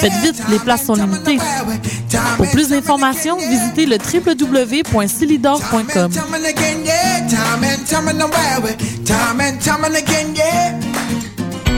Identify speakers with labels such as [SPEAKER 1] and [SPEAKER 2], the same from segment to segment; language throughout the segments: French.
[SPEAKER 1] Faites vite, les places sont limitées. Pour plus d'informations, visitez le www.silidor.com.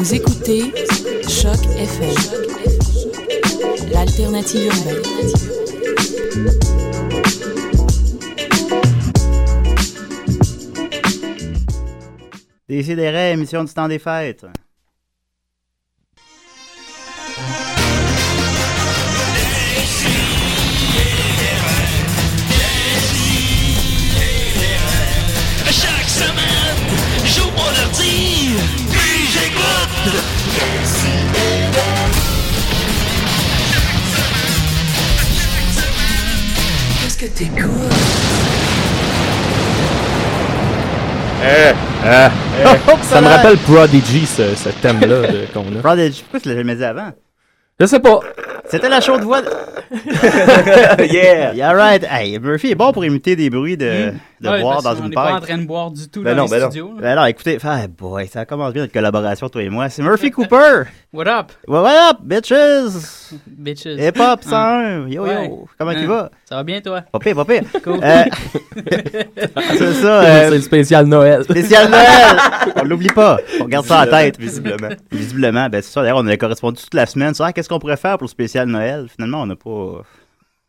[SPEAKER 2] Vous écoutez Choc FM, l'alternative urbaine.
[SPEAKER 3] Décidérez, émission du temps des fêtes.
[SPEAKER 4] Que t'écoutes?
[SPEAKER 5] Eh, eh, eh. ça me rappelle Prodigy, ce, ce thème-là qu'on a.
[SPEAKER 3] Prodigy, pourquoi tu l'as jamais dit avant?
[SPEAKER 5] Je sais pas.
[SPEAKER 3] C'était la chaude voix. de-
[SPEAKER 6] Yeah.
[SPEAKER 3] Yeah, right. Hey, Murphy est bon pour imiter des bruits de, de
[SPEAKER 7] Ouais,
[SPEAKER 3] boire dans
[SPEAKER 7] qu'on
[SPEAKER 3] une
[SPEAKER 7] est pas en train de boire du tout
[SPEAKER 3] Ben
[SPEAKER 7] dans
[SPEAKER 3] non, ben non.
[SPEAKER 7] studios. là.
[SPEAKER 3] Ben non, écoutez, ah boy, ça commence bien notre collaboration, toi et moi. C'est Murphy Cooper.
[SPEAKER 7] What up?
[SPEAKER 3] What, what up, bitches?
[SPEAKER 7] Bitches.
[SPEAKER 3] Hip Hop
[SPEAKER 7] Hein.
[SPEAKER 3] 101. Yo,
[SPEAKER 7] Ouais.
[SPEAKER 3] yo. Comment
[SPEAKER 7] Hein.
[SPEAKER 3] tu vas?
[SPEAKER 7] Ça va bien, toi?
[SPEAKER 3] Pas pire, pas pire.
[SPEAKER 7] Cool.
[SPEAKER 3] Euh, c'est ça. euh,
[SPEAKER 5] C'est le spécial Noël.
[SPEAKER 3] Spécial Noël! on l'oublie pas. On garde ça en tête.
[SPEAKER 6] Visiblement.
[SPEAKER 3] Visiblement. Ben, c'est ça. D'ailleurs, on a correspondu toute la semaine sur ah, qu'est-ce qu'on pourrait faire pour le spécial Noël? Finalement, on n'a pas.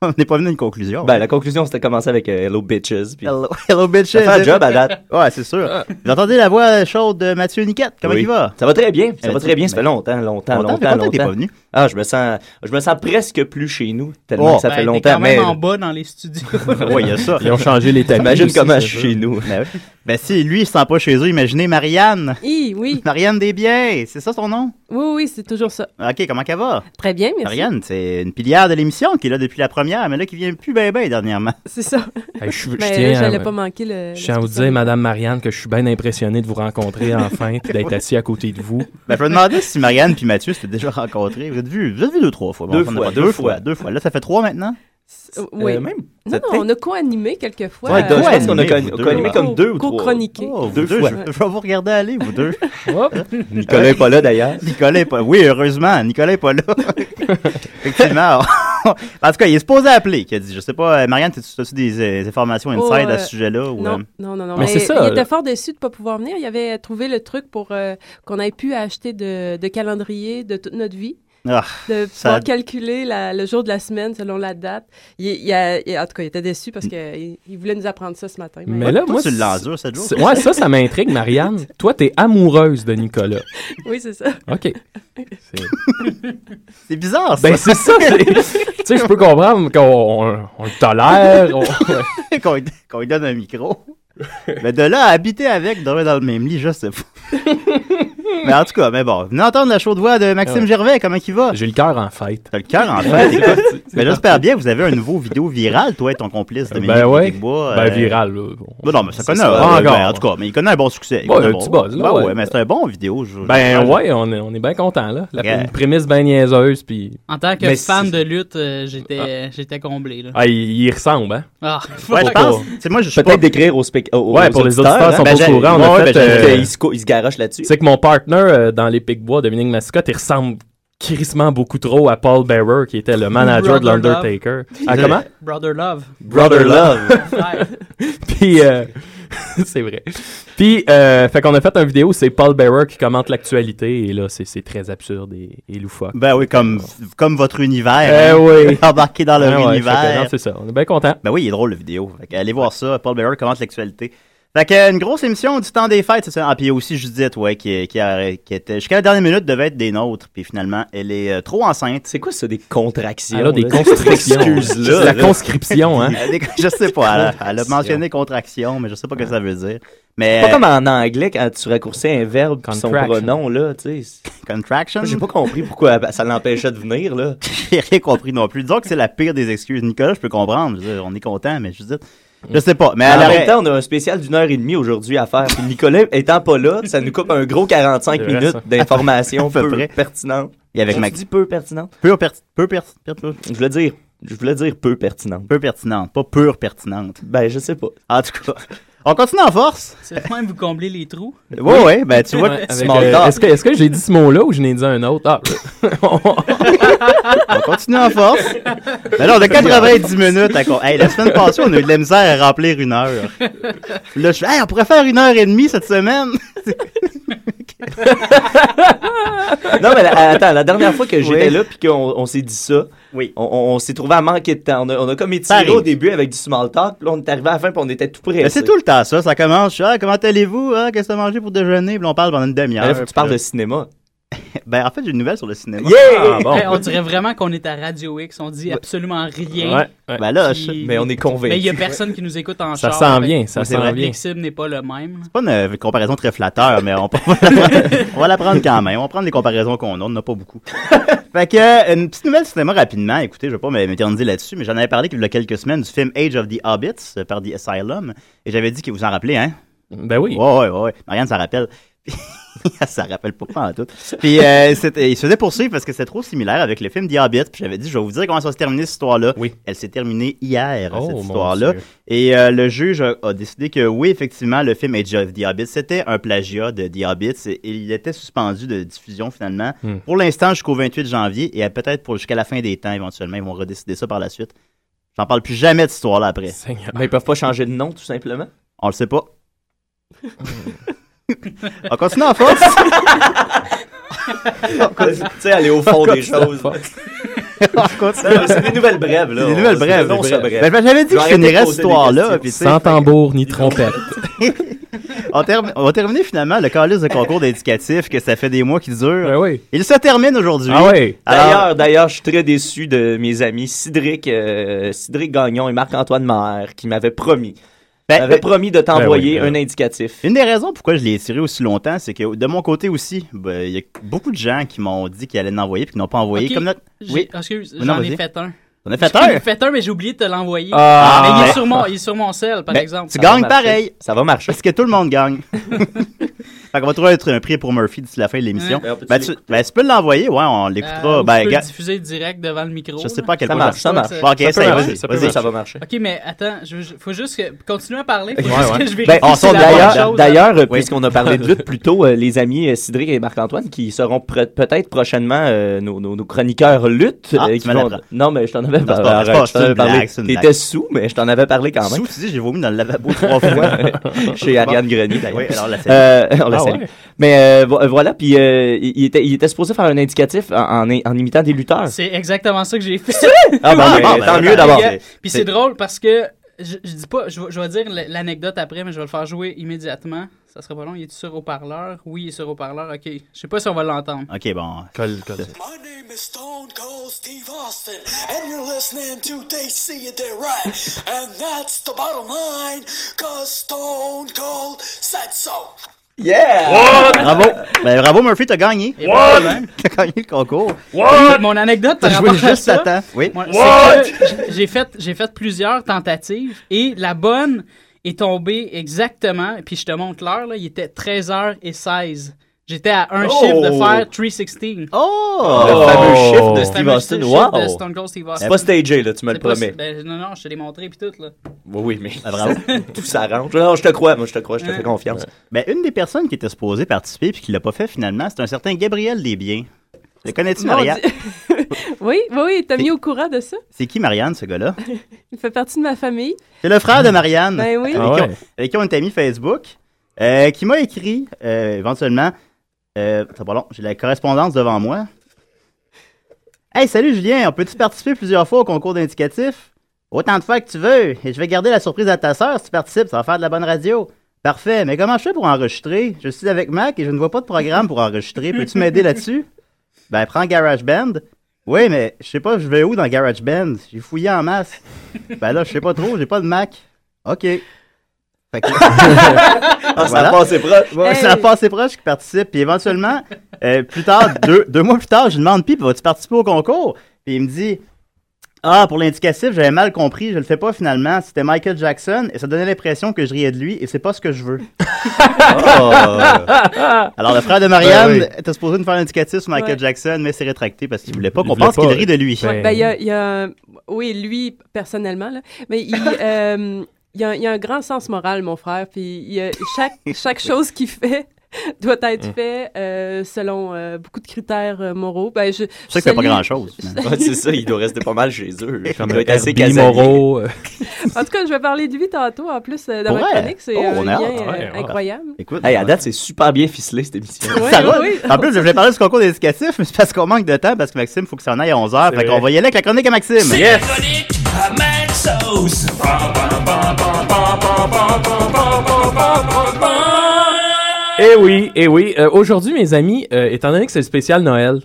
[SPEAKER 3] On n'est pas venu à une conclusion.
[SPEAKER 6] Ben, la conclusion, c'était commencer avec euh, Hello Bitches. Puis...
[SPEAKER 3] Hello, hello bitches.
[SPEAKER 6] Ça fait un job à date.
[SPEAKER 3] Ouais, c'est sûr. Vous entendez la voix chaude de Mathieu Niquette? Comment
[SPEAKER 6] Oui.
[SPEAKER 3] il va?
[SPEAKER 6] Ça va très bien. Ça
[SPEAKER 3] Euh,
[SPEAKER 6] va
[SPEAKER 3] tu-
[SPEAKER 6] très bien. Ça fait longtemps, longtemps,
[SPEAKER 3] Longtemps,
[SPEAKER 6] longtemps,
[SPEAKER 3] fait longtemps que t'es pas venu.
[SPEAKER 6] Ah, je me sens, je me sens presque plus chez nous. Tellement
[SPEAKER 3] Oh.
[SPEAKER 6] que ça
[SPEAKER 7] Ben,
[SPEAKER 6] fait longtemps.
[SPEAKER 7] quand même
[SPEAKER 6] mais
[SPEAKER 7] en bas dans les studios.
[SPEAKER 3] Oui, il y a ça.
[SPEAKER 5] Ils ont changé les tapis.
[SPEAKER 6] imagine
[SPEAKER 5] aussi,
[SPEAKER 6] comment je suis chez nous.
[SPEAKER 3] Ben, oui. ben, si lui, il se sent pas chez eux, imaginez Marianne.
[SPEAKER 8] Oui, oui.
[SPEAKER 3] Marianne Desbiens, c'est ça son nom?
[SPEAKER 8] Oui, oui, c'est toujours ça.
[SPEAKER 3] Ok, comment qu'elle va?
[SPEAKER 8] Très bien, merci.
[SPEAKER 3] Marianne, c'est une pilière de l'émission qui est là depuis la première, mais là qui vient plus ben ben dernièrement.
[SPEAKER 8] C'est ça.
[SPEAKER 5] Hey, je, je
[SPEAKER 8] Mais
[SPEAKER 5] tiens à-
[SPEAKER 8] j'allais pas manquer le.
[SPEAKER 5] je tiens à vous dire, Madame Marianne, que je suis bien impressionné de vous rencontrer enfin et d'être assis à côté de vous.
[SPEAKER 3] Ben, je me demandais si Marianne puis Mathieu s'étaient déjà rencontrés. Vous êtes vus, vous êtes vus deux, trois fois.
[SPEAKER 6] Deux fois, deux
[SPEAKER 3] deux
[SPEAKER 6] fois.
[SPEAKER 3] fois. Deux fois. Là, ça fait trois maintenant?
[SPEAKER 8] Euh, Oui.
[SPEAKER 6] Euh, même.
[SPEAKER 8] non, non, on a co-animé quelquefois.
[SPEAKER 6] Ouais,
[SPEAKER 8] euh,
[SPEAKER 6] je pense qu'on a
[SPEAKER 3] co-animé,
[SPEAKER 6] co- comme deux ou trois.
[SPEAKER 8] Co-chroniqué.
[SPEAKER 3] Oh,
[SPEAKER 6] Deux
[SPEAKER 3] deux,
[SPEAKER 6] fois.
[SPEAKER 3] je, je vais vous regarder aller, vous deux.
[SPEAKER 6] Nicolas est pas là d'ailleurs.
[SPEAKER 3] Nicolas est pas. Oui, heureusement, Nicolas est pas là. Effectivement. en tout cas, il est supposé appeler. Qui a dit, je sais pas, euh, Marianne, as-tu as-tu des, euh, informations
[SPEAKER 8] Oh,
[SPEAKER 3] inside à
[SPEAKER 8] euh,
[SPEAKER 3] ce sujet-là? ou,
[SPEAKER 8] Non,
[SPEAKER 3] euh,
[SPEAKER 8] non, non, non.
[SPEAKER 5] Mais
[SPEAKER 8] Mais
[SPEAKER 5] c'est ça,
[SPEAKER 8] Il était fort déçu de ne pas pouvoir venir. Il avait trouvé le truc pour euh, qu'on ait pu acheter de, de calendrier de toute notre vie.
[SPEAKER 3] Ah,
[SPEAKER 8] De
[SPEAKER 3] Ça-
[SPEAKER 8] pouvoir calculer la- le jour de la semaine selon la date. Il, il a- il- en tout cas, il était déçu parce qu'il il voulait nous apprendre ça ce matin.
[SPEAKER 5] Mais là,
[SPEAKER 3] toi,
[SPEAKER 5] moi,
[SPEAKER 3] tu
[SPEAKER 5] c'est-
[SPEAKER 3] l'endures, cette jour.
[SPEAKER 5] ouais, ça, ça m'intrigue, Marianne. Toi, t'es amoureuse de Nicolas.
[SPEAKER 8] Oui, c'est ça.
[SPEAKER 5] OK. C'est-
[SPEAKER 3] bizarre, ça.
[SPEAKER 5] Ben, c'est ça. Tu sais, je peux comprendre qu'on on- on le tolère. on-
[SPEAKER 3] qu'on lui- qu'on lui donne un micro. Mais de là à habiter avec, dormir dans le même lit, je sais pas. mais en tout cas, mais bon, venez entendre la chaude voix de Maxime
[SPEAKER 5] Ouais.
[SPEAKER 3] Gervais, comment il va?
[SPEAKER 5] J'ai le cœur en fête.
[SPEAKER 3] T'as le cœur en fait, écoute. Mais j'espère bien, vous avez un nouveau vidéo viral, toi et ton complice, Dominique
[SPEAKER 5] Ben ouais.
[SPEAKER 3] Dubois,
[SPEAKER 5] Ben
[SPEAKER 3] euh,
[SPEAKER 5] viral, là.
[SPEAKER 3] Ben non, mais ça connaît.
[SPEAKER 5] ça.
[SPEAKER 3] euh,
[SPEAKER 5] encore.
[SPEAKER 3] ben, en tout cas, mais il connaît un bon succès. Connaît
[SPEAKER 5] un
[SPEAKER 3] bon-
[SPEAKER 5] petit buzz, là,
[SPEAKER 3] Ben
[SPEAKER 5] ouais.
[SPEAKER 3] ouais, mais c'est un bon vidéo. je-
[SPEAKER 5] Ben
[SPEAKER 3] je-
[SPEAKER 5] ouais, on est, on est bien content là. La,
[SPEAKER 3] Yeah.
[SPEAKER 5] Une prémisse bien niaiseuse, puis.
[SPEAKER 7] En tant que
[SPEAKER 5] Mais
[SPEAKER 7] fan de lutte, euh, j'étais j'étais comblé. Là.
[SPEAKER 5] Ah, il, il ressemble, hein?
[SPEAKER 7] Ah,
[SPEAKER 3] Ouais, je pense. moi, je
[SPEAKER 6] Peut-être d'écrire aux, spec- aux
[SPEAKER 5] Ouais, pour les auditeurs, sont
[SPEAKER 6] hein.
[SPEAKER 5] pas au courant.
[SPEAKER 6] j'ai-
[SPEAKER 5] On a
[SPEAKER 6] ouais,
[SPEAKER 5] fait,
[SPEAKER 6] ben, j'ai-
[SPEAKER 5] euh,
[SPEAKER 6] ils se co- ils se garochent là-dessus.
[SPEAKER 5] C'est que mon partner euh, dans les Pic-Bois, Dominique Mascotte, il ressemble crissement beaucoup trop à Paul Bearer, qui était le manager de
[SPEAKER 7] Brother Love.
[SPEAKER 5] l'Undertaker. Ah, comment?
[SPEAKER 7] Brother Love.
[SPEAKER 6] Brother Love.
[SPEAKER 5] Puis, euh, c'est vrai. Puis, euh, fait qu'on a fait une vidéo, c'est Paul Bearer qui commente l'actualité, et là, c'est très absurde et, et loufoque.
[SPEAKER 3] Ben oui, comme, comme votre univers.
[SPEAKER 5] Eh
[SPEAKER 3] hein.
[SPEAKER 5] oui.
[SPEAKER 3] Embarqué dans leur
[SPEAKER 5] Ah que
[SPEAKER 3] univers.
[SPEAKER 5] c'est ça, on est bien content.
[SPEAKER 3] Ben oui, il est drôle, la vidéo. Allez voir ça. Paul Bearer commente l'actualité. Fait que, une grosse émission du temps des fêtes, c'est ça. Ah, puis il y a aussi Judith, ouais, qui, qui, a- qui était, jusqu'à la dernière minute, devait être des nôtres. Puis finalement, elle est euh, trop enceinte.
[SPEAKER 6] C'est quoi ça, des contractions?
[SPEAKER 5] Des
[SPEAKER 6] là?
[SPEAKER 5] constrictions.
[SPEAKER 6] Excuse-là,
[SPEAKER 5] C'est la
[SPEAKER 6] là.
[SPEAKER 5] conscription, hein?
[SPEAKER 3] Je sais pas, elle a, elle a mentionné contraction, mais je sais pas ce que ça veut dire. Mais,
[SPEAKER 6] Pas comme en anglais quand tu raccourcis un verbe puis son pronom, là, tu sais.
[SPEAKER 3] contraction?
[SPEAKER 6] J'ai pas compris pourquoi ça l'empêchait de venir, là.
[SPEAKER 3] J'ai rien compris non plus. Disons que c'est la pire des excuses. Nicolas, je peux comprendre. Je veux dire, on est content, mais dire, je sais pas. Mais
[SPEAKER 6] Mais en
[SPEAKER 3] elle
[SPEAKER 6] même temps, on a un spécial d'une heure et demie aujourd'hui à faire. Puis Nicolas étant pas là, ça nous coupe un gros 45
[SPEAKER 5] C'est vrai,
[SPEAKER 6] minutes d'informations
[SPEAKER 3] À peu
[SPEAKER 6] pertinentes.
[SPEAKER 3] Et avec Max.
[SPEAKER 6] dit peu pertinentes.
[SPEAKER 3] peu, per- peu, per- per-
[SPEAKER 6] Je voulais dire, je voulais dire peu pertinentes.
[SPEAKER 3] peu pertinente, pas pure pertinente.
[SPEAKER 6] Ben, je sais pas.
[SPEAKER 3] En tout cas, on continue en force.
[SPEAKER 7] C'est le même vous comblez les trous.
[SPEAKER 3] Oui, oui, ben tu vois,
[SPEAKER 5] Ouais, euh. Est-ce que, j'ai dit ce mot-là ou je n'ai dit un autre? Ah,
[SPEAKER 3] on continue en force. Ben là, on a 90 minutes. À... con- Hey, la semaine passée, on a eu de la misère à remplir une heure. Là, je fais, hey, on pourrait faire une heure et demie cette semaine.
[SPEAKER 6] Non, mais la- attends, la dernière fois que j'étais
[SPEAKER 3] Oui.
[SPEAKER 6] là puis qu'on on s'est dit ça,
[SPEAKER 3] Oui.
[SPEAKER 6] on, s'est trouvé à manquer de temps. On a, on a comme étiré au début avec du small talk, puis là, on est arrivé à la fin puis on était tout.
[SPEAKER 3] Ben, c'est tout le temps ça. Ça commence. Ah, comment allez-vous? Ah, qu'est-ce que t'as mangé pour déjeuner? Puis on parle pendant une demi-heure.
[SPEAKER 6] Tu parles de cinéma.
[SPEAKER 3] Ben, en fait, j'ai une nouvelle sur le cinéma.
[SPEAKER 5] Ah, bon.
[SPEAKER 7] Hey, on dirait vraiment qu'on est à Radio X. On dit absolument rien.
[SPEAKER 5] Ouais, ouais.
[SPEAKER 3] Ben là,
[SPEAKER 7] Puis-
[SPEAKER 6] Mais on est convaincus.
[SPEAKER 7] Mais il y a personne qui nous écoute en
[SPEAKER 5] Ça
[SPEAKER 7] char.
[SPEAKER 5] s'en
[SPEAKER 7] fait
[SPEAKER 5] vient,
[SPEAKER 7] que
[SPEAKER 5] ça
[SPEAKER 3] c'est
[SPEAKER 5] s'en
[SPEAKER 3] vrai.
[SPEAKER 5] vient.
[SPEAKER 7] Le cible n'est pas le même.
[SPEAKER 3] C'est pas une comparaison très flatteur, mais on, on va la prendre, quand même. On va prendre les comparaisons qu'on a, on n'en a pas beaucoup. fait que, euh, une petite nouvelle cinéma rapidement. Écoutez, je vais pas m'éterniser là-dessus, mais j'en avais parlé il y a quelques semaines du film Age of the Hobbits euh, par The Asylum. Et j'avais dit que vous en rappelez, hein?
[SPEAKER 5] Ben oui.
[SPEAKER 3] Ouais, ouais, ouais, ouais. Marianne s'en rappelle. Elle s'en rappelle pas en tout. Puis euh, c'était- il se faisait poursuivre parce que c'était trop similaire avec le film The Hobbit. Puis j'avais dit, je vais vous dire comment ça va se terminer cette histoire-là.
[SPEAKER 5] Oui.
[SPEAKER 3] Elle s'est terminée hier,
[SPEAKER 5] Oh,
[SPEAKER 3] cette
[SPEAKER 5] mon
[SPEAKER 3] histoire-là. Et euh, le juge a, a décidé que oui, effectivement, le film Age of the Hobbit, c'était un plagiat de The Hobbit et, et il était suspendu de diffusion finalement.
[SPEAKER 5] Hmm.
[SPEAKER 3] Pour l'instant, jusqu'au 28 janvier et peut-être pour jusqu'à la fin des temps éventuellement. Ils vont redécider ça par la suite. J'en parle plus jamais de cette histoire-là après.
[SPEAKER 5] Seigneur.
[SPEAKER 6] Mais ils peuvent pas changer de nom, tout simplement?
[SPEAKER 3] On le sait pas. On continue en force?
[SPEAKER 6] tu sais, aller au fond des choses.
[SPEAKER 3] On continue.
[SPEAKER 6] Non, C'est des nouvelles brèves, là.
[SPEAKER 3] Des nouvelles brèves. des. Ben, J'avais dit
[SPEAKER 6] Je
[SPEAKER 3] que
[SPEAKER 6] vais
[SPEAKER 3] je finirais cette histoire-là.
[SPEAKER 5] Sans tambour ni trompette.
[SPEAKER 3] on, va terminer finalement le calice de concours d'indicatif que ça fait des mois qu'il dure.
[SPEAKER 5] Ben oui.
[SPEAKER 3] Il se termine aujourd'hui.
[SPEAKER 5] Ah oui.
[SPEAKER 6] D'ailleurs, d'ailleurs, je suis très déçu de mes amis Cédric, euh, Cédric Gagnon et Marc-Antoine Maher qui m'avaient promis.
[SPEAKER 3] Ben,
[SPEAKER 6] promis de t'envoyer
[SPEAKER 5] Ben oui, ben
[SPEAKER 6] un indicatif.
[SPEAKER 3] Une des raisons pourquoi je l'ai tiré aussi longtemps, c'est que de mon côté aussi, ben, il y a beaucoup de gens qui m'ont dit qu'ils allaient l'envoyer puis qui n'ont pas envoyé. Comme notre... Oui.
[SPEAKER 7] Excuse, j'en ai fait un.
[SPEAKER 3] On a fait
[SPEAKER 7] J'en ai
[SPEAKER 3] un?
[SPEAKER 7] fait un, mais j'ai oublié de te l'envoyer.
[SPEAKER 5] Ah,
[SPEAKER 7] mais il est, sur mon, il est sur mon sel, par exemple.
[SPEAKER 3] Tu
[SPEAKER 6] Ça
[SPEAKER 3] gagnes pareil.
[SPEAKER 6] Ça va marcher.
[SPEAKER 3] Parce que tout le monde gagne. fait qu'on va trouver un, un prix pour Murphy d'ici la fin de l'émission.
[SPEAKER 6] Ouais. Ben, on
[SPEAKER 3] Ben, tu, ben, tu peux l'envoyer, ouais, on
[SPEAKER 7] Euh,
[SPEAKER 3] l'écoutera.
[SPEAKER 7] ou
[SPEAKER 3] ben,
[SPEAKER 7] tu peux
[SPEAKER 3] gars,
[SPEAKER 7] le diffuser direct devant le micro.
[SPEAKER 3] je sais pas à quel
[SPEAKER 6] Ça
[SPEAKER 3] point
[SPEAKER 6] marche, ça marche.
[SPEAKER 3] Bon, ok,
[SPEAKER 5] Ça peut
[SPEAKER 3] essaye,
[SPEAKER 5] marcher,
[SPEAKER 3] vas-y,
[SPEAKER 5] ça peut.
[SPEAKER 6] Ça va marcher.
[SPEAKER 7] Ok, mais attends, je, je- faut juste que, continuer à parler. Faut
[SPEAKER 5] Ouais,
[SPEAKER 7] juste
[SPEAKER 5] ouais.
[SPEAKER 7] que je vérifie
[SPEAKER 6] Ben,
[SPEAKER 3] on
[SPEAKER 6] D'ailleurs,
[SPEAKER 7] hein.
[SPEAKER 6] d'ailleurs, euh, puisqu'on a parlé de lutte plus tôt, euh, les amis euh, Cédric et Marc-Antoine qui seront peut-être prochainement euh, nos, chroniqueurs lutte.
[SPEAKER 3] Ah,
[SPEAKER 6] euh. Non, mais je t'en avais parlé. T'étais sous, mais je t'en avais parlé quand même.
[SPEAKER 3] Sous, tu dis, j'ai vomi dans le lavabo trois fois.
[SPEAKER 6] Chez Ariane Grenier, d'ailleurs.
[SPEAKER 3] Oui, alors la
[SPEAKER 6] Euh,
[SPEAKER 5] Ah ouais.
[SPEAKER 6] Mais euh, vo- voilà, puis euh, il, était, il était supposé faire un indicatif en, en, en imitant des lutteurs.
[SPEAKER 7] C'est exactement ça que j'ai fait.
[SPEAKER 6] Ah, bon,
[SPEAKER 3] Ah,
[SPEAKER 6] ben,
[SPEAKER 3] ben,
[SPEAKER 6] tant
[SPEAKER 3] ben,
[SPEAKER 6] mieux d'abord.
[SPEAKER 7] Puis c'est drôle parce que je, je dis pas, je, vais- je vais dire l'anecdote après, mais je vais le faire jouer immédiatement. Ça sera pas long. Il est sur haut-parleur? Oui, il est sur haut-parleur. OK. Je sais pas si on va l'entendre.
[SPEAKER 3] Ok, bon.
[SPEAKER 5] Colle, colle.
[SPEAKER 4] My name is Stone Cold Steve Austin, and you're listening to They See It They Right. and that's the bottom line, cause Stone Cold said so.
[SPEAKER 6] Yeah!
[SPEAKER 3] Bravo. Ben, bravo, Murphy, t'as gagné. What? T'as gagné le concours.
[SPEAKER 7] Mon anecdote par
[SPEAKER 3] T'as joué
[SPEAKER 7] rapport
[SPEAKER 3] juste à
[SPEAKER 7] ça,
[SPEAKER 3] temps. Oui.
[SPEAKER 7] moi,
[SPEAKER 3] What?
[SPEAKER 7] j'ai fait, j'ai fait plusieurs tentatives et la bonne est tombée exactement. Puis je te montre l'heure, là, il était 13h16. J'étais à un
[SPEAKER 6] Oh!
[SPEAKER 7] chiffre de faire 316.
[SPEAKER 3] Oh!
[SPEAKER 6] Le fameux chiffre de Steve Austin. Wow!
[SPEAKER 7] Stone Cold Steve Austin.
[SPEAKER 6] C'est pas stagé, là, tu me le promets.
[SPEAKER 7] ben, non, non, je te l'ai montré puis tout, là.
[SPEAKER 6] Oui, oui, mais
[SPEAKER 3] Ah,
[SPEAKER 6] tout s'arrange. Non, je te crois, moi, je te crois, je te fais confiance.
[SPEAKER 3] Ben, une des personnes qui était supposée participer puis qui l'a pas fait finalement, c'est un certain Gabriel Desbiens. Le connais-tu, Marianne?
[SPEAKER 8] Oui, oui, oui, t'as mis au courant de ça.
[SPEAKER 3] C'est qui, Marianne, ce gars-là?
[SPEAKER 8] Il fait partie de ma famille.
[SPEAKER 3] C'est le frère de Marianne.
[SPEAKER 8] Ben oui.
[SPEAKER 3] Avec,
[SPEAKER 8] Ah
[SPEAKER 3] qui,
[SPEAKER 8] ouais.
[SPEAKER 3] on, avec qui on est amis Facebook. euh, qui m'a écrit, euh, éventuellement, euh, c'est pas long, j'ai la correspondance devant moi. Hey, salut Julien, on peut-tu participer plusieurs fois au concours d'indicatif? Autant de fois que tu veux, et je vais garder la surprise à ta sœur si tu participes, ça va faire de la bonne radio. Parfait, mais comment je fais pour enregistrer? Je suis avec Mac et je ne vois pas de programme pour enregistrer. Peux-tu m'aider là-dessus? Ben, prends GarageBand. Oui, mais je sais pas, je vais où dans GarageBand? J'ai fouillé en masse. Ben là, je sais pas trop, j'ai pas de Mac. OK. Fait que-
[SPEAKER 6] Ah, ça a passé proche.
[SPEAKER 3] Ouais, Ça a
[SPEAKER 6] Hey.
[SPEAKER 3] passé proche qui participe. Puis éventuellement, euh, plus tard, deux, deux mois plus tard, je lui demande, puis vas-tu participer au concours? Puis il me dit, ah, pour l'indicatif, j'avais mal compris, je le fais pas finalement. C'était Michael Jackson et ça donnait l'impression que je riais de lui et c'est pas ce que je veux. Alors, le frère de Marianne
[SPEAKER 6] Ben
[SPEAKER 3] était supposé nous faire l'indicatif sur Michael
[SPEAKER 8] Ouais.
[SPEAKER 3] Jackson, mais s'est rétracté parce qu'il voulait pas qu'on pense qu'il rit de lui.
[SPEAKER 8] Ben, il y a, y a- oui, lui, personnellement, là, mais il, euh, il, y a, il y a un grand sens moral, mon frère, puis il y a chaque, chaque chose qu'il fait doit être
[SPEAKER 6] Mm.
[SPEAKER 8] fait euh, selon euh, beaucoup de critères euh, moraux. Ben, je,
[SPEAKER 3] C'est ça qu'il fait pas grand-chose.
[SPEAKER 6] Ouais, c'est ça, il doit rester pas mal chez eux. Il doit être assez
[SPEAKER 5] euh,
[SPEAKER 8] En tout cas, je vais parler de lui tantôt, en plus, euh, dans ma chronique. C'est
[SPEAKER 6] Oh,
[SPEAKER 8] un lien
[SPEAKER 6] Ouais,
[SPEAKER 8] incroyable.
[SPEAKER 3] Écoute,
[SPEAKER 6] Hey, à date, c'est super bien ficelé, cette émission.
[SPEAKER 3] Ça va?
[SPEAKER 8] oui.
[SPEAKER 3] En plus, je voulais parler du concours d'indicatif, mais c'est parce qu'on manque de temps, parce que Maxime, faut que ça en aille à 11h. Fait qu'on va y aller avec la chronique à Maxime.
[SPEAKER 4] C'est Maxos.
[SPEAKER 5] Eh oui, eh oui. Euh, Aujourd'hui, mes amis, euh, étant donné que c'est le spécial Noël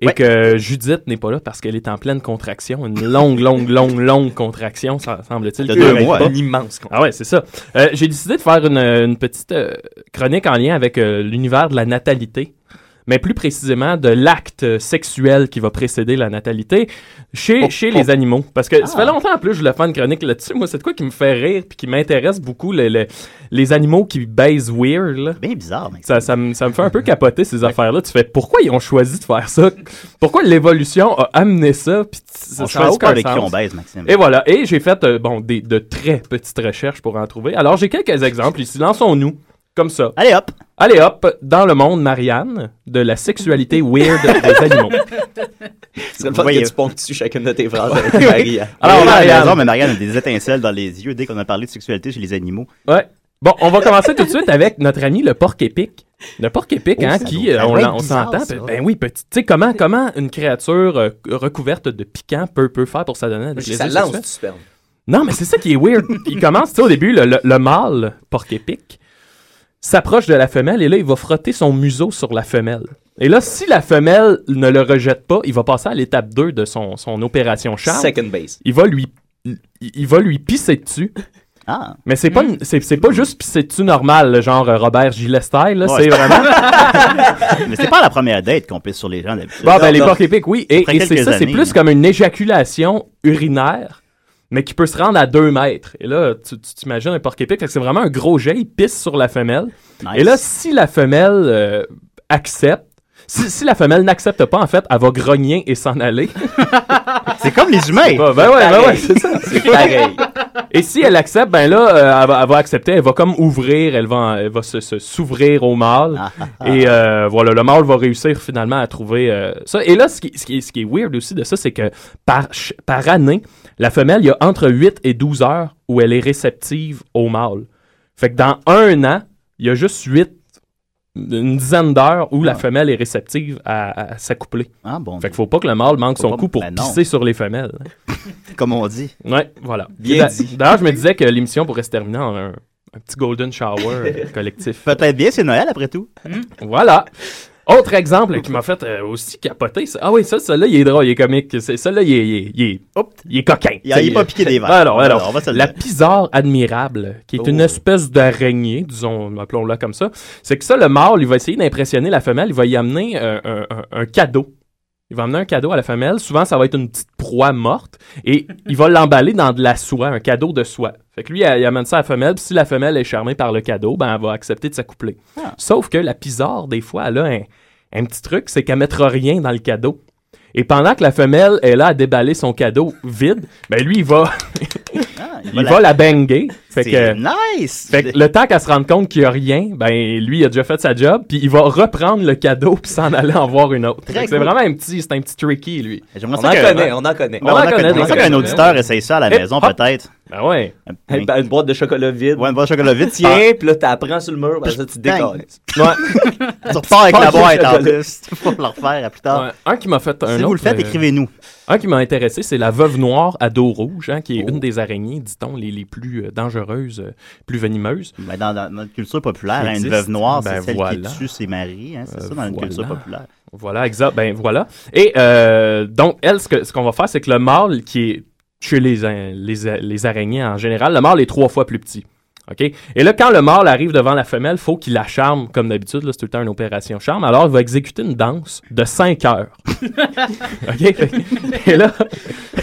[SPEAKER 5] et que Judith n'est pas là parce qu'elle est en pleine contraction, une longue, longue, longue, longue contraction, ça semble-t-il.
[SPEAKER 3] De deux mois, hein.
[SPEAKER 6] Une immense
[SPEAKER 5] Ah ouais, c'est ça. Euh, J'ai décidé de faire une, une petite euh, chronique en lien avec euh, l'univers de la natalité, mais plus précisément de l'acte sexuel qui va précéder la natalité chez,
[SPEAKER 6] Oh,
[SPEAKER 5] chez
[SPEAKER 6] oh.
[SPEAKER 5] les animaux. Parce que ça
[SPEAKER 6] Ah.
[SPEAKER 5] fait longtemps en plus je voulais faire une chronique là-dessus. Moi, c'est de quoi qui me fait rire puis qui m'intéresse beaucoup, le- le- les animaux qui baisent weird. là.
[SPEAKER 3] Bien bizarre, mec.
[SPEAKER 5] Ça, ça, me, ça me fait un peu capoter ces affaires-là. Tu fais pourquoi ils ont choisi de faire ça? Pourquoi l'évolution a amené ça? Puis ça,
[SPEAKER 3] On
[SPEAKER 5] ça a aucun
[SPEAKER 3] avec qui
[SPEAKER 5] sens.
[SPEAKER 3] on baise, Maxime.
[SPEAKER 5] Et voilà. Et j'ai fait euh, bon, des, de très petites recherches pour en trouver. Alors, j'ai quelques exemples ici. Lançons-nous. Comme ça.
[SPEAKER 3] Allez hop!
[SPEAKER 5] Allez hop! Dans le monde, Marianne, de la sexualité weird des animaux.
[SPEAKER 6] C'est le fun que tu ponctues chacune de tes phrases avec Marie.
[SPEAKER 3] Alors,
[SPEAKER 5] Alors,
[SPEAKER 3] on a
[SPEAKER 5] Marianne.
[SPEAKER 3] raison, mais Marianne a des étincelles dans les yeux dès qu'on a parlé de sexualité chez les animaux.
[SPEAKER 5] Ouais. Bon, on va commencer tout de suite avec notre ami le porc épic. Le porc épic,
[SPEAKER 3] Oh,
[SPEAKER 5] hein,
[SPEAKER 3] ça
[SPEAKER 5] qui, euh,
[SPEAKER 3] ça
[SPEAKER 5] on,
[SPEAKER 3] bizarre,
[SPEAKER 5] s'entend,
[SPEAKER 3] ça.
[SPEAKER 5] ben, ben oui, petit. Tu sais, comment, comment une créature euh, recouverte de piquant peut, peut faire pour s'adonner à des
[SPEAKER 6] Ça
[SPEAKER 5] plaisirs
[SPEAKER 6] lance
[SPEAKER 5] sexuels?
[SPEAKER 6] du sperme.
[SPEAKER 5] Non, mais c'est ça qui est weird. Il commence, tu sais, au début, le, le, le mâle, porc épic, s'approche de la femelle et là, il va frotter son museau sur la femelle. Et là, si la femelle ne le rejette pas, il va passer à l'étape 2 de son, son opération charme.
[SPEAKER 6] Second base.
[SPEAKER 5] Il va lui, il, il va lui pisser dessus.
[SPEAKER 3] Ah.
[SPEAKER 5] Mais c'est pas, une- c'est, c'est pas juste pisser dessus normal, le genre euh, Robert Gilles style, là,
[SPEAKER 3] Ouais,
[SPEAKER 5] c'est vraiment...
[SPEAKER 3] mais c'est pas la première date qu'on pisse sur les gens d'habitude.
[SPEAKER 5] Bon, ben,
[SPEAKER 3] Non,
[SPEAKER 5] les
[SPEAKER 3] non.
[SPEAKER 5] porcs épics, oui. Et, et c'est ça, c'est plus comme une éjaculation urinaire, mais qui peut se rendre à 2 mètres. Et là, tu, t'imagines un porc épic, fait que c'est vraiment un gros jet, il pisse sur la femelle.
[SPEAKER 3] Nice.
[SPEAKER 5] Et là, si la femelle euh, accepte, si, si la femelle n'accepte pas, en fait, elle va grogner et s'en aller.
[SPEAKER 3] C'est comme les humains.
[SPEAKER 5] ben ouais, ben ouais, c'est ça.
[SPEAKER 6] C'est pareil.
[SPEAKER 5] Et si elle accepte, ben là, euh, elle, va, elle va accepter, elle va comme ouvrir, elle va, elle va se, se- s'ouvrir au mâle. et euh, voilà, le mâle va réussir finalement à trouver euh, ça. Et là, ce qui, ce, qui est, ce qui est weird aussi de ça, c'est que par, par année, la femelle, il y a entre 8 et 12 heures où elle est réceptive au mâle. Fait que dans un an, il y a juste 8 une dizaine d'heures où la femelle est réceptive à, à s'accoupler.
[SPEAKER 3] Ah bon.
[SPEAKER 5] Fait qu'il faut pas que le mâle manque son
[SPEAKER 3] pas-
[SPEAKER 5] coup pour
[SPEAKER 3] ben
[SPEAKER 5] pisser sur les femelles.
[SPEAKER 3] Comme on dit.
[SPEAKER 5] Ouais, voilà.
[SPEAKER 3] Bien dit.
[SPEAKER 5] D'ailleurs, je me disais que l'émission pourrait se terminer en un, un petit golden shower collectif.
[SPEAKER 3] Peut-être bien, c'est Noël après tout.
[SPEAKER 5] Voilà. Autre exemple qui m'a fait euh, aussi capoter. ça- Ah oui, ça, celui-là, il est drôle, il est comique. C'est- Celui-là, il est, il est, il est, hop, il est coquin.
[SPEAKER 3] Il a- il est pas piqué des verres.
[SPEAKER 5] Alors, alors,
[SPEAKER 3] Alors, on va se le
[SPEAKER 5] la
[SPEAKER 3] dire.
[SPEAKER 5] pisare admirable, qui est
[SPEAKER 3] Oh.
[SPEAKER 5] une espèce d'araignée, disons, appelons-la comme ça, c'est que ça, le mâle, il va essayer d'impressionner la femelle, il va y amener euh, un, un- un cadeau. Il va amener un cadeau à la femelle. Souvent, ça va être une petite proie morte. Et il va l'emballer dans de la soie, un cadeau de soie. Fait que lui, il, amène ça à la femelle. Puis si la femelle est charmée par le cadeau, ben, elle va accepter de s'accoupler.
[SPEAKER 3] Ah.
[SPEAKER 5] Sauf que la pisare, des fois, elle a un, un petit truc, c'est qu'elle mettra rien dans le cadeau. Et pendant que la femelle est là à déballer son cadeau vide, ben lui, il va, il va la banger. Fait
[SPEAKER 3] C'est
[SPEAKER 5] que,
[SPEAKER 3] nice!
[SPEAKER 5] fait que le temps qu'elle se rende compte qu'il n'y a rien, ben lui, il a déjà fait sa job, puis il va reprendre le cadeau puis s'en aller en voir une autre. C'est
[SPEAKER 3] cool.
[SPEAKER 5] vraiment un petit, c'est un petit tricky, lui.
[SPEAKER 6] On
[SPEAKER 3] ça
[SPEAKER 6] en
[SPEAKER 3] que-
[SPEAKER 6] connaît, on en connaît.
[SPEAKER 3] Ben, on en connaît. J'aimerais ça qu'un
[SPEAKER 5] connaît.
[SPEAKER 3] auditeur essaye ça à la
[SPEAKER 5] Et
[SPEAKER 3] maison, peut-être.
[SPEAKER 5] Ben ouais.
[SPEAKER 6] Hey, ben, une boîte de chocolat vide.
[SPEAKER 3] Ouais, une boîte de chocolat vide.
[SPEAKER 6] Tiens, puis là, t'apprends sur le mur, ben ça, tu te décolles.
[SPEAKER 3] Ouais. tu repars avec la boîte en plus. Tu vas le refaire à plus tard.
[SPEAKER 5] Ouais. Un qui m'a fait un
[SPEAKER 3] Si
[SPEAKER 5] autre,
[SPEAKER 3] vous le faites,
[SPEAKER 5] euh,
[SPEAKER 3] écrivez-nous.
[SPEAKER 5] Un qui m'a intéressé, c'est la veuve noire à dos rouge, hein, qui est
[SPEAKER 3] Oh.
[SPEAKER 5] une des araignées, dit-on, les, les plus euh, dangereuses, euh, plus venimeuses.
[SPEAKER 3] Ben, dans, dans notre culture populaire, hein, une veuve noire,
[SPEAKER 5] Ben
[SPEAKER 3] c'est celle
[SPEAKER 5] voilà.
[SPEAKER 3] qui tue ses maris. Hein, c'est
[SPEAKER 5] Euh,
[SPEAKER 3] ça, dans notre
[SPEAKER 5] voilà.
[SPEAKER 3] culture populaire.
[SPEAKER 5] Voilà, exact. Ben voilà. Et euh, donc, elle, ce qu'on va faire, c'est que le mâle qui est chez les, euh, les, les araignées en général, le mâle est trois fois plus petit. OK? Et là, quand le mâle arrive devant la femelle, il faut qu'il la charme, comme d'habitude, c'est tout le temps une opération charme. Alors, il va exécuter une danse de 5 heures. OK? Et là,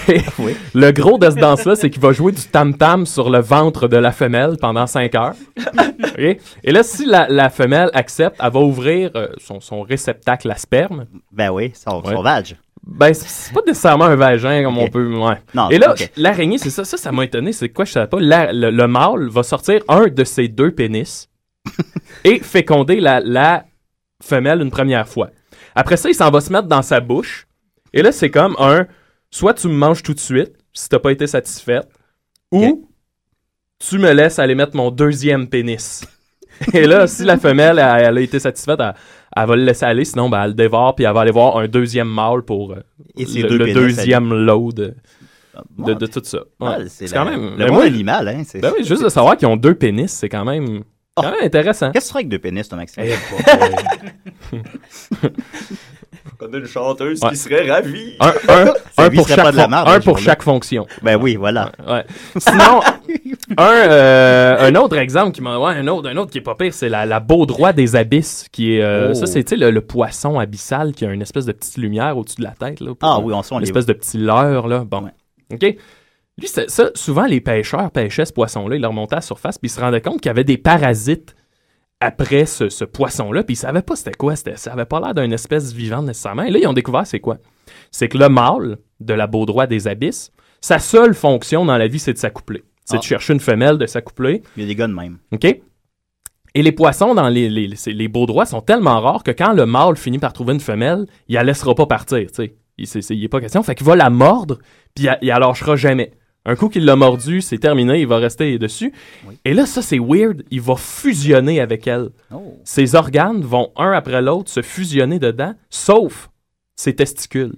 [SPEAKER 5] le gros de cette danse-là, c'est qu'il va jouer du tam-tam sur le ventre de la femelle pendant 5 heures. OK? Et là, si la, la femelle accepte, elle va ouvrir euh, son, son réceptacle à sperme.
[SPEAKER 3] Ben oui, son,
[SPEAKER 5] Ouais. Ben, c'est- pas nécessairement un vagin comme on peut. Ouais.
[SPEAKER 3] Non,
[SPEAKER 5] Et là, l'araignée, c'est ça, ça, ça m'a étonné. C'est quoi, je savais pas. La- le, le mâle va sortir un de ses deux pénis et féconder la, la femelle une première fois. Après ça, il s'en va se mettre dans sa bouche. Et là, c'est comme un soit tu me manges tout de suite si t'as pas été satisfaite, ou tu me laisses aller mettre mon deuxième pénis. Et là, si la femelle elle, elle a été satisfaite, elle, elle va le laisser aller, sinon ben, elle le dévore, puis elle va aller voir un deuxième mâle pour euh,
[SPEAKER 3] Et
[SPEAKER 5] le,
[SPEAKER 3] deux
[SPEAKER 5] le
[SPEAKER 3] pénis,
[SPEAKER 5] deuxième load de,
[SPEAKER 3] Ouais.
[SPEAKER 5] de tout ça. Ouais.
[SPEAKER 3] Ah, c'est
[SPEAKER 5] quand même.
[SPEAKER 3] le
[SPEAKER 5] moi,
[SPEAKER 3] animal, hein.
[SPEAKER 5] ben oui, juste de savoir qu'ils ont deux pénis, c'est quand même, quand même intéressant.
[SPEAKER 3] Qu'est-ce que tu ferais avec deux pénis, toi, Maxime?
[SPEAKER 6] On a une chanteuse
[SPEAKER 5] Ouais.
[SPEAKER 6] qui serait ravie.
[SPEAKER 5] Un, pour, chaque,
[SPEAKER 3] de la
[SPEAKER 5] un pour fonction.
[SPEAKER 3] Ben oui, voilà.
[SPEAKER 5] Ouais. Sinon, un, euh, un autre exemple qui m'a. Ouais, un autre, un autre qui est pas pire, c'est la, la Baudroie des abysses. Qui est, euh,
[SPEAKER 3] Oh.
[SPEAKER 5] Ça, c'est tu sais, le, le poisson abyssal qui a une espèce de petite lumière au-dessus de la tête. Là, pour-
[SPEAKER 3] Ah oui, on on
[SPEAKER 5] Une
[SPEAKER 3] les
[SPEAKER 5] espèce de petit leurre. Là. Bon.
[SPEAKER 3] Ouais.
[SPEAKER 5] OK. Lui, c'est- ça, souvent, les pêcheurs pêchaient ce poisson-là, ils le remontaient à la surface, puis ils se rendaient compte qu'il y avait des parasites après ce, ce poisson-là, puis ils savaient pas c'était quoi. C'était, ça avait pas l'air d'une espèce vivante nécessairement. Et là, ils ont découvert c'est quoi. C'est que le mâle de la Baudroie des abysses, sa seule fonction dans la vie, c'est de s'accoupler. C'est
[SPEAKER 3] Ah.
[SPEAKER 5] de chercher une femelle, de s'accoupler.
[SPEAKER 3] Il y a des gars de même.
[SPEAKER 5] OK? Et les poissons dans les, les, les, les Baudrois sont tellement rares que quand le mâle finit par trouver une femelle, il la laissera pas partir, tu sais. Il, pas question. Fait qu'il va la mordre, puis il, il la lâchera jamais. Un coup qu'il l'a mordu, c'est terminé, il va rester dessus. Et là, ça, c'est weird. Il va fusionner avec elle.
[SPEAKER 3] Oh.
[SPEAKER 5] Ses organes vont un après l'autre se fusionner dedans, sauf ses testicules.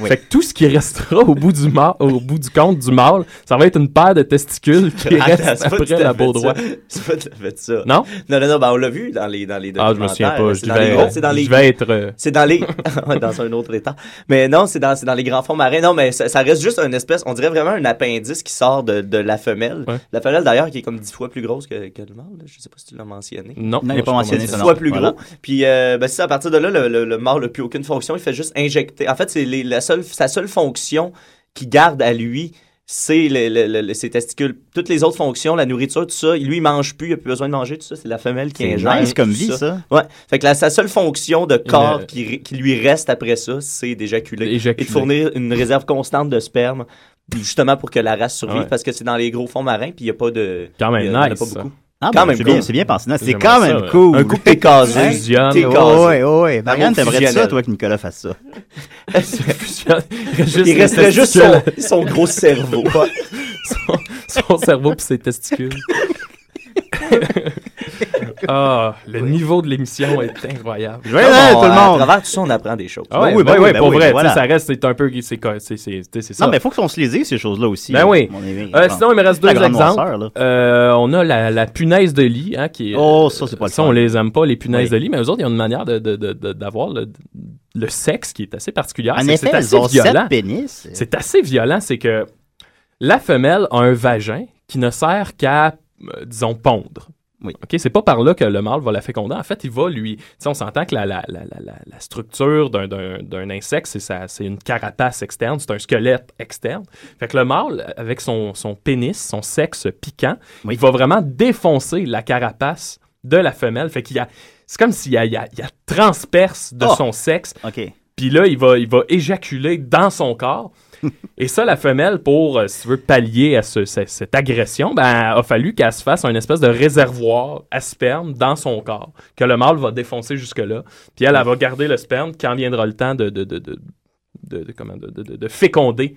[SPEAKER 3] Oui.
[SPEAKER 5] Fait que tout ce qui restera au bout du mâle, au bout du compte du mâle, ça va être une paire de testicules qui
[SPEAKER 6] Attends,
[SPEAKER 5] reste après la Baudroie.
[SPEAKER 6] ça. C'est pas tout à fait ça.
[SPEAKER 5] Non?
[SPEAKER 6] Non, non, non, ben on l'a vu dans les, dans les
[SPEAKER 5] Ah, je me souviens pas. Je devais,
[SPEAKER 6] gros- c'est dans les
[SPEAKER 5] je vais être. euh,
[SPEAKER 6] C'est dans les dans un autre état. Mais non, c'est dans c'est dans les grands fonds marins. Non, mais ça, ça reste juste une espèce, on dirait vraiment un appendice qui sort de, de la femelle.
[SPEAKER 5] Ouais.
[SPEAKER 6] La femelle d'ailleurs qui est comme dix fois plus grosse que, que le mâle. Je sais pas si tu l'as mentionné.
[SPEAKER 5] Non,
[SPEAKER 3] Non, il n'est pas mentionné,
[SPEAKER 6] dix fois plus
[SPEAKER 3] Voilà.
[SPEAKER 6] gros. Puis euh, ben, c'est à partir de là, le, le, le mâle n'a plus aucune fonction. Il fait juste injecter. En fait, c'est les- la seule, sa seule fonction qu'il garde à lui, c'est le- le- le- ses testicules. Toutes les autres fonctions, la nourriture, tout ça, lui, il mange plus, il n'a plus besoin de manger, tout ça. C'est la femelle qui
[SPEAKER 3] C'est
[SPEAKER 6] ingère.
[SPEAKER 3] nice comme vie, ça.
[SPEAKER 6] Ouais. Fait que la, sa seule fonction de corps qui, qui lui reste après ça, c'est d'éjaculer.
[SPEAKER 5] Éjaculer.
[SPEAKER 6] Et de fournir une réserve constante de sperme, justement pour que la race survive,
[SPEAKER 5] Ouais.
[SPEAKER 6] parce que c'est dans les gros fonds marins, puis il n'y a pas de.
[SPEAKER 5] Quand même
[SPEAKER 6] il y en a
[SPEAKER 5] nice,
[SPEAKER 6] pas
[SPEAKER 5] ça.
[SPEAKER 3] Ah,
[SPEAKER 6] Quand
[SPEAKER 3] ben,
[SPEAKER 6] même
[SPEAKER 3] c'est
[SPEAKER 6] cool.
[SPEAKER 3] bien, c'est bien pensé. Non, C'est quand
[SPEAKER 5] ça,
[SPEAKER 3] même cool.
[SPEAKER 6] Un coup t'es casé.
[SPEAKER 5] Fusionne.
[SPEAKER 6] T'es
[SPEAKER 3] Ouais,
[SPEAKER 6] casé.
[SPEAKER 3] ouais, ouais. Marianne, t'aimerais ça, toi, que Nicolas fasse ça?
[SPEAKER 5] Il
[SPEAKER 6] resterait juste son gros cerveau.
[SPEAKER 5] son, son cerveau puis ses testicules. Ah, le niveau de l'émission est incroyable.
[SPEAKER 3] Joyeux Noël, tout le
[SPEAKER 6] À
[SPEAKER 3] monde!
[SPEAKER 6] travers tout ça, on apprend des choses.
[SPEAKER 5] Ah oui,
[SPEAKER 3] oui,
[SPEAKER 5] ben
[SPEAKER 3] ben
[SPEAKER 5] oui,
[SPEAKER 3] oui, ben
[SPEAKER 5] pour
[SPEAKER 3] oui,
[SPEAKER 5] vrai,
[SPEAKER 3] voilà.
[SPEAKER 5] ça reste, c'est un peu, c'est co- c'est c'est- c'est- c'est ça.
[SPEAKER 3] Non, mais il faut qu'on se les dise, ces choses-là aussi.
[SPEAKER 5] Ben
[SPEAKER 3] là.
[SPEAKER 5] oui. Euh,
[SPEAKER 3] bon.
[SPEAKER 5] sinon, il me reste deux exemples.
[SPEAKER 3] noirceur.
[SPEAKER 5] Euh, on a la, la punaise de lit, hein, qui est...
[SPEAKER 3] Oh, ça, c'est pas le
[SPEAKER 5] Ça,
[SPEAKER 3] fun.
[SPEAKER 5] on les aime pas, les punaises
[SPEAKER 3] Oui.
[SPEAKER 5] de lit, mais eux autres, ils ont une manière de- de- de- de- d'avoir le, le sexe qui est assez particulière.
[SPEAKER 3] En
[SPEAKER 5] C'est-
[SPEAKER 3] effet,
[SPEAKER 5] c'est assez
[SPEAKER 3] ont
[SPEAKER 5] violent.
[SPEAKER 3] pénis.
[SPEAKER 5] C'est assez violent, c'est que la femelle a un vagin qui ne sert qu'à, disons, pondre.
[SPEAKER 3] Oui.
[SPEAKER 5] OK, c'est pas par là que le mâle va la féconder. En fait, il va lui. On s'entend que la, la, la, la, structure d'un, insecte, c'est, une carapace externe, c'est un squelette externe. Fait que le mâle, avec son, son pénis, son sexe piquant,
[SPEAKER 3] Oui.
[SPEAKER 5] il va vraiment défoncer la carapace de la femelle. Fait qu'il y a. C'est comme s'il y a, il y a- il y a transperce de
[SPEAKER 3] Oh!
[SPEAKER 5] son sexe.
[SPEAKER 3] OK.
[SPEAKER 5] Puis là, il va, il va éjaculer dans son corps. Et ça, la femelle, pour, euh, si tu pallier à ce- ce- cette agression, ben, a fallu qu'elle se fasse un espèce de réservoir à sperme dans son corps, que le mâle va défoncer jusque-là. Puis elle, va garder le sperme. Quand viendra le temps de, de, de, de, de- comment, de, de- de- de féconder,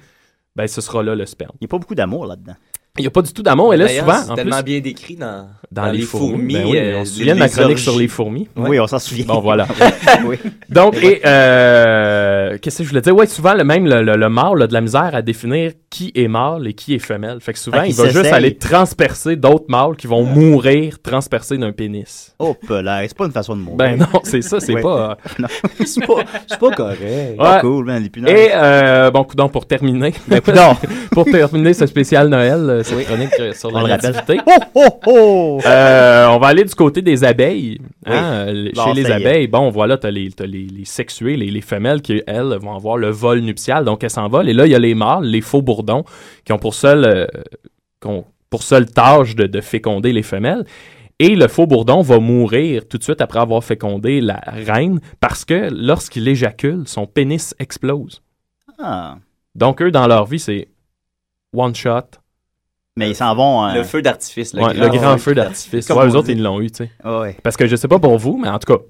[SPEAKER 5] ben, ce sera là le sperme.
[SPEAKER 3] Il n'y a pas beaucoup d'amour là-dedans.
[SPEAKER 5] Il n'y a pas du tout d'amour. Et là, souvent,
[SPEAKER 6] c'est
[SPEAKER 5] en
[SPEAKER 6] tellement
[SPEAKER 5] plus,
[SPEAKER 6] bien décrit dans,
[SPEAKER 5] dans, les, fourmis, ben oui,
[SPEAKER 6] euh,
[SPEAKER 5] on se souvient de ma chronique
[SPEAKER 6] orgies.
[SPEAKER 5] sur les fourmis.
[SPEAKER 3] Oui, on s'en souvient.
[SPEAKER 5] Bon, voilà.
[SPEAKER 3] oui.
[SPEAKER 5] Donc, et euh, qu'est-ce que je voulais dire? Ouais, souvent, le même le, le, le mâle a de la misère à définir qui est mâle et qui est femelle. Fait que souvent, il
[SPEAKER 3] il
[SPEAKER 5] va juste aller transpercer d'autres mâles qui vont mourir transpercés d'un pénis.
[SPEAKER 3] Oh, là, c'est pas une façon de mourir.
[SPEAKER 5] Ben non, c'est ça, c'est
[SPEAKER 3] Ouais.
[SPEAKER 5] pas...
[SPEAKER 3] Non.
[SPEAKER 6] C'est pas, pas correct.
[SPEAKER 3] Pas
[SPEAKER 5] Ouais.
[SPEAKER 3] cool, man, les.
[SPEAKER 5] Et, euh, bon, donc pour terminer,
[SPEAKER 3] Ben,
[SPEAKER 5] pour terminer ce spécial Noël, euh, cette chronique euh, sur
[SPEAKER 3] On
[SPEAKER 5] la nativité,
[SPEAKER 3] Oh, oh, oh!
[SPEAKER 5] Euh, on va aller du côté des abeilles. hein, euh,
[SPEAKER 3] Bon,
[SPEAKER 5] chez les abeilles, bon, voilà, t'as les, t'as les, les sexuées, les, les femelles qui, elles, vont avoir le vol nuptial, donc elles s'envolent. Et là, il y a les mâles, les faux bourdons, qui ont pour seule, euh, pour seule tâche de, de féconder les femelles. Et le faux bourdon va mourir tout de suite après avoir fécondé la reine parce que lorsqu'il éjacule, son pénis explose.
[SPEAKER 3] Ah.
[SPEAKER 5] Donc, eux, dans leur vie, c'est one shot.
[SPEAKER 3] Mais ils s'en vont. hein.
[SPEAKER 6] Le feu d'artifice.
[SPEAKER 5] Ouais, le grand feu d'artifice. Ouais, eux autres, ils l'ont eu, tu sais.
[SPEAKER 3] Ouais.
[SPEAKER 5] Parce que je sais pas pour vous, mais en tout cas,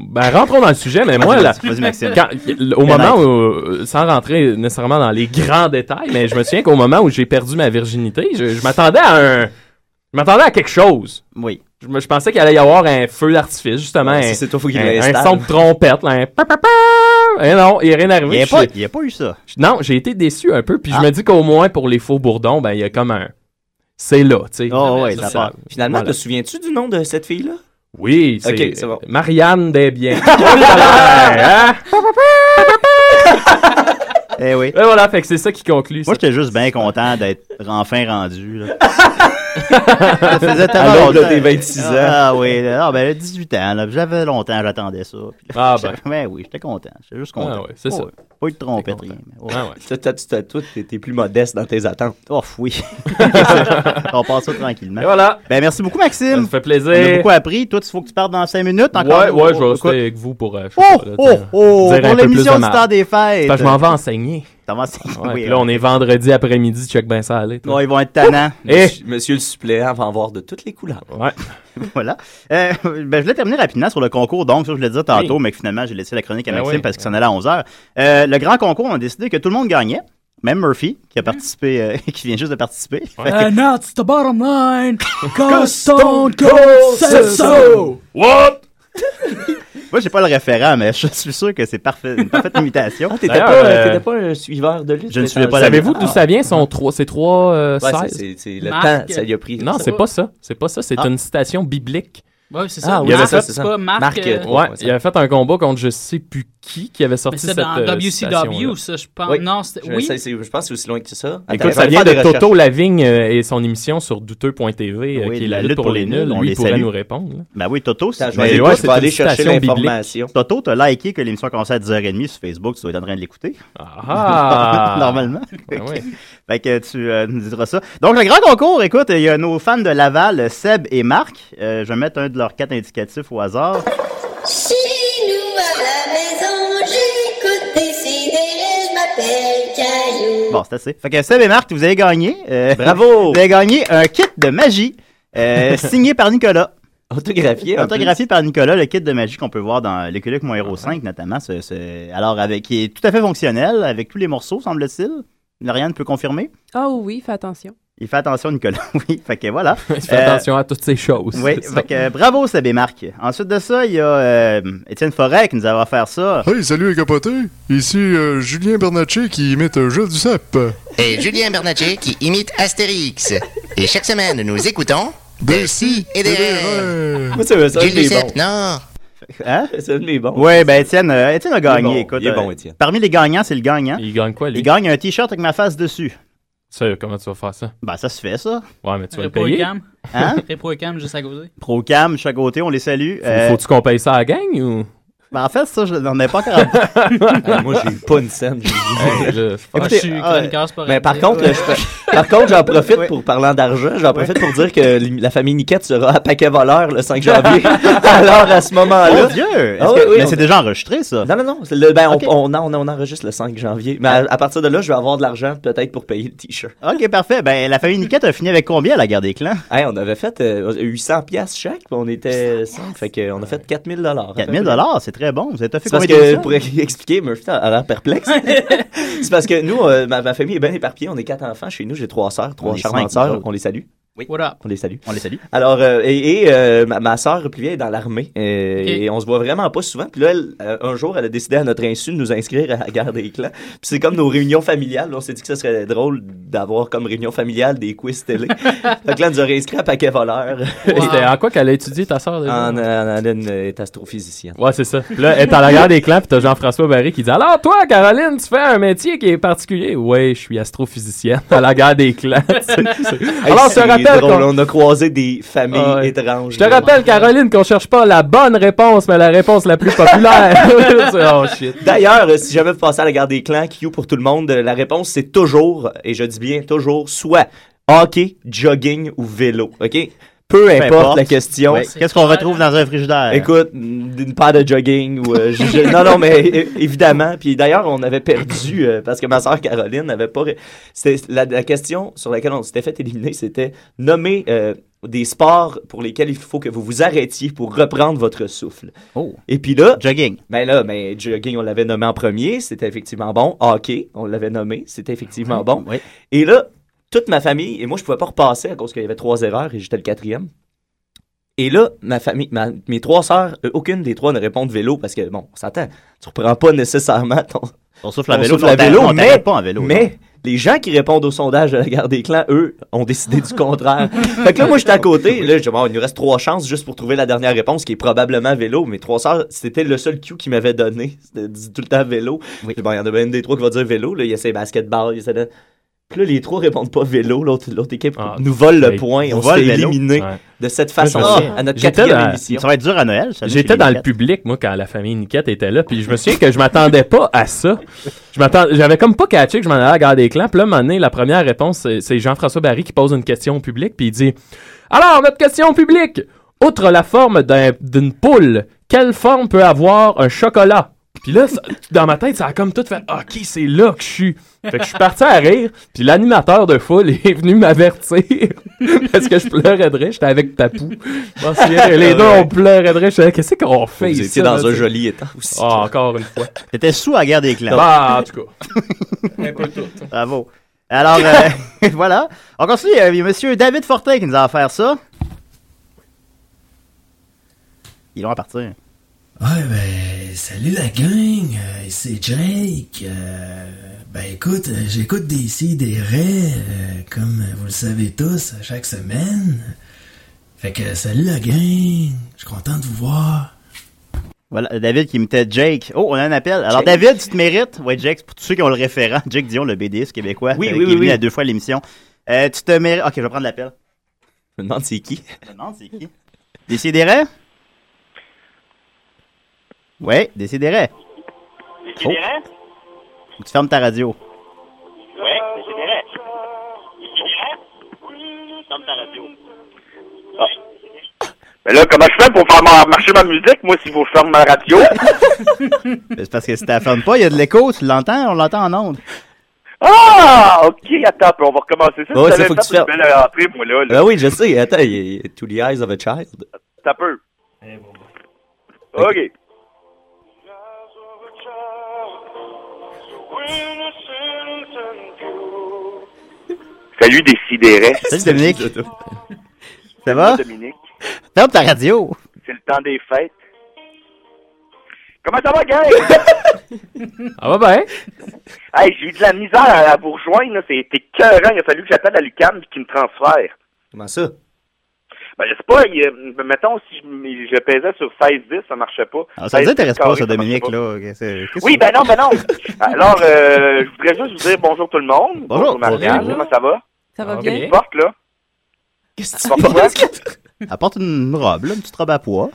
[SPEAKER 5] ben, rentrons dans le sujet, mais moi,
[SPEAKER 3] Vas-y,
[SPEAKER 5] là, quand- au moment où, sans rentrer nécessairement dans les grands détails, mais je me souviens qu'au moment où j'ai perdu ma virginité, je, je m'attendais à un, je m'attendais à quelque chose.
[SPEAKER 3] Oui.
[SPEAKER 5] Je, pensais qu'il allait y avoir un feu d'artifice, justement,
[SPEAKER 6] Ouais,
[SPEAKER 5] un,
[SPEAKER 6] si c'est toi, faut qu'il
[SPEAKER 5] un- un son de trompette, là, un pa, pa, pa. Et non, il n'y a rien
[SPEAKER 3] Il
[SPEAKER 5] arrivé.
[SPEAKER 3] n'y a, pas- il a pas eu ça.
[SPEAKER 5] je- Non, j'ai été déçu un peu, puis
[SPEAKER 3] Ah.
[SPEAKER 5] je me dis qu'au moins pour les faux bourdons, ben il y a comme un, c'est là, tu sais.
[SPEAKER 3] Oh, ouais,
[SPEAKER 5] Ça,
[SPEAKER 3] ça
[SPEAKER 5] ça-
[SPEAKER 3] part.
[SPEAKER 6] Finalement,
[SPEAKER 5] voilà.
[SPEAKER 6] te souviens-tu du nom de cette fille-là?
[SPEAKER 5] Oui, c'est
[SPEAKER 6] bon.
[SPEAKER 5] Marianne Desbiens. Hein?
[SPEAKER 3] Eh oui.
[SPEAKER 5] Et voilà, fait que c'est ça qui conclut.
[SPEAKER 3] Moi, j'étais juste bien content d'être enfin rendu. Là. ça faisait tellement longtemps.
[SPEAKER 6] tes 26 ans.
[SPEAKER 3] Ah oui, là, ah, ben 18 ans. là. J'avais longtemps, j'attendais ça. Puis là,
[SPEAKER 5] Ah, ben.
[SPEAKER 3] ben oui, j'étais content. J'étais juste content.
[SPEAKER 5] Ah ouais, c'est
[SPEAKER 3] Oh,
[SPEAKER 5] ça.
[SPEAKER 3] ouais. Pas eu de trompette,
[SPEAKER 5] T'es
[SPEAKER 3] rien. mais, oh.
[SPEAKER 5] Ah ouais.
[SPEAKER 6] Toi, t'es plus modeste dans tes attentes.
[SPEAKER 3] Oh, oui. On passe ça tranquillement.
[SPEAKER 5] Et voilà.
[SPEAKER 3] Ben, merci beaucoup,
[SPEAKER 5] Ça
[SPEAKER 3] Maxime.
[SPEAKER 5] me fait
[SPEAKER 3] On a
[SPEAKER 5] plaisir.
[SPEAKER 3] beaucoup appris. Toi, il faut que tu partes dans 5 minutes encore.
[SPEAKER 5] Ouais, ouais, je vais rester avec vous pour. euh,
[SPEAKER 3] Oh,
[SPEAKER 5] pas, là,
[SPEAKER 3] oh, oh, pour l'émission
[SPEAKER 5] de
[SPEAKER 3] du temps des fêtes.
[SPEAKER 5] Je m'en vais enseigner. Ouais,
[SPEAKER 3] oui,
[SPEAKER 5] puis là, on est vendredi après-midi, check ben ça aller.
[SPEAKER 3] Ouais, ils vont être tannants.
[SPEAKER 5] Et
[SPEAKER 6] Monsieur, monsieur le suppléant va en voir de toutes les couleurs.
[SPEAKER 5] ouais.
[SPEAKER 3] voilà. Euh, ben, je voulais terminer rapidement sur le concours. Donc, ça, je voulais dire tantôt,
[SPEAKER 5] Oui.
[SPEAKER 3] mais que finalement, j'ai laissé la chronique à
[SPEAKER 5] Ben
[SPEAKER 3] Maxime
[SPEAKER 5] oui.
[SPEAKER 3] parce qu'il s'en allait à 11h. Euh, le grand concours, on a décidé que tout le monde gagnait. Même Murphy, qui a participé, euh, qui vient juste de participer. Fait que-
[SPEAKER 9] And that's the bottom line. Cause Stone Cold said so.
[SPEAKER 5] What?
[SPEAKER 3] Moi, j'ai pas le référent, mais je suis sûr que c'est parfait, une parfaite imitation.
[SPEAKER 6] Ah, t'étais pas,
[SPEAKER 5] euh,
[SPEAKER 6] t'étais pas un suiveur de lutte?
[SPEAKER 3] Je ne suivais pas la
[SPEAKER 5] Savez-vous d'où ça vient, son trois, ces trois euh,
[SPEAKER 6] Ouais,
[SPEAKER 5] 16?
[SPEAKER 6] c'est- c'est c'est le
[SPEAKER 7] Marc,
[SPEAKER 6] temps, ça lui a pris.
[SPEAKER 5] Non, c'est
[SPEAKER 7] pas.
[SPEAKER 5] pas ça. C'est pas ça. C'est
[SPEAKER 3] Ah.
[SPEAKER 5] une citation biblique.
[SPEAKER 7] Ouais, c'est
[SPEAKER 6] Ah,
[SPEAKER 7] ça.
[SPEAKER 6] oui,
[SPEAKER 7] Marc,
[SPEAKER 6] c'est ça, c'est
[SPEAKER 7] pas Marc.
[SPEAKER 6] Marc,
[SPEAKER 7] euh,
[SPEAKER 5] Ouais,
[SPEAKER 6] ouais,
[SPEAKER 5] il avait fait un combat contre je sais plus qui qui avait sorti
[SPEAKER 7] c'est
[SPEAKER 5] cette
[SPEAKER 7] dans
[SPEAKER 5] euh,
[SPEAKER 7] WCW, ça, je pense.
[SPEAKER 6] Oui.
[SPEAKER 7] Non.
[SPEAKER 6] Je,
[SPEAKER 7] Oui.
[SPEAKER 6] je pense que c'est aussi loin que ça.
[SPEAKER 5] Écoute, ça vient de Toto Lavigne euh, et son émission sur douteux.tv euh,
[SPEAKER 3] Oui,
[SPEAKER 5] qui est la lutte pour les nuls.
[SPEAKER 3] on
[SPEAKER 5] Lui
[SPEAKER 3] les
[SPEAKER 5] pourrait
[SPEAKER 3] salue.
[SPEAKER 5] nous répondre. là.
[SPEAKER 3] Ben oui, Toto, si
[SPEAKER 6] Attends,
[SPEAKER 3] tu
[SPEAKER 6] je vais aller,
[SPEAKER 5] ouais,
[SPEAKER 6] je
[SPEAKER 5] c'est
[SPEAKER 6] vais aller
[SPEAKER 5] une
[SPEAKER 6] chercher l'information.
[SPEAKER 3] Toto, t'as liké que l'émission a commencé à 10h30 sur Facebook, tu dois être en train de l'écouter.
[SPEAKER 5] Ah!
[SPEAKER 3] Normalement.
[SPEAKER 5] Ah oui.
[SPEAKER 3] Fait que tu nous diras ça. Donc, le grand concours, écoute, il y a nos fans de Laval, Seb et Marc. Je vais mettre un de leurs quatre indicatifs au hasard.
[SPEAKER 10] Chez nous à la maison, j'écoute des je m'appelle Caillou.
[SPEAKER 3] Bon, c'est assez. Fait que Seb et Marc, vous avez gagné. euh,
[SPEAKER 6] Bravo!
[SPEAKER 3] Vous avez gagné un kit de magie euh, signé par Nicolas.
[SPEAKER 6] Autographié.
[SPEAKER 3] Autographié par Nicolas, le kit de magie qu'on peut voir dans l'écologue Mon Héros 5, notamment. ce- ce- alors, avec, qui est tout à fait fonctionnel, avec tous les morceaux, semble-t-il. Lauriane peut confirmer?
[SPEAKER 8] Ah oui, fais attention.
[SPEAKER 3] Il fait attention, Nicolas. Oui, fait que voilà.
[SPEAKER 5] Il fait
[SPEAKER 3] Euh,
[SPEAKER 5] attention à toutes ces choses.
[SPEAKER 3] Oui, fait que euh, bravo, Sabé Marc. Ensuite de ça, il y a euh, Étienne Forêt qui nous a offert ça.
[SPEAKER 11] Hey, salut les capotés! Ici euh, Julien Bernatchez qui imite Jules Duceppe.
[SPEAKER 12] Et Julien Bernatchez qui imite Astérix. Et chaque semaine, nous écoutons des si et des.
[SPEAKER 6] Moi, c'est ça,
[SPEAKER 12] Duceppe,
[SPEAKER 6] bon.
[SPEAKER 12] non.
[SPEAKER 3] Hein?
[SPEAKER 6] C'est un bons.
[SPEAKER 3] Oui, ben Étienne, euh, Étienne a
[SPEAKER 6] Il est
[SPEAKER 3] gagné.
[SPEAKER 6] bon,
[SPEAKER 3] écoute,
[SPEAKER 6] il est bon, Étienne.
[SPEAKER 3] Parmi les gagnants, c'est le gagnant.
[SPEAKER 5] Il gagne quoi, lui?
[SPEAKER 3] Il gagne un t-shirt avec ma face dessus.
[SPEAKER 5] Ça, comment tu vas faire ça?
[SPEAKER 3] Ben, ça se fait, ça.
[SPEAKER 5] Ouais, mais tu vas le payer.
[SPEAKER 7] cam.
[SPEAKER 3] Hein?
[SPEAKER 7] Repro et cam juste à côté.
[SPEAKER 3] Procam, chaque côté, on les salue. Euh,
[SPEAKER 5] Faut- Faut-tu qu'on paye ça à la gang ou?
[SPEAKER 3] Ben, en fait, ça, je n'en ai pas encore.
[SPEAKER 6] Ah, moi, j'ai pas une scène.
[SPEAKER 7] Sporadique.
[SPEAKER 6] Mais par contre,
[SPEAKER 7] Ouais.
[SPEAKER 6] je- par contre, j'en profite pour parlant d'argent, j'en profite pour dire que la famille Niquette sera à paquet voleur le 5 janvier. Alors à ce moment-là!
[SPEAKER 3] Est-ce
[SPEAKER 6] Ah
[SPEAKER 3] que-
[SPEAKER 6] oui, oui,
[SPEAKER 3] mais c'est déjà enregistré, ça.
[SPEAKER 6] Non, non, non. ben, on-
[SPEAKER 3] Ok.
[SPEAKER 6] on, on, on enregistre le 5 janvier. Mais à, à partir de là, je vais avoir de l'argent peut-être pour payer le t-shirt.
[SPEAKER 3] Ok, parfait. Ben, la famille Niquette a fini avec combien à la guerre des clans?
[SPEAKER 6] Hey, on avait fait euh, 800 pièces chaque, on était 5, fait qu'on a fait 4000 dollars.
[SPEAKER 3] 4000 dollars, c'est très bon. Vous avez fait
[SPEAKER 6] parce que, pour expliquer, Murphy a l'air perplexe. c'est parce que nous, euh, ma, ma famille est bien éparpillée. On est quatre enfants. Chez nous, j'ai trois sœurs, trois charmantes sœurs. On les salue.
[SPEAKER 3] Oui.
[SPEAKER 7] What up?
[SPEAKER 6] On les salue.
[SPEAKER 3] On les salue.
[SPEAKER 6] Alors, euh, et, et, euh, ma, ma soeur plus vieille est dans l'armée. euh. Et on se voit vraiment pas souvent. Puis là, elle, euh, un jour, elle a décidé à notre insu de nous inscrire à la guerre des clans. Puis c'est comme nos réunions familiales. On s'est dit que ce serait drôle d'avoir comme réunion familiale des quiz télé. que là, elle nous a réinscrit à paquet voleur.
[SPEAKER 5] C'était en quoi qu'elle a étudié ta soeur?
[SPEAKER 6] en, en, en une euh, est astrophysicienne.
[SPEAKER 5] Ouais, c'est ça. Puis là, elle est à la guerre des clans, puis t'as Jean-François Barry qui dit Alors, toi, Caroline, tu fais un métier qui est particulier. Ouais, je suis astrophysicienne à la guerre des clans. Alors, rappelle
[SPEAKER 6] drôle, on a croisé des familles
[SPEAKER 5] Ah ouais.
[SPEAKER 6] étranges.
[SPEAKER 5] Je te rappelle, Caroline, qu'on cherche pas la bonne réponse, mais la réponse la plus populaire. oh shit.
[SPEAKER 6] D'ailleurs, euh, si jamais vous passez à la guerre des clans, Q pour tout le monde, euh, la réponse c'est toujours, et je dis bien toujours, soit hockey, jogging ou vélo. OK? Peu importe,
[SPEAKER 3] importe.
[SPEAKER 6] la question.
[SPEAKER 3] Ouais. Qu'est-ce qu'on retrouve dans un frigidaire?
[SPEAKER 6] Écoute, une paire de jogging ou euh, je- je- non non mais évidemment puis d'ailleurs on avait perdu euh, parce que ma sœur Caroline n'avait pas la, la question sur laquelle on s'était fait éliminer c'était nommer euh, des sports pour lesquels il faut que vous vous arrêtiez pour reprendre votre souffle.
[SPEAKER 3] Oh.
[SPEAKER 6] Et puis là,
[SPEAKER 3] Jogging.
[SPEAKER 6] ben là, ben jogging on l'avait nommé en premier, c'était effectivement bon. Hockey, on l'avait nommé, c'était effectivement bon.
[SPEAKER 3] Oui.
[SPEAKER 6] Et là, toute ma famille, et moi, je pouvais pas repasser à cause qu'il y avait trois erreurs et j'étais le quatrième. Et là, ma famille, ma- mes trois sœurs, euh, aucune des trois ne répond de vélo parce que, bon, on s'entend, tu reprends pas nécessairement ton,
[SPEAKER 3] On souffle à
[SPEAKER 6] ton
[SPEAKER 3] vélo.
[SPEAKER 6] souffle à
[SPEAKER 3] on t'a-
[SPEAKER 6] vélo,
[SPEAKER 3] on
[SPEAKER 6] mais,
[SPEAKER 3] pas en vélo.
[SPEAKER 6] mais les gens qui répondent au sondage de la guerre des clans, eux, ont décidé du contraire. fait que là, moi, j'étais à côté. Là, je dis, bon, il nous reste trois chances juste pour trouver la dernière réponse, qui est probablement vélo. Mes trois sœurs, c'était le seul cue qu'ils m'avaient donné. C'était dit tout le temps vélo.
[SPEAKER 3] Oui.
[SPEAKER 6] Puis Bon, il y en a bien une des trois qui va dire vélo. Là, il y a ces basketball, il y a ces- Puis là, les trois répondent pas vélo. L'autre, l'autre équipe
[SPEAKER 5] Ah,
[SPEAKER 6] nous vole le point.
[SPEAKER 3] nous
[SPEAKER 6] On se
[SPEAKER 3] vole
[SPEAKER 6] fait
[SPEAKER 3] vélo.
[SPEAKER 6] éliminer
[SPEAKER 5] Ouais.
[SPEAKER 6] de cette
[SPEAKER 5] Moi, je
[SPEAKER 6] façon
[SPEAKER 5] me
[SPEAKER 6] là
[SPEAKER 5] souviens.
[SPEAKER 6] à notre quatrième
[SPEAKER 5] dans-
[SPEAKER 6] émission.
[SPEAKER 3] Ça va être dur à Noël. ça,
[SPEAKER 5] J'étais dans
[SPEAKER 3] les
[SPEAKER 5] le public, moi, quand la famille Niquette était là, puis je me souviens que je m'attendais pas à ça. Je m'attends, j'avais comme pas catché que je m'en allais à la guerre des clans. Puis là, un moment donné, la première réponse, c'est, Jean-François Barry qui pose une question au public, puis il dit Alors, notre question au public Outre la forme d'un- d'une poule, quelle forme peut avoir un chocolat Puis là, ça- dans ma tête, ça a comme tout fait Ok, c'est là que je suis. Fait que je suis parti à rire, puis l'animateur de foule est venu m'avertir parce que je pleurais de rire. J'étais avec m'en souviens, les deux, on pleurait de rire. Je disais, qu'est-ce qu'on fait
[SPEAKER 6] Vous étiez
[SPEAKER 5] là,
[SPEAKER 6] dans un joli état aussi.
[SPEAKER 5] Ah, encore une fois.
[SPEAKER 3] T'étais sous à la guerre des clans.
[SPEAKER 5] Bah, en tout cas. Un peu tout.
[SPEAKER 3] Bravo. Alors, euh, voilà. On continue. Il y a monsieur David Fortin qui nous a offert ça. Ils vont à partir.
[SPEAKER 9] Ouais, ben, salut la gang, euh, c'est Jake. Euh, ben écoute, euh, j'écoute des si des raies, euh, comme vous le savez tous, chaque semaine. Fait que salut la gang, je suis content de vous voir.
[SPEAKER 3] Voilà, David qui imitait Jake. Oh, on a un appel. Alors,
[SPEAKER 6] Jake.
[SPEAKER 3] David, tu te mérites? Ouais, Jake, pour tous ceux qui ont le référent, Jake Dion, le BDS québécois,
[SPEAKER 6] Oui,
[SPEAKER 3] euh,
[SPEAKER 6] oui,
[SPEAKER 3] qui
[SPEAKER 6] oui,
[SPEAKER 3] est venu
[SPEAKER 6] oui.
[SPEAKER 3] à deux fois à l'émission. Euh, tu te mérites. Ok, je vais prendre l'appel.
[SPEAKER 6] Je me demande c'est qui.
[SPEAKER 3] Je me demande c'est qui. Décidérez? Ouais, Décidérez.
[SPEAKER 13] Décidérez?
[SPEAKER 3] Tu fermes ta radio.
[SPEAKER 13] Ouais, décidérez. Décidérez? Ferme ta radio.
[SPEAKER 14] Mais là, comment je fais pour faire ma- marcher ma musique, moi, s'il faut que je ferme ma radio?
[SPEAKER 3] C'est parce que si tu la fermes pas, il y a de l'écho, tu l'entends, on l'entend en ondes.
[SPEAKER 14] Ah! OK, attends, puis on va recommencer ça. Tu
[SPEAKER 6] ça, faut que tu
[SPEAKER 14] moi, là. là.
[SPEAKER 6] Ah oui, je sais. Attends, il y a To the Eyes of a Child.
[SPEAKER 14] Ça peut. OK. Salut, Décideret.
[SPEAKER 3] Salut, Dominique. Ça va?
[SPEAKER 14] Dominique.
[SPEAKER 3] Ferme ta radio.
[SPEAKER 14] C'est le temps des fêtes. Comment ça va, gang?
[SPEAKER 5] Ah va bien.
[SPEAKER 14] hey, j'ai eu de la misère à, à vous rejoindre, là. C'était écœurant. Il a fallu que j'appelle à l'UQAM et qu'il me transfère.
[SPEAKER 6] Comment ça?
[SPEAKER 14] Ben, je sais pas, il, mettons, si je, je pesais sur 16-10, ça marchait pas.
[SPEAKER 3] Ah, ça ne
[SPEAKER 14] 16-10
[SPEAKER 3] t'intéresse pas, ça, Dominique,
[SPEAKER 14] pas.
[SPEAKER 3] là.
[SPEAKER 14] Oui, ben non, ben non. Alors, euh, je voudrais juste vous dire bonjour tout le monde.
[SPEAKER 3] Bonjour.
[SPEAKER 14] Marianne,
[SPEAKER 3] Bonjour.
[SPEAKER 14] comment ça va?
[SPEAKER 8] Ça va
[SPEAKER 3] Ah,
[SPEAKER 8] bien?
[SPEAKER 14] portes, là?
[SPEAKER 6] Qu'est-ce
[SPEAKER 14] que tu portes?
[SPEAKER 3] Apporte une robe, là, une petite robe à poids.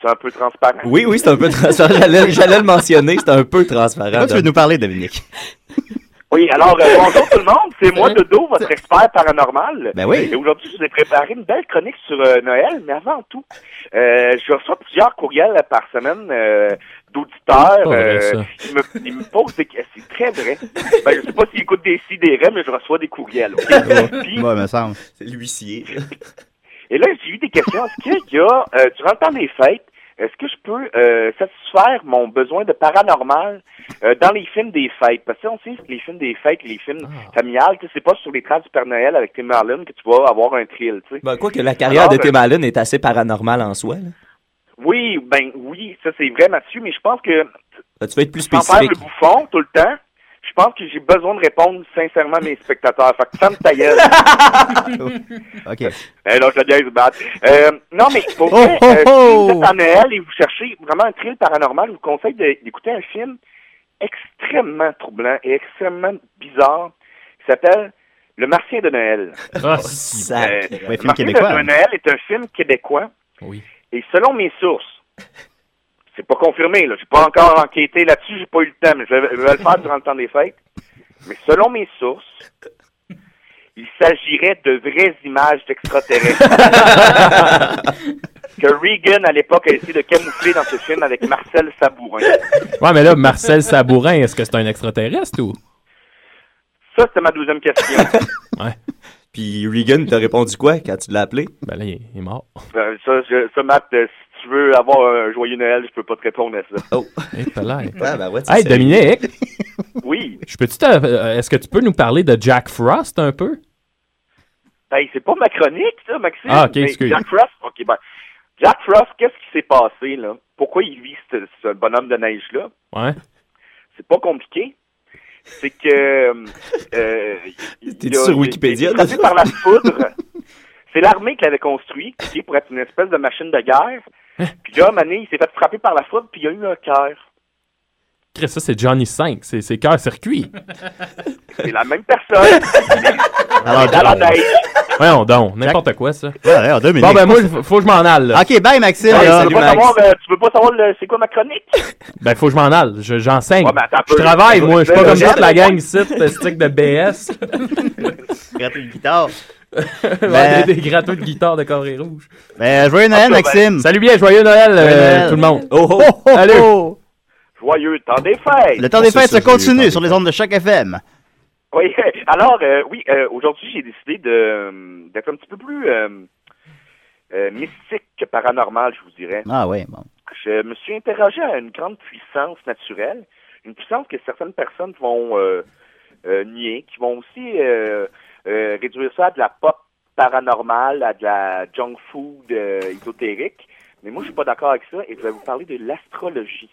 [SPEAKER 14] C'est un peu transparent.
[SPEAKER 6] Oui, oui, c'est un peu transparent. J'allais le mentionner, c'est un peu transparent.
[SPEAKER 3] Pourquoi tu veux nous parler, Dominique?
[SPEAKER 14] Oui, alors, euh, bonjour tout le monde. C'est moi, Dodo, votre expert paranormal.
[SPEAKER 3] Ben oui.
[SPEAKER 14] Et aujourd'hui, je vous ai préparé une belle chronique sur euh, Noël, mais avant tout, euh, je reçois plusieurs courriels par semaine euh, d'auditeurs.
[SPEAKER 5] Vrai,
[SPEAKER 14] euh,
[SPEAKER 5] ça.
[SPEAKER 14] ils, me, ils me posent des questions. C'est très vrai. Ben, je sais pas s'ils écoutent des sidérés, mais je reçois des courriels. ok? Puis,
[SPEAKER 3] Ouais, me semble.
[SPEAKER 6] C'est l'huissier.
[SPEAKER 14] Et là, j'ai eu des questions. Est-ce qu'il y a, euh, durant le temps des fêtes, est-ce que je peux euh, satisfaire mon besoin de paranormal euh, dans les films des fêtes? Parce que on sait que les films des fêtes, les films familiales, tu sais, c'est pas sur les traces du Père Noël avec Tim Allen que tu vas avoir un thrill, tu sais.
[SPEAKER 6] Ben, quoi que la carrière
[SPEAKER 14] Alors,
[SPEAKER 6] de Tim Allen est assez paranormale en soi. là.
[SPEAKER 14] Oui, ben oui, ça c'est vrai, Mathieu, mais je pense que
[SPEAKER 6] Ben, tu vas être plus
[SPEAKER 14] sans faire
[SPEAKER 6] spécifique.
[SPEAKER 14] le bouffon tout le temps, pense que j'ai besoin de répondre sincèrement à mes spectateurs. Fait que ferme ta gueule.
[SPEAKER 3] OK.
[SPEAKER 14] Eh là, je la niaise, Bat. Euh, non, mais pour
[SPEAKER 3] Oh,
[SPEAKER 14] vrai,
[SPEAKER 3] oh,
[SPEAKER 14] euh, si
[SPEAKER 3] oh!
[SPEAKER 14] vous êtes en Noël et vous cherchez vraiment un thrill paranormal, je vous conseille d'écouter un film extrêmement troublant et extrêmement bizarre qui s'appelle Le Martien de Noël.
[SPEAKER 5] Ah,
[SPEAKER 6] sac.
[SPEAKER 14] Euh,
[SPEAKER 3] Ouais,
[SPEAKER 14] Le Martien
[SPEAKER 3] québécois.
[SPEAKER 14] de Noël est un film québécois.
[SPEAKER 5] Oui.
[SPEAKER 14] Et selon mes sources, c'est pas confirmé, là. J'ai pas encore enquêté là-dessus, j'ai pas eu le temps, mais je vais, je vais le faire durant le temps des fêtes. Mais selon mes sources, il s'agirait de vraies images d'extraterrestres. que Reagan, à l'époque, a essayé de camoufler dans ce film avec Marcel Sabourin.
[SPEAKER 5] Ouais, mais là, Marcel Sabourin, est-ce que c'est un extraterrestre ou?
[SPEAKER 14] Ça, c'était ma deuxième question.
[SPEAKER 5] Ouais.
[SPEAKER 6] Puis Regan t'a répondu quoi quand tu l'as appelé?
[SPEAKER 5] Ben là, il est, mort.
[SPEAKER 14] Euh, ça, je- ça, Matt, euh, tu veux avoir un joyeux Noël, je peux pas te répondre à ça.
[SPEAKER 6] Oh.
[SPEAKER 5] Hey, t'as l'air.
[SPEAKER 6] Ah, ben ouais, c'est
[SPEAKER 5] Hey. Dominique,
[SPEAKER 14] Oui.
[SPEAKER 5] je te- euh, est-ce que tu peux nous parler de Jack Frost un peu?
[SPEAKER 14] Hey, c'est pas ma chronique, ça, Maxime.
[SPEAKER 5] Ah, ok, excuse.
[SPEAKER 14] Jack Frost, ok, ben, Jack Frost, qu'est-ce qui s'est passé, là? Pourquoi il vit ce, ce bonhomme de neige-là?
[SPEAKER 5] Ouais.
[SPEAKER 14] C'est pas compliqué. C'est que. Euh, a-
[SPEAKER 6] sur Wikipédia,
[SPEAKER 14] il par la foudre. C'est l'armée qui l'avait construit, ok, pour être une espèce de machine de guerre.
[SPEAKER 5] Hein?
[SPEAKER 14] Puis là, Mané, il s'est fait frapper par la foudre, puis il a eu un cœur.
[SPEAKER 5] Chris, ça, c'est Johnny 5. C'est, c'est cœur-circuit.
[SPEAKER 14] C'est la même personne.
[SPEAKER 3] Alors,
[SPEAKER 14] dans la neige.
[SPEAKER 5] Voyons donc, n'importe quoi, ça.
[SPEAKER 3] Ouais, ouais, oh, Dominique.
[SPEAKER 5] Bon, ben moi, il faut que je m'en aille, là.
[SPEAKER 3] OK, bye, Maxime.
[SPEAKER 14] Ouais,
[SPEAKER 3] là.
[SPEAKER 14] tu, veux pas savoir, euh, tu veux pas savoir le- c'est quoi ma chronique?
[SPEAKER 5] Ben, faut que je m'en aille. Je- j'enseigne.
[SPEAKER 14] Ouais, ben,
[SPEAKER 5] je
[SPEAKER 14] peu.
[SPEAKER 5] travaille, moi. Je suis pas comme toute la gang ici, de stick de BS.
[SPEAKER 3] Gratter une guitare. Ben-
[SPEAKER 5] des, des gratteux de guitare de Corée Rouge.
[SPEAKER 3] Ben, joyeux Noël,
[SPEAKER 14] ben,
[SPEAKER 3] Maxime.
[SPEAKER 5] Salut bien, joyeux Noël, euh,
[SPEAKER 3] Joyeux Noël.
[SPEAKER 5] tout le monde.
[SPEAKER 6] Oh, oh.
[SPEAKER 3] Oh, oh,
[SPEAKER 5] Salut.
[SPEAKER 3] oh.
[SPEAKER 14] Joyeux temps des fêtes!
[SPEAKER 3] Le temps des fêtes
[SPEAKER 6] ça,
[SPEAKER 3] se continue sur les ondes de chaque FM.
[SPEAKER 14] Oui, alors, euh, oui, euh, aujourd'hui, j'ai décidé de d'être un petit peu plus euh, euh, mystique que paranormal, je vous dirais.
[SPEAKER 3] Ah ouais, bon.
[SPEAKER 14] Je me suis interrogé à une grande puissance naturelle, une puissance que certaines personnes vont euh, euh, nier, qui vont aussi euh, réduire ça à de la pop paranormale, à de la junk food euh, ésotérique. Mais moi, je suis pas d'accord avec ça et je vais vous parler de l'astrologie.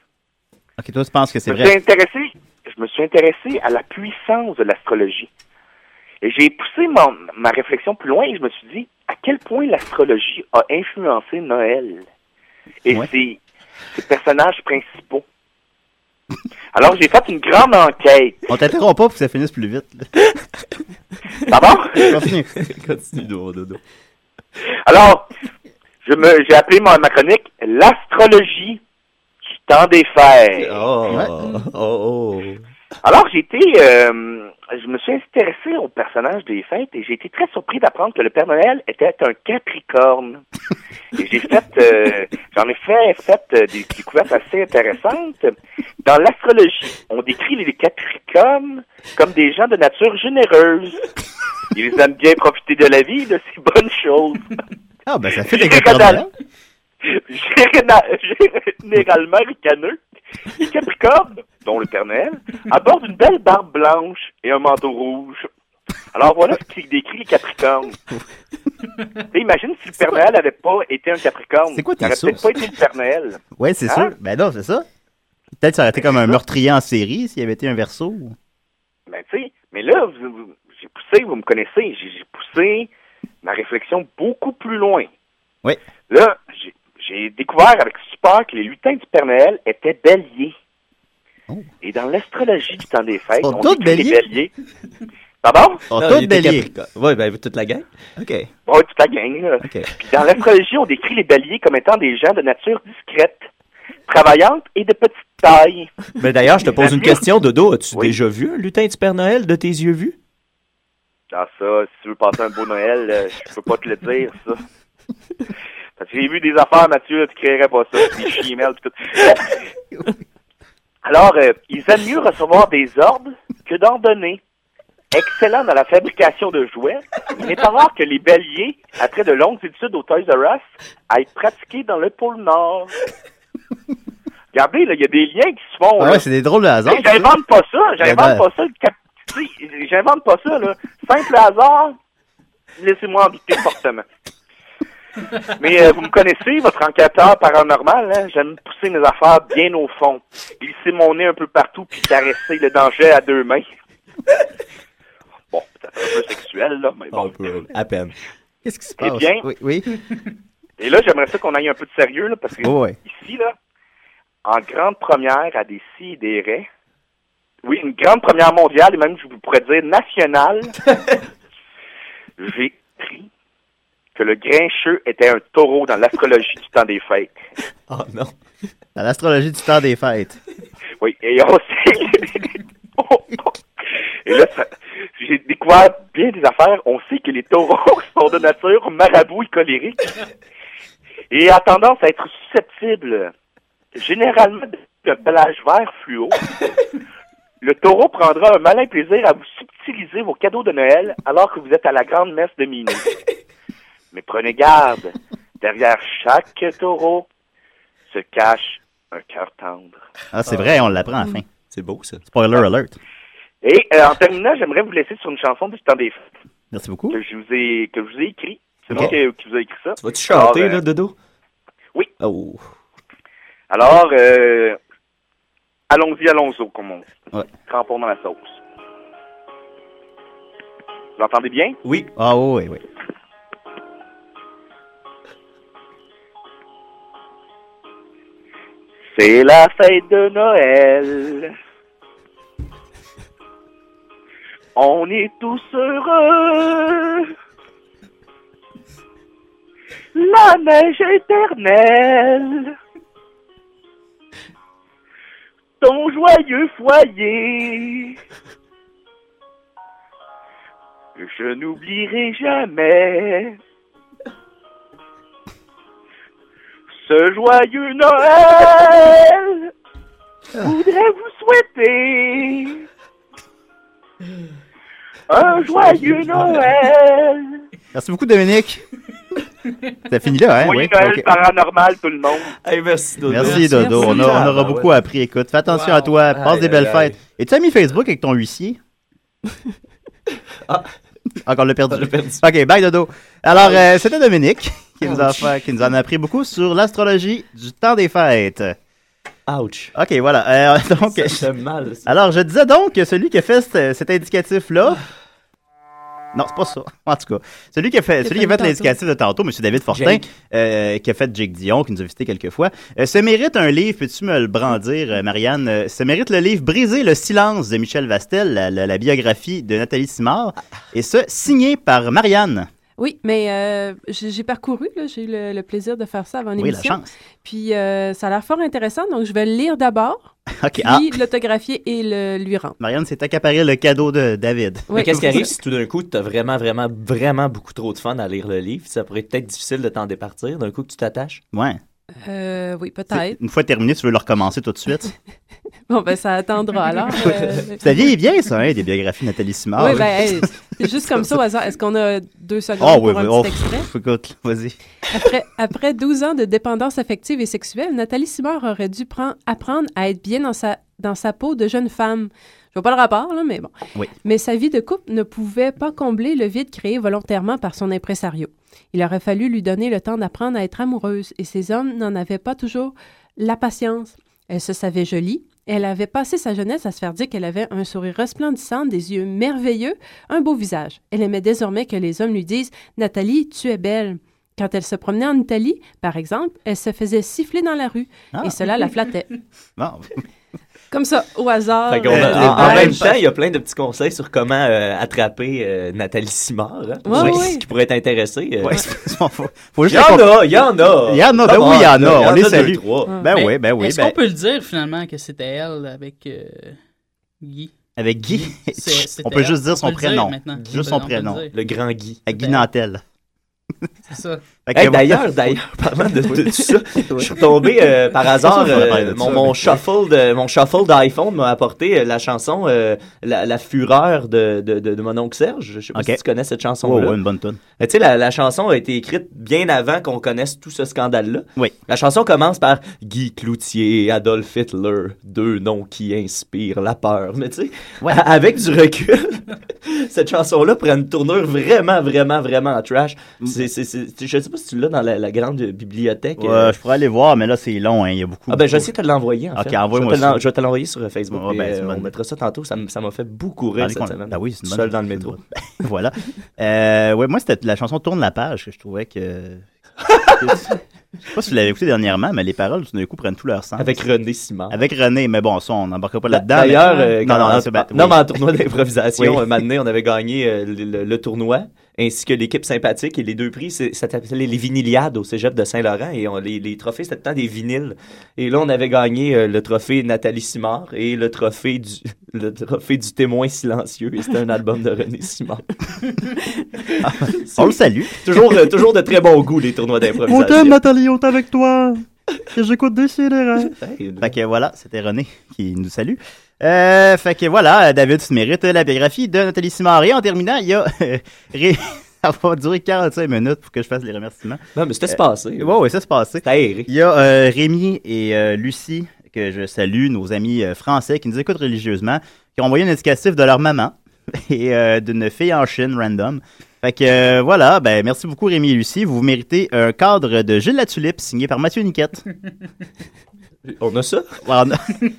[SPEAKER 3] OK, toi, tu penses que c'est
[SPEAKER 14] Je me suis
[SPEAKER 3] vrai?
[SPEAKER 14] intéressé, je me suis intéressé à la puissance de l'astrologie. Et j'ai poussé mon- ma réflexion plus loin et je me suis dit à quel point l'astrologie a influencé Noël? Et
[SPEAKER 3] Ouais.
[SPEAKER 14] ses, ses personnages principaux. Alors j'ai fait une grande enquête.
[SPEAKER 3] On t'interrompt pas pour que ça finisse plus vite. là.
[SPEAKER 14] D'abord,
[SPEAKER 3] Continue.
[SPEAKER 6] Continue, Dodo. Dodo.
[SPEAKER 14] alors je me j'ai appelé ma, ma chronique l'astrologie du temps des fêtes.
[SPEAKER 6] Oh,
[SPEAKER 3] Ouais.
[SPEAKER 6] oh, oh.
[SPEAKER 14] Alors, j'ai été, euh, je me suis intéressé au personnage des fêtes et j'ai été très surpris d'apprendre que le Père Noël était un Capricorne. Et j'ai fait, euh, j'en ai fait, fait euh, des découvertes assez intéressantes. Dans l'astrologie, on décrit les Capricornes comme des gens de nature généreuse. Ils aiment bien profiter de la vie, et de ses bonnes choses.
[SPEAKER 3] Ah, ben, ça fait des
[SPEAKER 14] Général-. Général- Généralement ricaneux, les Capricornes, dont le Père Noël, abordent une belle barbe blanche et un manteau rouge. Alors voilà ce qui décrit les Capricornes. Imagine si le Père Noël n'avait pas été un Capricorne.
[SPEAKER 3] C'est quoi tes
[SPEAKER 14] Il aurait peut-être pas été le Père Noël.
[SPEAKER 3] Ouais, c'est
[SPEAKER 14] Hein?
[SPEAKER 3] sûr. Ben non, c'est ça. Peut-être ça aurait été comme un meurtrier en série s'il y avait été un verso.
[SPEAKER 14] Ben, tu sais, mais là, vous- vous- j'ai poussé, vous me connaissez, j'ai j'ai poussé ma réflexion beaucoup plus loin.
[SPEAKER 3] Oui.
[SPEAKER 14] Là, j'ai- j'ai découvert avec stupeur que les lutins du Père Noël étaient béliers. Et dans l'astrologie du temps des fêtes,
[SPEAKER 3] Sont
[SPEAKER 14] on
[SPEAKER 3] tous
[SPEAKER 14] décrit les
[SPEAKER 3] béliers?
[SPEAKER 14] Pardon?
[SPEAKER 3] Sont tous béliers.
[SPEAKER 6] Oui, ben, toute la gang.
[SPEAKER 3] OK.
[SPEAKER 14] Ouais, toute la gang. là. Puis dans l'astrologie, on décrit les béliers comme étant des gens de nature discrète, travaillante et de petite taille.
[SPEAKER 6] Ben, d'ailleurs, je te pose une question, Dodo. As-tu déjà vu un lutin du Père Noël de tes yeux vus?
[SPEAKER 14] Ah ça, si tu veux passer un beau Noël, euh, je peux pas te le dire, ça. Parce que j'ai vu des affaires, Mathieu, tu créerais pas ça, des chimelles pis tout. Alors, euh, ils aiment mieux recevoir des ordres que d'en donner. Excellent dans la fabrication de jouets, il n'est pas rare que les béliers, après de longues études au Toys R Us, aillent pratiquer dans le pôle Nord. Regardez, là, il y a des liens qui se font.
[SPEAKER 3] Ah ouais, c'est des drôles de hasard.
[SPEAKER 14] J'invente pas ça, j'invente
[SPEAKER 3] Ben,
[SPEAKER 14] pas ça. J'invente pas ça, là. Simple hasard, laissez-moi en douter fortement. Mais euh, vous me connaissez, votre enquêteur paranormal, hein? j'aime pousser mes affaires bien au fond, glisser mon nez un peu partout puis caresser le danger à deux mains. Bon, peut-être un peu sexuel, là, mais bon.
[SPEAKER 6] À peine.
[SPEAKER 3] Qu'est-ce qui se
[SPEAKER 14] Eh
[SPEAKER 3] passe?
[SPEAKER 14] bien,
[SPEAKER 3] Oui, oui.
[SPEAKER 14] et là, j'aimerais ça qu'on aille un peu de sérieux, là, parce que
[SPEAKER 3] Oh, ouais.
[SPEAKER 14] ici, là, en grande première à des si et des raies, oui, une grande première mondiale, et même, je vous pourrais dire nationale, j'ai appris que le grincheux était un taureau dans l'astrologie du temps des fêtes.
[SPEAKER 6] Oh non.
[SPEAKER 3] Dans l'astrologie du temps des fêtes.
[SPEAKER 14] Oui, et on sait... et là, ça- j'ai découvert bien des affaires. On sait que les taureaux sont de nature marabout et colérique et a tendance à être susceptibles généralement d'un pelage vert fluo. Le taureau prendra un malin plaisir à vous subtiliser vos cadeaux de Noël alors que vous êtes à la grande messe de minuit. Mais prenez garde, derrière chaque taureau se cache un cœur tendre.
[SPEAKER 3] Ah, c'est vrai, on l'apprend à la fin.
[SPEAKER 6] C'est beau, ça.
[SPEAKER 3] Spoiler alert.
[SPEAKER 14] Et euh, en terminant, j'aimerais vous laisser sur une chanson du temps des fêtes
[SPEAKER 3] Merci beaucoup.
[SPEAKER 14] que je vous ai que je vous ai écrit. C'est moi qui, qui vous ai écrit ça.
[SPEAKER 6] Tu vas-tu chanter,
[SPEAKER 14] Alors, euh,
[SPEAKER 6] là, Dodo?
[SPEAKER 14] Oui.
[SPEAKER 6] Oh.
[SPEAKER 14] Alors, euh, allons-y, allons-y, comme on dit.
[SPEAKER 3] Ouais.
[SPEAKER 14] Crampons dans la sauce. Vous l'entendez bien?
[SPEAKER 6] Oui.
[SPEAKER 3] Ah oui, oui.
[SPEAKER 14] C'est la fête de Noël. On est tous heureux. La neige éternelle. Ton joyeux foyer. Je n'oublierai jamais. Ce joyeux Noël voudrais vous souhaiter un joyeux Noël.
[SPEAKER 3] Merci beaucoup, Dominique. T'as fini là, hein?
[SPEAKER 14] Joyeux
[SPEAKER 3] Oui.
[SPEAKER 14] Noël paranormal, tout le monde.
[SPEAKER 6] merci, Dodo.
[SPEAKER 3] Merci, Dodo. On, a- on aura beaucoup appris. Écoute, fais attention à toi. Passe des belles
[SPEAKER 6] aïe, aïe.
[SPEAKER 3] fêtes. Es-tu ami Facebook avec ton huissier? Encore le perdu. Ok, bye, Dodo. Alors, euh, c'était Dominique qui nous, a fait- qui nous en a appris beaucoup sur l'astrologie du temps des fêtes.
[SPEAKER 6] Ouch.
[SPEAKER 3] Ok, voilà. Euh, donc,
[SPEAKER 6] Ça fait mal, ça.
[SPEAKER 3] alors, je disais donc que celui qui a fait cet, cet indicatif-là. Non, c'est pas ça. En tout cas, celui qui a fait, celui qui a
[SPEAKER 6] fait
[SPEAKER 3] l'indicatif de tantôt, M. David Fortin, euh, qui a fait Jake Dion, qui nous a visité quelques fois, euh, se mérite un livre. Peux-tu me le brandir, euh, Marianne? Euh, Se mérite le livre Briser le silence de Michel Vastel, la, la- la biographie de Nathalie Simard, et ce signé par Marianne.
[SPEAKER 8] Oui, mais euh, j'ai parcouru, j'ai eu le, le plaisir de faire ça avant
[SPEAKER 3] Oui, la
[SPEAKER 8] l'émission.
[SPEAKER 3] chance.
[SPEAKER 8] Puis euh, ça a l'air fort intéressant, donc je vais le lire d'abord, puis
[SPEAKER 3] ah.
[SPEAKER 8] l'autographier et le lui rendre.
[SPEAKER 3] Marianne s'est accaparé le cadeau de David.
[SPEAKER 6] Mais qu'est-ce qui arrive si tout d'un coup, tu as vraiment, vraiment, vraiment beaucoup trop de fun à lire le livre? Ça pourrait être difficile de t'en départir d'un coup que tu t'attaches?
[SPEAKER 3] Ouais.
[SPEAKER 8] Euh, oui, peut-être.
[SPEAKER 3] Une fois terminé, tu veux le recommencer tout de suite?
[SPEAKER 8] Bon, ben ça attendra alors. euh,
[SPEAKER 3] ça vieillit bien, ça, hein, des biographies de Nathalie Simard.
[SPEAKER 8] oui, ben, hey, c'est juste comme ça au hasard. Est-ce qu'on a deux secondes
[SPEAKER 3] Ah
[SPEAKER 8] pour
[SPEAKER 3] oui,
[SPEAKER 8] un
[SPEAKER 3] oui,
[SPEAKER 8] petit
[SPEAKER 3] oh,
[SPEAKER 8] extrait?
[SPEAKER 3] vas-y.
[SPEAKER 8] Après, après 12 ans de dépendance affective et sexuelle, Nathalie Simard aurait dû prendre- apprendre à être bien dans sa, dans sa peau de jeune femme. Je vois pas le rapport, là, mais bon.
[SPEAKER 3] Oui.
[SPEAKER 8] Mais sa vie de couple ne pouvait pas combler le vide créé volontairement par son impresario. Il aurait fallu lui donner le temps d'apprendre à être amoureuse, et ces hommes n'en avaient pas toujours la patience. Elle se savait jolie. Elle avait passé sa jeunesse à se faire dire qu'elle avait un sourire resplendissant, des yeux merveilleux, un beau visage. Elle aimait désormais que les hommes lui disent Nathalie, tu es belle. Quand elle se promenait en Italie, par exemple, elle se faisait siffler dans la rue,
[SPEAKER 3] Ah.
[SPEAKER 8] et cela la flattait. Comme ça, au hasard.
[SPEAKER 6] Fait qu'on a-
[SPEAKER 8] euh,
[SPEAKER 6] en, même temps, il y a plein de petits conseils sur comment euh, attraper euh, Nathalie Simard. Hein,
[SPEAKER 8] Ouais, ouais.
[SPEAKER 6] qui pourraient être intéressés. euh.
[SPEAKER 3] Ouais, c'est- faut, faut juste
[SPEAKER 6] Il y en a, il y en a.
[SPEAKER 3] Il y en a, ben oui, il y en a. On les
[SPEAKER 6] a
[SPEAKER 3] salue. Ben oui, ben oui.
[SPEAKER 7] Est-ce
[SPEAKER 3] ben-
[SPEAKER 7] qu'on peut le dire finalement que c'était elle avec Guy?
[SPEAKER 3] Avec Guy, on peut
[SPEAKER 7] elle.
[SPEAKER 3] juste dire
[SPEAKER 7] On
[SPEAKER 3] son
[SPEAKER 7] dire
[SPEAKER 3] prénom.
[SPEAKER 7] maintenant. Guy,
[SPEAKER 3] Juste
[SPEAKER 7] on
[SPEAKER 3] son prénom.
[SPEAKER 7] dire.
[SPEAKER 6] Le grand Guy.
[SPEAKER 3] Avec Guy Nantel.
[SPEAKER 7] C'est ça.
[SPEAKER 6] Hey, d'ailleurs, d'ailleurs, parlant de, de tout ça, je suis tombé euh, par hasard, euh, mon, mon shuffle de, mon shuffle d'iPhone m'a apporté euh, la chanson euh, la, la fureur de, de, mon oncle Serge. Je sais pas si tu connais cette chanson là.
[SPEAKER 3] ouais, une bonne tune.
[SPEAKER 6] Tu sais, la, la chanson a été écrite bien avant qu'on connaisse tout ce scandale-là.
[SPEAKER 3] Oui.
[SPEAKER 6] La chanson commence par Guy Cloutier, Adolf Hitler, deux noms qui inspirent la peur. Mais tu sais,
[SPEAKER 3] Ouais.
[SPEAKER 6] avec du recul, cette chanson-là prend une tournure vraiment, vraiment, vraiment trash. C'est, c'est- je sais pas si tu l'as dans la, la grande bibliothèque.
[SPEAKER 3] Ouais,
[SPEAKER 6] euh,
[SPEAKER 3] je pourrais aller voir, mais là, c'est long, hein. Il y a beaucoup.
[SPEAKER 6] ah ben,
[SPEAKER 3] beaucoup-
[SPEAKER 6] j'essaie de te l'envoyer, en
[SPEAKER 3] Ok,
[SPEAKER 6] fait.
[SPEAKER 3] envoie-moi
[SPEAKER 6] je. Je vais te l'envoyer sur Facebook.
[SPEAKER 3] Ouais, ben,
[SPEAKER 6] euh, on mettra ça tantôt. Ça m- ça m'a fait beaucoup rire cette semaine.
[SPEAKER 3] Ben oui, c'est une
[SPEAKER 6] Seul
[SPEAKER 3] bonne-
[SPEAKER 6] dans le métro.
[SPEAKER 3] voilà. Euh, ouais, moi, c'était la chanson Tourne la page que je trouvais que. Je sais pas si vous l'avez écouté dernièrement, mais les paroles, tout d'un coup, prennent tout leur sens.
[SPEAKER 6] Avec René Simard.
[SPEAKER 3] Avec René, mais bon, ça, on n'embarquera pas là-dedans.
[SPEAKER 6] D'ailleurs,
[SPEAKER 3] mais-
[SPEAKER 6] euh,
[SPEAKER 3] non,
[SPEAKER 6] quand-
[SPEAKER 3] non,
[SPEAKER 6] en-
[SPEAKER 3] ben-
[SPEAKER 6] non,
[SPEAKER 3] oui.
[SPEAKER 6] mais en tournoi d'improvisation,
[SPEAKER 3] Oui.
[SPEAKER 6] donné, on avait gagné euh, le, le- le tournoi, ainsi que l'équipe sympathique. Et les deux prix, ça s'appelait les viniliades au cégep de Saint-Laurent. Et on- les, les trophées, c'était tout le temps des vinyles. Et là, on avait gagné euh, le trophée Nathalie Simard et le trophée du, le trophée du témoin silencieux. Et c'était un album de René Simard.
[SPEAKER 3] On le salue.
[SPEAKER 6] toujours, euh, toujours de très bon goût, les tournois d'improvisation.
[SPEAKER 3] Nathalie, on est avec toi. Que j'écoute des Fait que voilà, c'était René qui nous salue. Euh, fait que voilà, David, tu te mérites la biographie de Nathalie Simard. Et en terminant, il y a. euh, Ré- Ça va durer 45 minutes pour que je fasse les remerciements.
[SPEAKER 6] Non, mais c'était se
[SPEAKER 3] Euh,
[SPEAKER 6] passer.
[SPEAKER 3] Ouais, ouais, ça se passait.
[SPEAKER 6] Aéré.
[SPEAKER 3] Il y a euh, Rémi et euh, Lucie, que je salue, nos amis euh, français qui nous écoutent religieusement, qui ont envoyé un indicatif de leur maman et euh, d'une fille en Chine random. Fait que euh, voilà, ben merci beaucoup Rémi et Lucie. Vous méritez un cadre de Gilles Latulippe signé par Mathieu Niquette.
[SPEAKER 6] On a ça?
[SPEAKER 3] On a-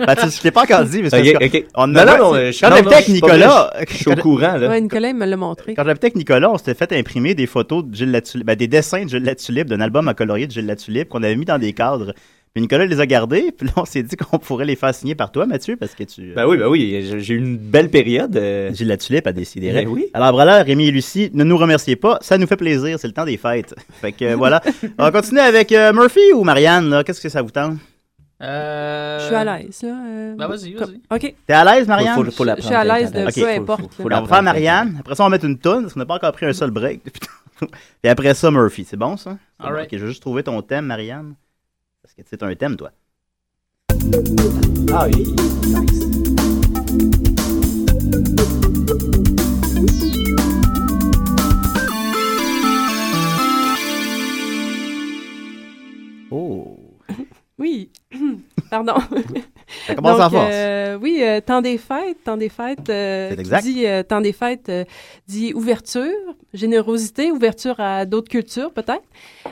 [SPEAKER 3] Ben, tu- je l'ai pas encore dit, mais c'est
[SPEAKER 6] Ok,
[SPEAKER 3] parce que
[SPEAKER 6] ok.
[SPEAKER 3] on a-
[SPEAKER 6] non, non, euh, je-
[SPEAKER 3] quand j'habitais avec
[SPEAKER 6] je suis pas
[SPEAKER 3] Nicolas,
[SPEAKER 6] vrai, je- suis au courant, là.
[SPEAKER 8] Ouais, Nicolas, il me l'a montré.
[SPEAKER 3] Quand j'habitais avec Nicolas, on s'était fait imprimer des photos de Gilles Latulippe, ben, des dessins de Gilles Latulippe, d'un album à colorier de Gilles Latulippe qu'on avait mis dans des cadres. Puis Nicolas les a gardés, puis là on s'est dit qu'on pourrait les faire signer par toi, Mathieu, parce que tu.
[SPEAKER 6] Ben oui, ben oui, j'ai j'ai eu une belle période. euh.
[SPEAKER 3] Gilles Latulippe a décidé.
[SPEAKER 6] Ben oui.
[SPEAKER 3] Alors voilà, Rémi et Lucie, ne nous remerciez pas, ça nous fait plaisir, c'est le temps des fêtes. Fait que euh, voilà. On va continuer avec euh, Murphy ou Marianne, là. Qu'est-ce que ça vous tente?
[SPEAKER 7] Euh...
[SPEAKER 8] Je suis à l'aise, là. euh,
[SPEAKER 7] Ben, vas-y, vas-y.
[SPEAKER 8] OK.
[SPEAKER 3] T'es à l'aise, Marianne?
[SPEAKER 6] Faut- faut- faut la
[SPEAKER 8] Je suis à l'aise de
[SPEAKER 3] Ok.
[SPEAKER 8] peu importe. là.
[SPEAKER 3] on va faire Marianne, après ça on va mettre une tonne, parce qu'on n'a pas encore pris un seul break. Et après ça, Murphy, c'est bon ça? C'est
[SPEAKER 7] All
[SPEAKER 3] bon.
[SPEAKER 7] right.
[SPEAKER 3] Ok, je vais juste trouver ton thème, Marianne. Parce que c'est un thème, toi.
[SPEAKER 6] Ah oui.
[SPEAKER 3] Oh.
[SPEAKER 8] Oui. Pardon.
[SPEAKER 3] Ça commence
[SPEAKER 8] Donc,
[SPEAKER 3] en force.
[SPEAKER 8] euh, oui, euh, temps des fêtes, temps des fêtes. euh,
[SPEAKER 3] exact.
[SPEAKER 8] Dit, euh, temps des fêtes euh, dit ouverture, générosité, ouverture à d'autres cultures peut-être,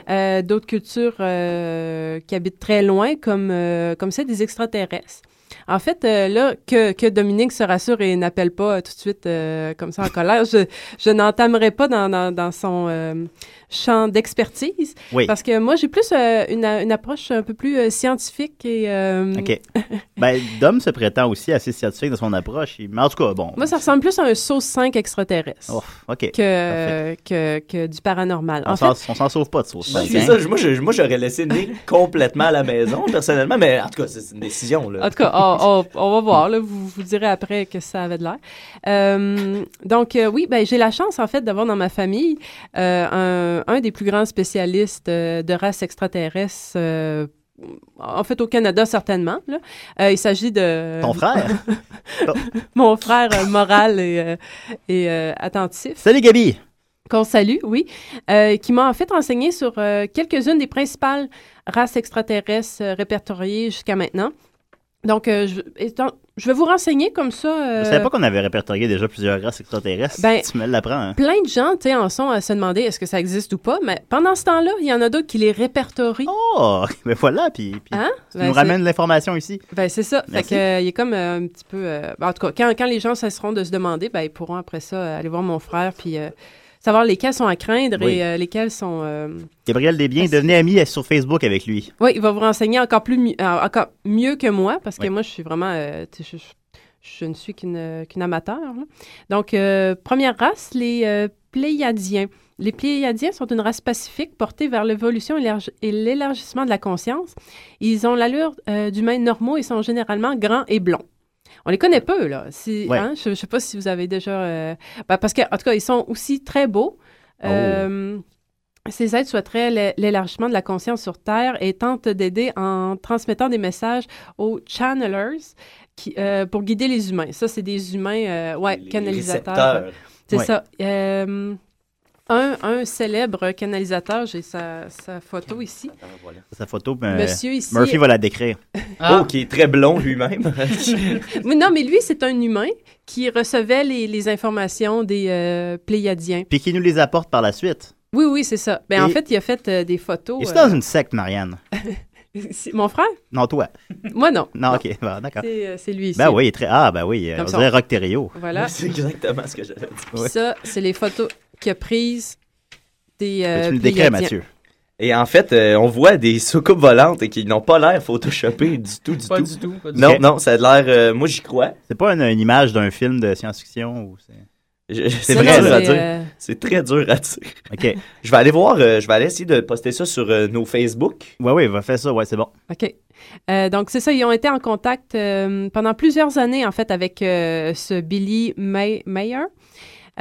[SPEAKER 8] Euh, d'autres cultures euh, qui habitent très loin, comme euh, comme celle des extraterrestres. En fait, euh, là, que, que Dominique se rassure et n'appelle pas euh, tout de suite euh, comme ça en colère, je, je n'entamerai pas dans, dans, dans son euh, champ d'expertise.
[SPEAKER 3] Oui.
[SPEAKER 8] Parce que moi, j'ai plus euh, une, une approche un peu plus euh, scientifique et... euh,
[SPEAKER 3] OK. ben, Dom se prétend aussi assez scientifique dans son approche. Il- Mais en tout cas, bon.
[SPEAKER 8] Moi, ça ressemble plus à un sauce 5 extraterrestre
[SPEAKER 3] Oh, OK.
[SPEAKER 8] que, que, que du paranormal.
[SPEAKER 3] On
[SPEAKER 8] En
[SPEAKER 3] s'en
[SPEAKER 8] fait,
[SPEAKER 3] on s'en sauve pas de sauce.
[SPEAKER 6] Ben,
[SPEAKER 3] cinq,
[SPEAKER 6] c'est
[SPEAKER 3] hein?
[SPEAKER 6] ça, moi, j'aurais laissé Nick complètement à la maison, personnellement, mais en tout cas, c'est une décision. Là.
[SPEAKER 8] En tout cas, on, on- on va voir. Là, vous vous direz après que ça avait de l'air. Euh, donc, euh, oui, ben, j'ai la chance, en fait, d'avoir dans ma famille euh, un, un des plus grands spécialistes euh, de races extraterrestres. euh, en fait, au Canada, certainement. là. Euh, il s'agit de...
[SPEAKER 3] Ton frère?
[SPEAKER 8] Mon frère moral et, euh, et euh, attentif.
[SPEAKER 3] Salut, Gabi!
[SPEAKER 8] Qu'on salue, oui. Qui m'a en fait enseigné sur quelques-unes des principales races extraterrestres répertoriées jusqu'à maintenant. Donc, euh, je, étant- je vais vous renseigner comme ça.
[SPEAKER 3] Je
[SPEAKER 8] euh,
[SPEAKER 3] savais pas qu'on avait répertorié déjà plusieurs races extraterrestres.
[SPEAKER 8] Ben,
[SPEAKER 3] tu me l'apprends. Hein?
[SPEAKER 8] Plein de gens, tu sais, en sont à se demander est-ce que ça existe ou pas, mais pendant ce temps-là, il y en a d'autres qui les répertorient.
[SPEAKER 3] Oh, ben voilà, puis, puis
[SPEAKER 8] Hein?
[SPEAKER 3] tu
[SPEAKER 8] Ben,
[SPEAKER 3] nous ramènes l'information ici.
[SPEAKER 8] Ben, c'est ça. Fait
[SPEAKER 3] Merci.
[SPEAKER 8] que, euh, il est comme un petit peu. en tout cas, quand, quand les gens cesseront de se demander, ben, ils pourront après ça aller voir mon frère puis savoir lesquels sont à craindre
[SPEAKER 3] Oui.
[SPEAKER 8] et euh, lesquels sont. euh,
[SPEAKER 3] Gabriel Desbiens, devenez ami sur Facebook avec lui.
[SPEAKER 8] Oui, il va vous renseigner encore plus mi- euh, encore mieux que moi parce que
[SPEAKER 3] Oui.
[SPEAKER 8] moi, je suis vraiment. euh, je, je- je ne suis qu'une qu'une amateur. là. Donc, première race, les Pléiadiens. Les Pléiadiens sont une race pacifique portée vers l'évolution et l'élargi- et l'élargissement de la conscience. Ils ont l'allure d'humains normaux et sont généralement grands et blonds. On les connaît peu, là. Si,
[SPEAKER 3] Ouais.
[SPEAKER 8] hein, je ne sais pas si vous avez déjà... euh, ben, parce qu'en tout cas, ils sont aussi très beaux.
[SPEAKER 3] Oh.
[SPEAKER 8] Euh, ces êtres souhaiteraient l'é- l'élargissement de la conscience sur Terre et tentent d'aider en transmettant des messages aux channelers qui, euh, pour guider les humains. Ça, c'est des humains, euh, ouais, canalisateurs.
[SPEAKER 6] récepteurs.
[SPEAKER 8] C'est
[SPEAKER 3] Ouais.
[SPEAKER 8] ça. Un, un célèbre canalisateur, j'ai sa, sa photo ici.
[SPEAKER 3] Sa photo, ben,
[SPEAKER 8] Monsieur ici-
[SPEAKER 3] Murphy va la décrire.
[SPEAKER 6] Oh, qui est très blond lui-même.
[SPEAKER 8] Non, mais lui, c'est un humain qui recevait les, les informations des euh, Pléiadiens.
[SPEAKER 3] Puis qui nous les apporte par la suite.
[SPEAKER 8] Oui, oui, c'est ça. Ben, En fait, il a fait euh, des photos.
[SPEAKER 3] Et c'est
[SPEAKER 8] euh,
[SPEAKER 3] dans une secte, Marianne.
[SPEAKER 8] Mon frère?
[SPEAKER 3] Non, toi.
[SPEAKER 8] Moi, non.
[SPEAKER 3] Non, ok, bon, d'accord.
[SPEAKER 8] C'est euh, c'est lui ici.
[SPEAKER 3] Ben oui, il est très. Ah, ben oui, euh,
[SPEAKER 8] Comme
[SPEAKER 3] on
[SPEAKER 8] ça,
[SPEAKER 3] dirait Rock Terrio.
[SPEAKER 8] Voilà.
[SPEAKER 6] C'est exactement ce que j'avais dit.
[SPEAKER 8] Puis ça, c'est les photos qu'il a prises des euh,
[SPEAKER 3] tu me décris. Mathieu?
[SPEAKER 6] Et en fait, euh, on voit des soucoupes volantes et qui n'ont pas l'air photoshopées du tout, du
[SPEAKER 7] Pas
[SPEAKER 6] tout.
[SPEAKER 7] du tout, pas du
[SPEAKER 6] non,
[SPEAKER 3] tout.
[SPEAKER 6] non, ça a l'air. euh, moi, j'y crois.
[SPEAKER 3] C'est pas une, une image d'un film de science-fiction ou c'est. Vrai,
[SPEAKER 6] dur à
[SPEAKER 8] c'est,
[SPEAKER 6] dire.
[SPEAKER 8] euh,
[SPEAKER 6] C'est très dur à dire.
[SPEAKER 3] Ok.
[SPEAKER 6] Je vais aller voir, euh, je vais aller essayer de poster ça sur euh, nos Facebook.
[SPEAKER 3] Ouais, ouais, va faire ça, ouais, c'est bon.
[SPEAKER 8] OK. Euh, donc, c'est ça, ils ont été en contact euh, pendant plusieurs années, en fait, avec euh, ce Billy May Mayer, le-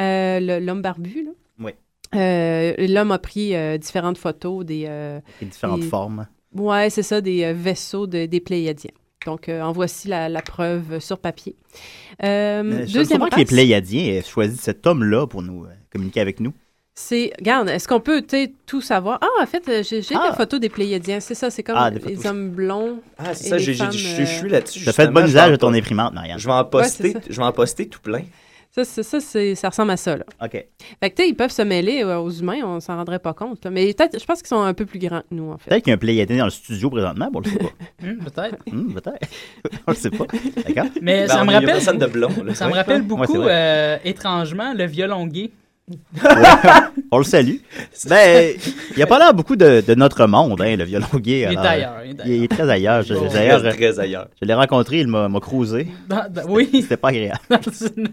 [SPEAKER 8] l'homme barbu. là.
[SPEAKER 3] Oui.
[SPEAKER 8] Euh, L'homme a pris euh, différentes photos des... euh,
[SPEAKER 3] Et différentes
[SPEAKER 8] des-
[SPEAKER 3] formes.
[SPEAKER 8] Ouais, c'est ça, des euh, vaisseaux de- des Pléiadiens. Donc, euh, en voici la, la preuve sur papier. Euh,
[SPEAKER 3] Euh, Je
[SPEAKER 8] deuxième
[SPEAKER 3] comprends que les Pléiadiens aient choisi cet homme-là pour nous euh, communiquer avec nous.
[SPEAKER 8] c'est... Regarde, est-ce qu'on peut tout savoir? Ah, en fait, euh, j'ai j'ai
[SPEAKER 3] Ah.
[SPEAKER 8] des photos des Pléiadiens. C'est ça, c'est comme
[SPEAKER 3] Ah, des
[SPEAKER 8] les hommes blonds.
[SPEAKER 6] Ah, c'est ça, je
[SPEAKER 8] euh,
[SPEAKER 6] suis là-dessus.
[SPEAKER 3] Tu as fait de bon usage de ton imprimante, Marianne.
[SPEAKER 6] Je vais en poster,
[SPEAKER 8] Ouais,
[SPEAKER 6] je vais en poster tout plein.
[SPEAKER 8] Ça, ça, c'est- ça ressemble à ça, là.
[SPEAKER 3] OK.
[SPEAKER 8] Fait que, tu sais, ils peuvent se mêler euh, aux humains, on s'en rendrait pas compte. là. Mais peut-être, je pense qu'ils sont un peu plus grands que nous, en fait.
[SPEAKER 3] Peut-être qu'il y a un Pléiadien dans le studio présentement, on le sait pas.
[SPEAKER 7] Hum, Peut-être.
[SPEAKER 3] Hmm, Peut-être. on le sait pas. D'accord?
[SPEAKER 7] Mais
[SPEAKER 6] Ben,
[SPEAKER 7] ça
[SPEAKER 6] on-
[SPEAKER 7] me
[SPEAKER 6] il y a
[SPEAKER 7] rappelle.
[SPEAKER 6] personne de blond, là.
[SPEAKER 7] Ça me rappelle
[SPEAKER 3] Ouais,
[SPEAKER 7] beaucoup,
[SPEAKER 3] c'est vrai.
[SPEAKER 7] euh, étrangement, le violon gay.
[SPEAKER 3] On le salue. Ben, il a pas l'air beaucoup de, de notre monde, hein, le violon gay.
[SPEAKER 7] Il est ailleurs, il est
[SPEAKER 3] Il est, il est très ailleurs. Je,
[SPEAKER 7] Oh.
[SPEAKER 6] Très, ailleurs.
[SPEAKER 3] je l'ai rencontré, il m'a cruisé.
[SPEAKER 7] Dans- dans- oui,
[SPEAKER 3] C'était pas agréable.
[SPEAKER 7] dans une,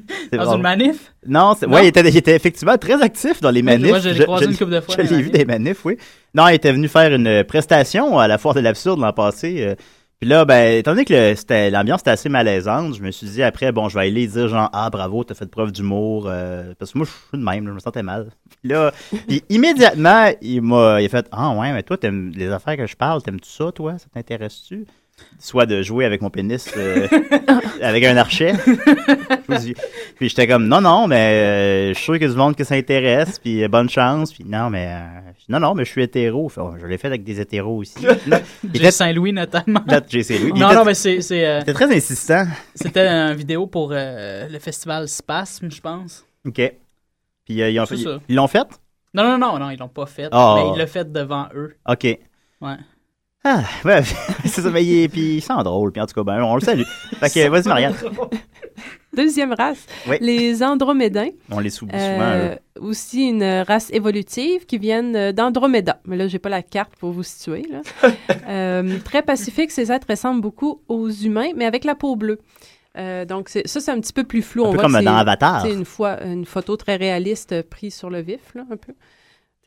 [SPEAKER 7] dans manif?
[SPEAKER 3] Non, ouais, il était, il était effectivement très actif dans les manifs.
[SPEAKER 7] moi, je l'ai croisé une couple de fois
[SPEAKER 3] Je l'ai vu des manifs, oui. Non, il était venu faire une prestation à la Foire de l'Absurde l'an passé. Puis là, ben, étant donné que l'ambiance était assez malaisante, je me suis dit après, bon, je vais aller dire genre, ah, bravo, t'as fait preuve d'humour. euh, parce que moi, je suis de même, là, je me sentais mal. Puis là, puis immédiatement, il m'a il a fait, ah, ouais, mais toi, t'aimes les affaires que je parle, t'aimes-tu ça, toi? Ça t'intéresse-tu? Soit de jouer avec mon pénis euh, avec un archet. puis j'étais comme, non, non, mais euh, je suis sûr qu'il y a du monde que ça intéresse, puis euh, bonne chance. Puis non, mais euh, non, non, mais je suis hétéro. Fait, oh, je l'ai fait avec des hétéros aussi.
[SPEAKER 7] Jay
[SPEAKER 3] était-
[SPEAKER 7] Saint-Louis, notamment.
[SPEAKER 3] Saint-Louis. Il
[SPEAKER 7] Non,
[SPEAKER 3] était-
[SPEAKER 7] non, mais c'est. c'est, euh,
[SPEAKER 3] C'était très insistant.
[SPEAKER 7] C'était une vidéo pour euh, le festival Spasme, je pense.
[SPEAKER 3] OK. Puis euh, ils ont
[SPEAKER 7] C'est
[SPEAKER 3] fait-
[SPEAKER 7] ça.
[SPEAKER 3] ils l'ont fait?
[SPEAKER 7] Non, non, non, non, ils l'ont pas fait.
[SPEAKER 3] Ah.
[SPEAKER 7] Mais ils l'ont fait devant eux.
[SPEAKER 3] OK.
[SPEAKER 7] Ouais.
[SPEAKER 3] Ah, ouais, c'est ça, mais il, est- puis il sent drôle, puis en tout cas, ben, on le salue. Fait que, vas-y, Marianne.
[SPEAKER 8] Deuxième race,
[SPEAKER 3] Oui.
[SPEAKER 8] les Andromédins.
[SPEAKER 3] On les soublie
[SPEAKER 8] Euh,
[SPEAKER 3] souvent,
[SPEAKER 8] aussi une race évolutive qui viennent euh, d'Andromeda. Mais là, j'ai pas la carte pour vous situer. là. Euh, très pacifique, ces êtres ressemblent beaucoup aux humains, mais avec la peau bleue. Euh, donc, c'est- ça, c'est un petit peu plus flou.
[SPEAKER 3] Un
[SPEAKER 8] On
[SPEAKER 3] peu
[SPEAKER 8] voit
[SPEAKER 3] comme dans Avatar.
[SPEAKER 8] C'est une, fois, une photo très réaliste euh, prise sur le vif, là, un peu.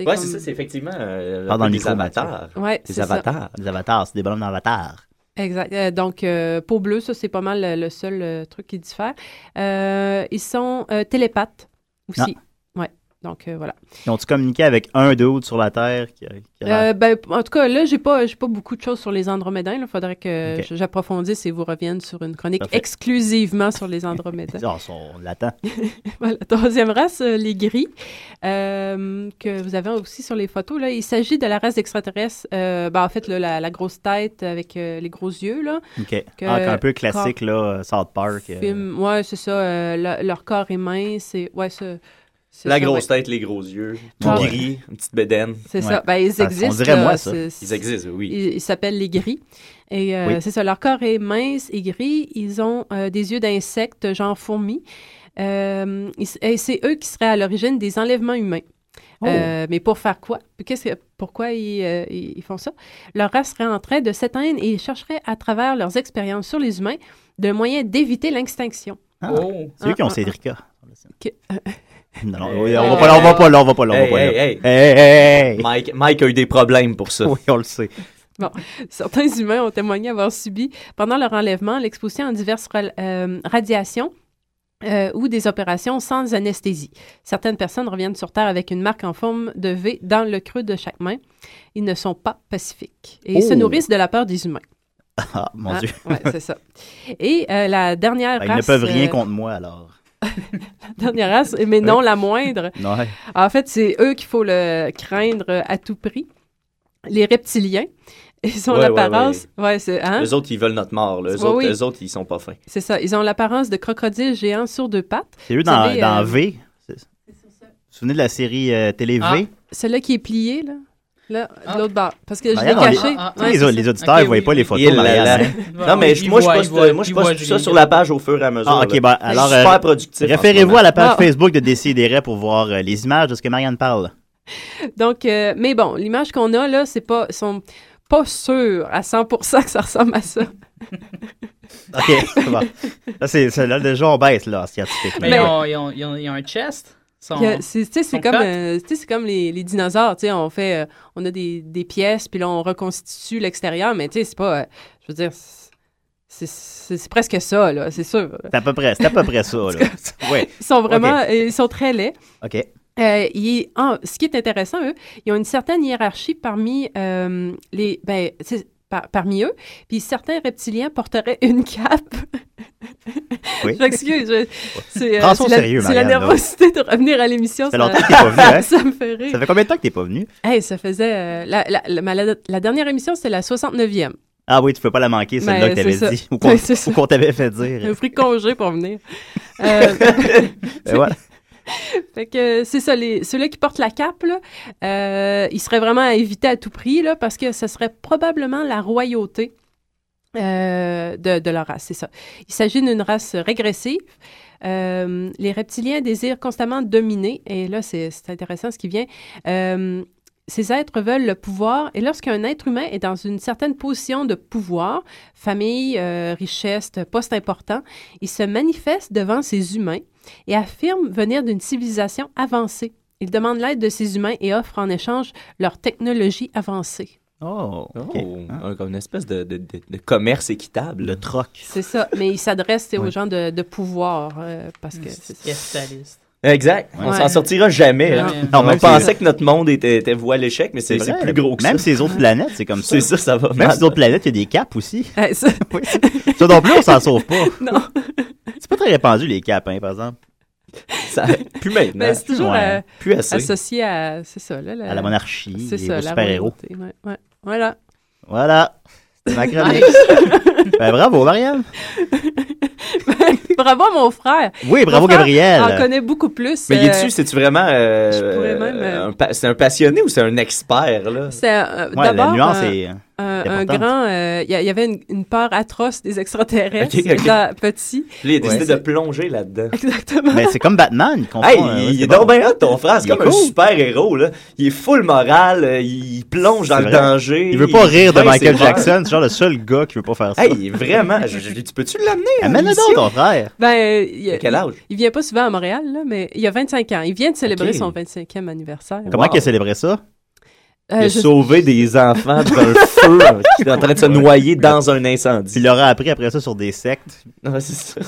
[SPEAKER 8] Comme-
[SPEAKER 6] c'est ça, c'est effectivement euh,
[SPEAKER 3] Parle dans
[SPEAKER 6] un
[SPEAKER 3] le
[SPEAKER 6] peu des
[SPEAKER 3] micro, Mathieu.
[SPEAKER 6] avatars.
[SPEAKER 8] Ouais,
[SPEAKER 6] des
[SPEAKER 8] c'est ça.
[SPEAKER 6] avatars.
[SPEAKER 3] Des avatars, c'est des bonhommes d'avatars.
[SPEAKER 8] Exact. Euh, donc, euh, peau bleue, ça, c'est pas mal le, le seul euh, truc qui diffère. Euh, ils sont euh, télépathes aussi. Ouais. Donc, euh, voilà.
[SPEAKER 3] Ils ont-tu communiqué avec un dude sur la Terre qui, qui a-
[SPEAKER 8] Euh, ben, en tout cas, là, j'ai pas, j'ai pas beaucoup de choses sur les Andromédains. Il faudrait que j'approfondisse et vous revienne sur une chronique
[SPEAKER 3] Parfait.
[SPEAKER 8] exclusivement sur les Andromédains.
[SPEAKER 3] Ah, son- on l'attend.
[SPEAKER 8] Voilà, troisième race, euh, les gris, euh, que vous avez aussi sur les photos. Là. Il s'agit de la race d'extraterrestres. ben, en fait, là, la, la grosse tête avec les gros yeux. Là,
[SPEAKER 3] OK.
[SPEAKER 8] Que-
[SPEAKER 3] Ah, un peu classique,
[SPEAKER 8] corps-
[SPEAKER 3] là, South Park.
[SPEAKER 8] ouais, c'est ça. le- leur corps est mince. Et, ouais, ça, c'est
[SPEAKER 6] La
[SPEAKER 8] ça,
[SPEAKER 6] grosse
[SPEAKER 8] ouais.
[SPEAKER 6] tête, les gros yeux, tout
[SPEAKER 8] Ah ouais.
[SPEAKER 6] gris, une petite bédaine.
[SPEAKER 8] C'est ça. Ben, ils existent. là, c'est-
[SPEAKER 6] Ils existent, oui.
[SPEAKER 8] Ils, s'appellent les gris. Et euh,
[SPEAKER 6] Oui.
[SPEAKER 8] c'est ça, leur corps est mince et gris. Ils ont euh, des yeux d'insectes, genre fourmis. Euh, et c'est eux qui seraient à l'origine des enlèvements humains.
[SPEAKER 15] Oh.
[SPEAKER 8] Euh, mais pour faire quoi? Pourquoi ils, euh, font ça? Leur race serait en train de s'éteindre et ils chercheraient à travers leurs expériences sur les humains de moyens d'éviter l'extinction.
[SPEAKER 3] Ah,
[SPEAKER 8] Oh.
[SPEAKER 3] C'est eux qui ont
[SPEAKER 8] Ah, ah,
[SPEAKER 3] Cédrica. Non, non, oui, on va pas là, on va pas là, on va pas là, on va
[SPEAKER 6] Hey,
[SPEAKER 3] pas là. hey, hey. Hey.
[SPEAKER 6] Mike, Mike a eu des problèmes pour ça.
[SPEAKER 3] Oui, on le sait.
[SPEAKER 8] Bon, certains humains ont témoigné avoir subi, pendant leur enlèvement, l'exposition à diverses euh, radiations euh, ou des opérations sans anesthésie. Certaines personnes reviennent sur Terre avec une marque en forme de V dans le creux de chaque main. Ils ne sont pas pacifiques et se
[SPEAKER 3] Oh.
[SPEAKER 8] nourrissent de la peur des humains.
[SPEAKER 3] Ah, mon
[SPEAKER 8] Hein?
[SPEAKER 3] Dieu.
[SPEAKER 8] Ouais, c'est ça. Et euh, la dernière
[SPEAKER 3] Ben, ils ne peuvent rien
[SPEAKER 8] euh,
[SPEAKER 3] contre moi, alors.
[SPEAKER 8] dernière race, mais non la moindre.
[SPEAKER 3] Ouais.
[SPEAKER 8] En fait, c'est eux qu'il faut le craindre à tout prix. Les reptiliens. Ils ont
[SPEAKER 6] Ouais, ouais,
[SPEAKER 8] l'apparence. Ouais, c'est. hein?
[SPEAKER 6] Eux autres, ils veulent notre mort. Là. Eux,
[SPEAKER 8] Ouais,
[SPEAKER 6] autres,
[SPEAKER 8] oui.
[SPEAKER 6] eux autres, ils sont pas fins.
[SPEAKER 8] C'est ça. Ils ont l'apparence de crocodiles géants sur deux pattes.
[SPEAKER 3] C'est eux dans,
[SPEAKER 8] savez,
[SPEAKER 3] dans
[SPEAKER 8] euh,
[SPEAKER 3] V. C'est- Vous vous souvenez de la série euh, télé V?
[SPEAKER 8] Ah, celui-là qui est plié, là? Là, de l'autre bord. Parce que je l'ai caché.
[SPEAKER 3] tu sais, les, les auditeurs ne voient pas les photos?
[SPEAKER 6] Non, mais je- moi, je poste,
[SPEAKER 7] voit,
[SPEAKER 6] moi, je
[SPEAKER 7] il
[SPEAKER 6] poste
[SPEAKER 7] voit
[SPEAKER 6] tout ça sur la page au fur et à mesure.
[SPEAKER 3] Ah, ok, bah,
[SPEAKER 6] Je
[SPEAKER 3] alors,
[SPEAKER 6] suis
[SPEAKER 3] euh,
[SPEAKER 6] super productif.
[SPEAKER 3] référez-vous à la page
[SPEAKER 8] Ah.
[SPEAKER 3] Facebook de Décideret pour voir euh, les images de ce que Marianne parle.
[SPEAKER 8] Donc, euh, mais bon, l'image qu'on a, là, c'est pas. Ils sont pas sûrs à 100 que ça ressemble à ça.
[SPEAKER 3] OK, bon. Là, c'est, c'est- là, déjà, on baisse, là, scientifiquement.
[SPEAKER 7] Mais ils ont, ils ont- ils ont- ils ont un chest?
[SPEAKER 8] C'est, tu sais, c'est
[SPEAKER 7] sont
[SPEAKER 8] comme,
[SPEAKER 7] cut?
[SPEAKER 8] euh, tu sais, c'est comme les, les dinosaures, tu sais, on fait, euh, on a des, des pièces, puis là, on reconstitue l'extérieur, mais tu sais, c'est pas, euh, je veux dire, c'est, presque ça, là, c'est sûr.
[SPEAKER 3] C'est à peu près, c'est à peu près ça, là. Ouais.
[SPEAKER 8] Ils sont vraiment, euh, ils sont très laids.
[SPEAKER 3] OK.
[SPEAKER 8] Euh, ils- en- ce qui est intéressant, eux, ils ont une certaine hiérarchie parmi euh, les, ben, par- parmi eux. Puis certains reptiliens porteraient une cape.
[SPEAKER 3] Oui.
[SPEAKER 8] Je m'excuse. C'est
[SPEAKER 3] ça
[SPEAKER 8] la,
[SPEAKER 3] sérieux,
[SPEAKER 8] c'est la
[SPEAKER 3] là.
[SPEAKER 8] nervosité de revenir à l'émission.
[SPEAKER 3] Ça venu, hein?
[SPEAKER 8] ça me fait rire.
[SPEAKER 3] Ça fait combien de temps que t'es pas venu?
[SPEAKER 8] Hey, ça faisait. euh, la, la, la, la- la dernière émission, c'était la 69e.
[SPEAKER 3] Ah oui, tu peux pas la manquer, celle-là
[SPEAKER 8] Ben,
[SPEAKER 3] que t'avais
[SPEAKER 8] ça.
[SPEAKER 3] dit. Ou qu'on,
[SPEAKER 8] Oui, ça.
[SPEAKER 3] t'avait fait
[SPEAKER 8] J'ai
[SPEAKER 3] dire.
[SPEAKER 8] pris congé pour venir. Euh,
[SPEAKER 3] Ben voilà.
[SPEAKER 8] Fait que c'est ça, les, ceux-là qui portent la cape, là, euh, ils seraient vraiment à éviter à tout prix, là, parce que ce serait probablement la royauté euh, de, de leur race, c'est ça. Il s'agit d'une race régressive. Euh, les reptiliens désirent constamment dominer, et là, c'est c'est intéressant ce qui vient. Ces êtres veulent le pouvoir, et lorsqu'un être humain est dans une certaine position de pouvoir, famille, euh, richesse, poste important, il se manifeste devant ces humains et affirme venir d'une civilisation avancée. Il demande l'aide de ces humains et offre en échange leur technologie avancée.
[SPEAKER 3] Oh,
[SPEAKER 6] un- comme une espèce de, de, de- de commerce équitable.
[SPEAKER 3] Le troc.
[SPEAKER 8] C'est ça, mais il s'adresse aux gens de, de pouvoir euh, parce que c'est.
[SPEAKER 7] Capitaliste.
[SPEAKER 6] Exact. On s'en sortira jamais. hein.
[SPEAKER 8] Non.
[SPEAKER 6] On
[SPEAKER 3] même
[SPEAKER 6] pensait que notre monde était, était voué à l'échec, mais c'est plus gros que
[SPEAKER 3] Même
[SPEAKER 6] ça.
[SPEAKER 3] ces autres planètes, c'est comme ça.
[SPEAKER 6] C'est ça, ça va
[SPEAKER 3] Même ces autres planètes, il y a des capes aussi.
[SPEAKER 8] Ça-
[SPEAKER 3] Oui. Ça non plus, on s'en sauve pas.
[SPEAKER 8] Non.
[SPEAKER 3] C'est pas très répandu, les capes, hein, par exemple.
[SPEAKER 6] Ça, plus maintenant.
[SPEAKER 8] Ben, c'est toujours
[SPEAKER 3] Ouais.
[SPEAKER 8] euh,
[SPEAKER 6] Plus assez.
[SPEAKER 8] associé à, c'est ça, là,
[SPEAKER 3] À la monarchie
[SPEAKER 8] c'est ça,
[SPEAKER 3] aux
[SPEAKER 8] la
[SPEAKER 3] super-héros.
[SPEAKER 8] royauté, ouais, ouais. Voilà.
[SPEAKER 3] Voilà. C'est ma chronique. ben, bravo, Marianne.
[SPEAKER 8] bravo à mon frère.
[SPEAKER 3] Oui, bravo,
[SPEAKER 8] Mon frère
[SPEAKER 3] Gabriel.
[SPEAKER 8] en connaît beaucoup plus.
[SPEAKER 6] Mais
[SPEAKER 8] euh,
[SPEAKER 6] es-tu, c'est-tu vraiment. euh,
[SPEAKER 8] je pourrais même, euh,
[SPEAKER 6] un pa- c'est un passionné ou c'est un expert, là?
[SPEAKER 8] C'est euh,
[SPEAKER 3] Ouais, la nuance
[SPEAKER 8] euh,
[SPEAKER 3] est, euh,
[SPEAKER 8] un, grand. euh, Il y, avait une, une peur atroce des extraterrestres
[SPEAKER 6] Ok, ok.
[SPEAKER 8] étant petit.
[SPEAKER 6] Puis il a décidé
[SPEAKER 8] Ouais.
[SPEAKER 6] de plonger là-dedans.
[SPEAKER 8] Exactement.
[SPEAKER 3] Mais c'est comme Batman.
[SPEAKER 6] Hey,
[SPEAKER 3] euh,
[SPEAKER 6] il,
[SPEAKER 3] ouais,
[SPEAKER 6] il
[SPEAKER 3] c'est
[SPEAKER 6] est
[SPEAKER 3] bon.
[SPEAKER 6] donc bien hot, ton frère. C'est comme un
[SPEAKER 3] cool.
[SPEAKER 6] super héros, là. Il est full moral, euh, il plonge dans le danger.
[SPEAKER 3] Il veut pas rire de Michael. Jackson. C'est genre le seul gars qui veut pas faire ça.
[SPEAKER 6] Hey, vraiment. je- je- tu peux-tu l'amener?
[SPEAKER 3] Amène-le donc, ton frère.
[SPEAKER 8] Ben, il,
[SPEAKER 6] a quel âge?
[SPEAKER 8] Il, vient pas souvent à Montréal, là, mais il a 25 ans. Il vient de célébrer son 25e anniversaire.
[SPEAKER 3] Comment il a célébré ça?
[SPEAKER 8] Euh,
[SPEAKER 6] Il a sauvé des enfants d'un feu qui est en train de se noyer dans un incendie.
[SPEAKER 3] Il l'aura appris après ça sur des sectes.
[SPEAKER 6] Ouais, c'est ça.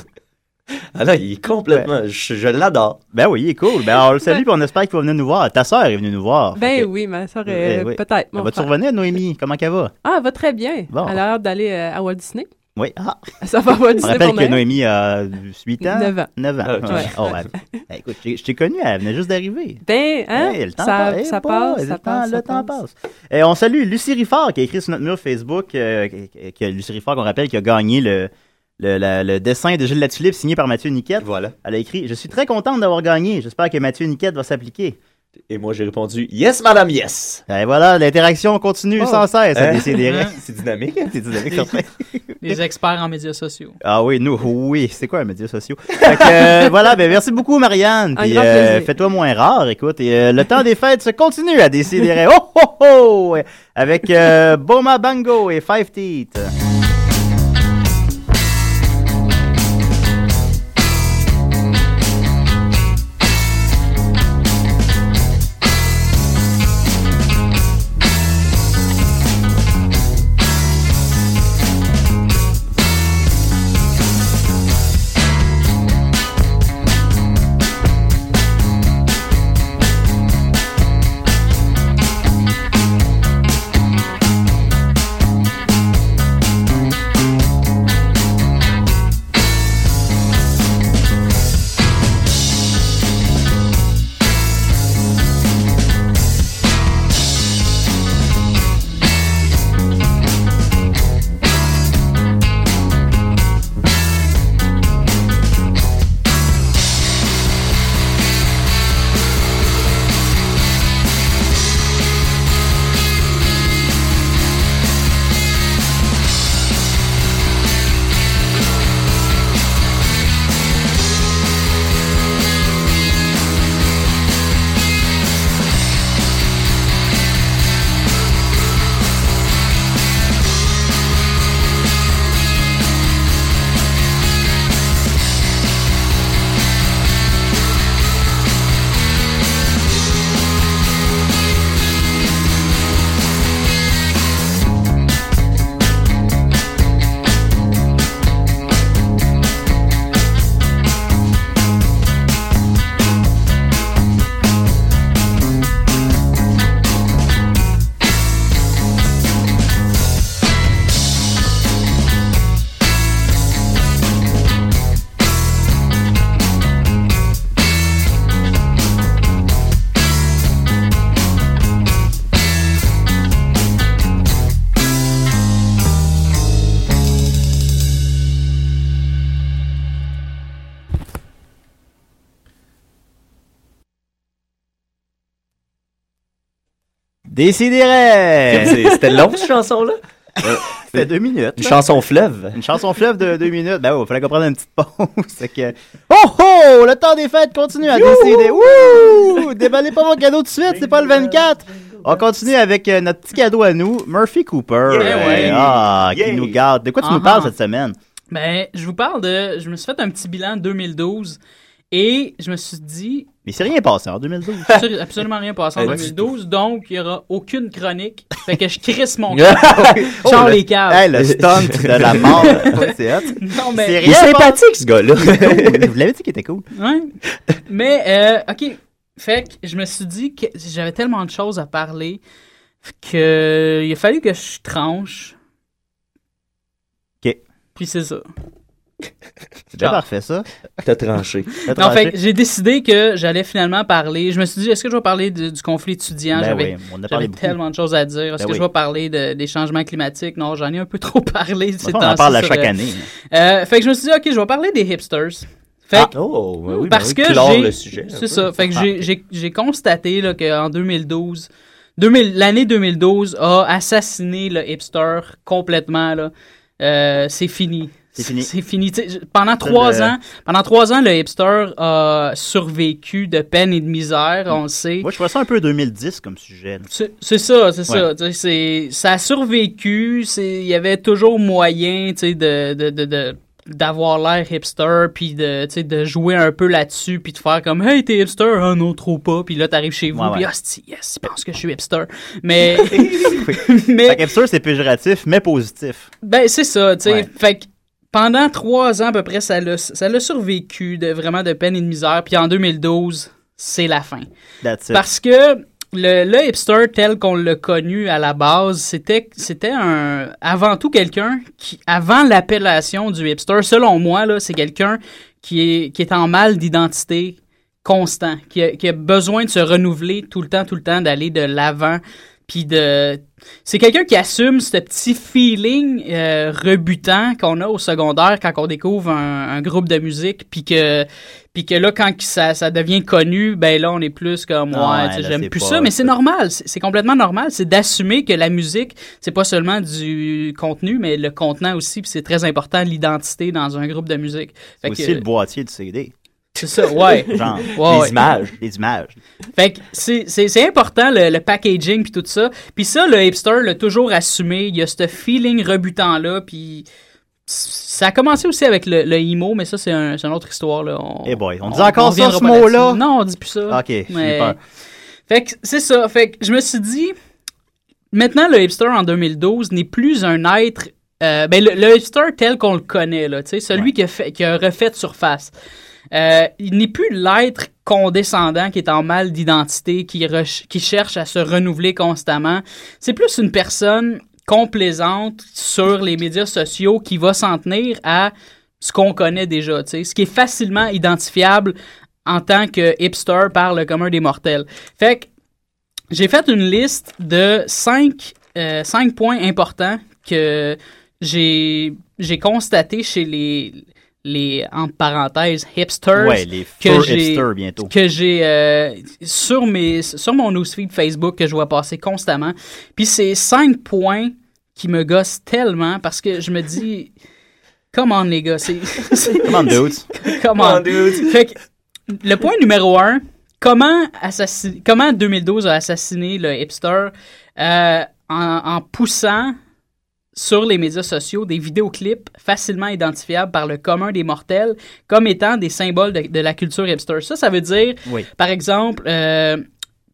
[SPEAKER 6] Ah là, il est complètement. Je, je l'adore.
[SPEAKER 3] Ben oui, il est cool. Ben on le salue, puis on espère qu'il va venir nous voir. Ta sœur est venue nous voir.
[SPEAKER 8] Ben oui, ma soeur,
[SPEAKER 3] Eh oui.
[SPEAKER 8] peut-être.
[SPEAKER 3] Va-tu
[SPEAKER 8] frère.
[SPEAKER 3] revenir, Noémie? Comment qu'elle va?
[SPEAKER 8] Ah, elle va très bien.
[SPEAKER 3] Bon.
[SPEAKER 8] Elle a hâte d'aller euh, à Walt Disney.
[SPEAKER 3] Oui. Ah.
[SPEAKER 8] Ça va Walt
[SPEAKER 3] On rappelle que. Noémie a 8 ans.
[SPEAKER 8] 9 ans.
[SPEAKER 3] 9 ans.
[SPEAKER 8] Ah.
[SPEAKER 3] Ouais. Oh, ouais. Eh, écoute, je je t'ai connu, elle venait juste d'arriver.
[SPEAKER 8] Ben, hein?
[SPEAKER 3] Hey, le temps
[SPEAKER 8] ça,
[SPEAKER 3] passe. Eh,
[SPEAKER 8] ça
[SPEAKER 3] pas,
[SPEAKER 8] passe,
[SPEAKER 3] le
[SPEAKER 8] ça
[SPEAKER 3] temps-
[SPEAKER 8] passe.
[SPEAKER 3] Le
[SPEAKER 8] ça
[SPEAKER 3] temps
[SPEAKER 8] passe.
[SPEAKER 3] passe. Et on salue Lucie Riffard qui a écrit sur notre mur Facebook, euh, que, que Lucie Riffard, qu'on rappelle, qui a gagné le, le, la- le dessin de Gilles Latulippe signé par Mathieu Niquette.
[SPEAKER 6] Voilà.
[SPEAKER 3] Elle a écrit Je suis très contente d'avoir gagné. J'espère que Mathieu Niquette va s'appliquer.
[SPEAKER 6] Et moi, j'ai répondu Yes, madame, yes.
[SPEAKER 3] Et voilà, l'interaction continue
[SPEAKER 6] Oh.
[SPEAKER 3] sans cesse à
[SPEAKER 6] Hein?
[SPEAKER 3] décider.
[SPEAKER 6] C'est dynamique. hein?
[SPEAKER 3] C'est dynamique.
[SPEAKER 7] Les experts en médias sociaux.
[SPEAKER 3] Ah oui, nous, oui, c'est quoi un média sociaux? Fait que, euh, voilà, ben merci beaucoup Marianne. Puis euh, fais-toi moins rare, écoute. Et euh, le temps des fêtes se continue à décider. Oh oh oh! Avec euh, Boma Bango et Five Teeth. Décidérez!
[SPEAKER 6] C'était long, cette chanson-là?
[SPEAKER 3] C'était deux minutes.
[SPEAKER 6] Une
[SPEAKER 3] là.
[SPEAKER 6] chanson fleuve.
[SPEAKER 3] Une chanson fleuve de deux minutes. Ben oui, il fallait qu'on prenne une petite pause. C'est que... Oh oh! Le temps des fêtes continue à décider. Wouh! Déballez pas vos cadeaux tout de suite, c'est pas le 24. On continue avec euh, notre petit cadeau à nous, Murphy Cooper.
[SPEAKER 7] Yeah,
[SPEAKER 3] Euh,
[SPEAKER 7] ouais.
[SPEAKER 3] Ah, qui
[SPEAKER 7] Yeah.
[SPEAKER 3] nous garde. De quoi tu nous
[SPEAKER 7] Uh-huh.
[SPEAKER 3] parles cette semaine?
[SPEAKER 7] Ben, je vous parle de. Je me suis fait un petit bilan de 2012 et je me suis dit.
[SPEAKER 3] Mais c'est rien passé en 2012.
[SPEAKER 7] absolu- Absolument rien passé en
[SPEAKER 3] Ouais,
[SPEAKER 7] 2012, donc il n'y aura aucune chronique. Fait que je crisse mon
[SPEAKER 3] oui.
[SPEAKER 7] Charles
[SPEAKER 3] Oh, le-
[SPEAKER 7] les caves.
[SPEAKER 3] Hey, le stunt de la mort. C'est hot.
[SPEAKER 7] Non, mais.
[SPEAKER 3] C'est
[SPEAKER 6] Il est
[SPEAKER 3] rien
[SPEAKER 6] sympathique, ce gars-là.
[SPEAKER 3] Vous l'avez dit qu'il était cool?
[SPEAKER 7] Ouais. Mais, euh, OK. Fait que je me suis dit que j'avais tellement de choses à parler que il a fallu que je tranche.
[SPEAKER 3] OK.
[SPEAKER 7] Puis c'est ça.
[SPEAKER 3] C'est déjà
[SPEAKER 7] Genre.
[SPEAKER 3] parfait, ça.
[SPEAKER 6] T'as tranché.
[SPEAKER 3] T'as
[SPEAKER 7] Non,
[SPEAKER 3] tranché.
[SPEAKER 7] fait j'ai décidé que j'allais finalement parler. Je me suis dit, est-ce que je vais parler du, du conflit étudiant?
[SPEAKER 3] Ben
[SPEAKER 7] J'avais
[SPEAKER 3] oui,
[SPEAKER 7] tellement de choses à dire. Est-ce
[SPEAKER 3] Ben
[SPEAKER 7] que
[SPEAKER 3] oui.
[SPEAKER 7] je vais parler de- des changements climatiques? Non, j'en ai un peu trop parlé. ces
[SPEAKER 3] on en parle à chaque
[SPEAKER 7] euh,
[SPEAKER 3] année.
[SPEAKER 7] euh, fait que je me suis dit, OK, je vais parler des hipsters. Fait
[SPEAKER 6] Ah, oh, ben oui, ben
[SPEAKER 7] parce
[SPEAKER 6] oui,
[SPEAKER 7] que j'ai- C'est ça. Fait que
[SPEAKER 6] Ah.
[SPEAKER 7] j'ai- j'ai j'ai constaté là, qu'en 2012, 2000 l'année 2012 a assassiné le hipster complètement. Là. Euh, c'est fini.
[SPEAKER 3] C'est fini.
[SPEAKER 7] C'est fini. Je- pendant trois ans, pendant trois ans, le hipster a survécu de peine et de misère, on le sait.
[SPEAKER 3] Moi, je vois ça un peu 2010 comme sujet.
[SPEAKER 7] C'est ça, c'est ça.
[SPEAKER 3] Ouais.
[SPEAKER 7] C'est- Ça a survécu. Il y avait toujours moyen tu de, de, de, de- d'avoir l'air hipster, puis de, de jouer un peu là-dessus, puis de faire comme « Hey, t'es hipster? Ah non, trop pas. » Puis là, t'arrives chez vous,
[SPEAKER 3] Ouais,
[SPEAKER 7] puis
[SPEAKER 3] ouais.
[SPEAKER 7] « Ah, yes, il pense que je suis hipster. » Mais...
[SPEAKER 3] Fait que hipster, c'est péjoratif, mais positif.
[SPEAKER 7] Ben, c'est ça, tu sais.
[SPEAKER 3] Ouais.
[SPEAKER 7] Fait que pendant trois ans à peu près, ça l'a ça l'a survécu de vraiment de peine et de misère. Puis en 2012, c'est la fin.
[SPEAKER 3] That's it.
[SPEAKER 7] Parce que le, le hipster tel qu'on l'a connu à la base, c'était c'était un avant tout quelqu'un qui avant l'appellation du hipster, selon moi là, c'est quelqu'un qui est qui est en mal d'identité constant, qui a, qui a besoin de se renouveler tout le temps tout le temps d'aller de l'avant puis de c'est quelqu'un qui assume ce petit feeling euh, rebutant qu'on a au secondaire quand on découvre un, un groupe de musique puis que puis que là quand ça, ça devient connu ben là on est plus comme ouais,
[SPEAKER 3] Ah ouais,
[SPEAKER 7] j'aime plus ça. Mais c'est normal c'est c'est complètement normal c'est d'assumer que la musique c'est pas seulement du contenu mais le contenant aussi puis c'est très important l'identité dans un groupe de musique. Fait
[SPEAKER 3] aussi
[SPEAKER 7] que-
[SPEAKER 3] le boîtier du CD.
[SPEAKER 7] C'est ça ouais
[SPEAKER 3] Genre,
[SPEAKER 7] Ouais,
[SPEAKER 3] les
[SPEAKER 7] ouais.
[SPEAKER 3] images. Les images.
[SPEAKER 7] Fait que c'est- important le, le packaging puis tout ça. Puis ça, le hipster l'a toujours assumé. Il y a ce feeling rebutant là. Puis ça a commencé aussi avec le, le emo, mais ça c'est un, c'est une autre histoire là. On,
[SPEAKER 3] Eh boy, on dit encore ça, ce mot-là?
[SPEAKER 7] Non, on dit plus ça.
[SPEAKER 3] Ok, j'ai
[SPEAKER 7] Mais-
[SPEAKER 3] peur.
[SPEAKER 7] Fait que c'est ça. Fait que je me suis dit, maintenant le hipster en 2012 n'est plus un être. euh, ben, le, le hipster tel qu'on le connaît, là, tu sais, celui qui, a fait, qui a refait de surface. Euh, il n'est plus l'être condescendant qui est en mal d'identité, qui, cherche à se renouveler constamment. C'est plus une personne complaisante sur les médias sociaux qui va s'en tenir à ce qu'on connaît déjà, ce qui est facilement identifiable en tant que hipster par le commun des mortels. Fait que j'ai fait une liste de cinq, euh, cinq points importants que j'ai constaté chez les les entre parenthèses hipsters
[SPEAKER 3] Ouais, les
[SPEAKER 7] que j'ai
[SPEAKER 3] hipsters bientôt.
[SPEAKER 7] que j'ai euh, sur mes sur mon newsfeed Facebook que je vois passer constamment. Puis c'est cinq points qui me gossent tellement parce que je me dis Come on, les gars. C'est,
[SPEAKER 3] Come on, dudes.
[SPEAKER 7] Come on. Fait que, le point numéro un, comment, comment 2012 a assassiné le hipster euh, en, en poussant sur les médias sociaux des vidéoclips facilement identifiables par le commun des mortels comme étant des symboles de, de la culture hipster. Ça, ça veut dire,
[SPEAKER 3] Oui.
[SPEAKER 7] par exemple, euh,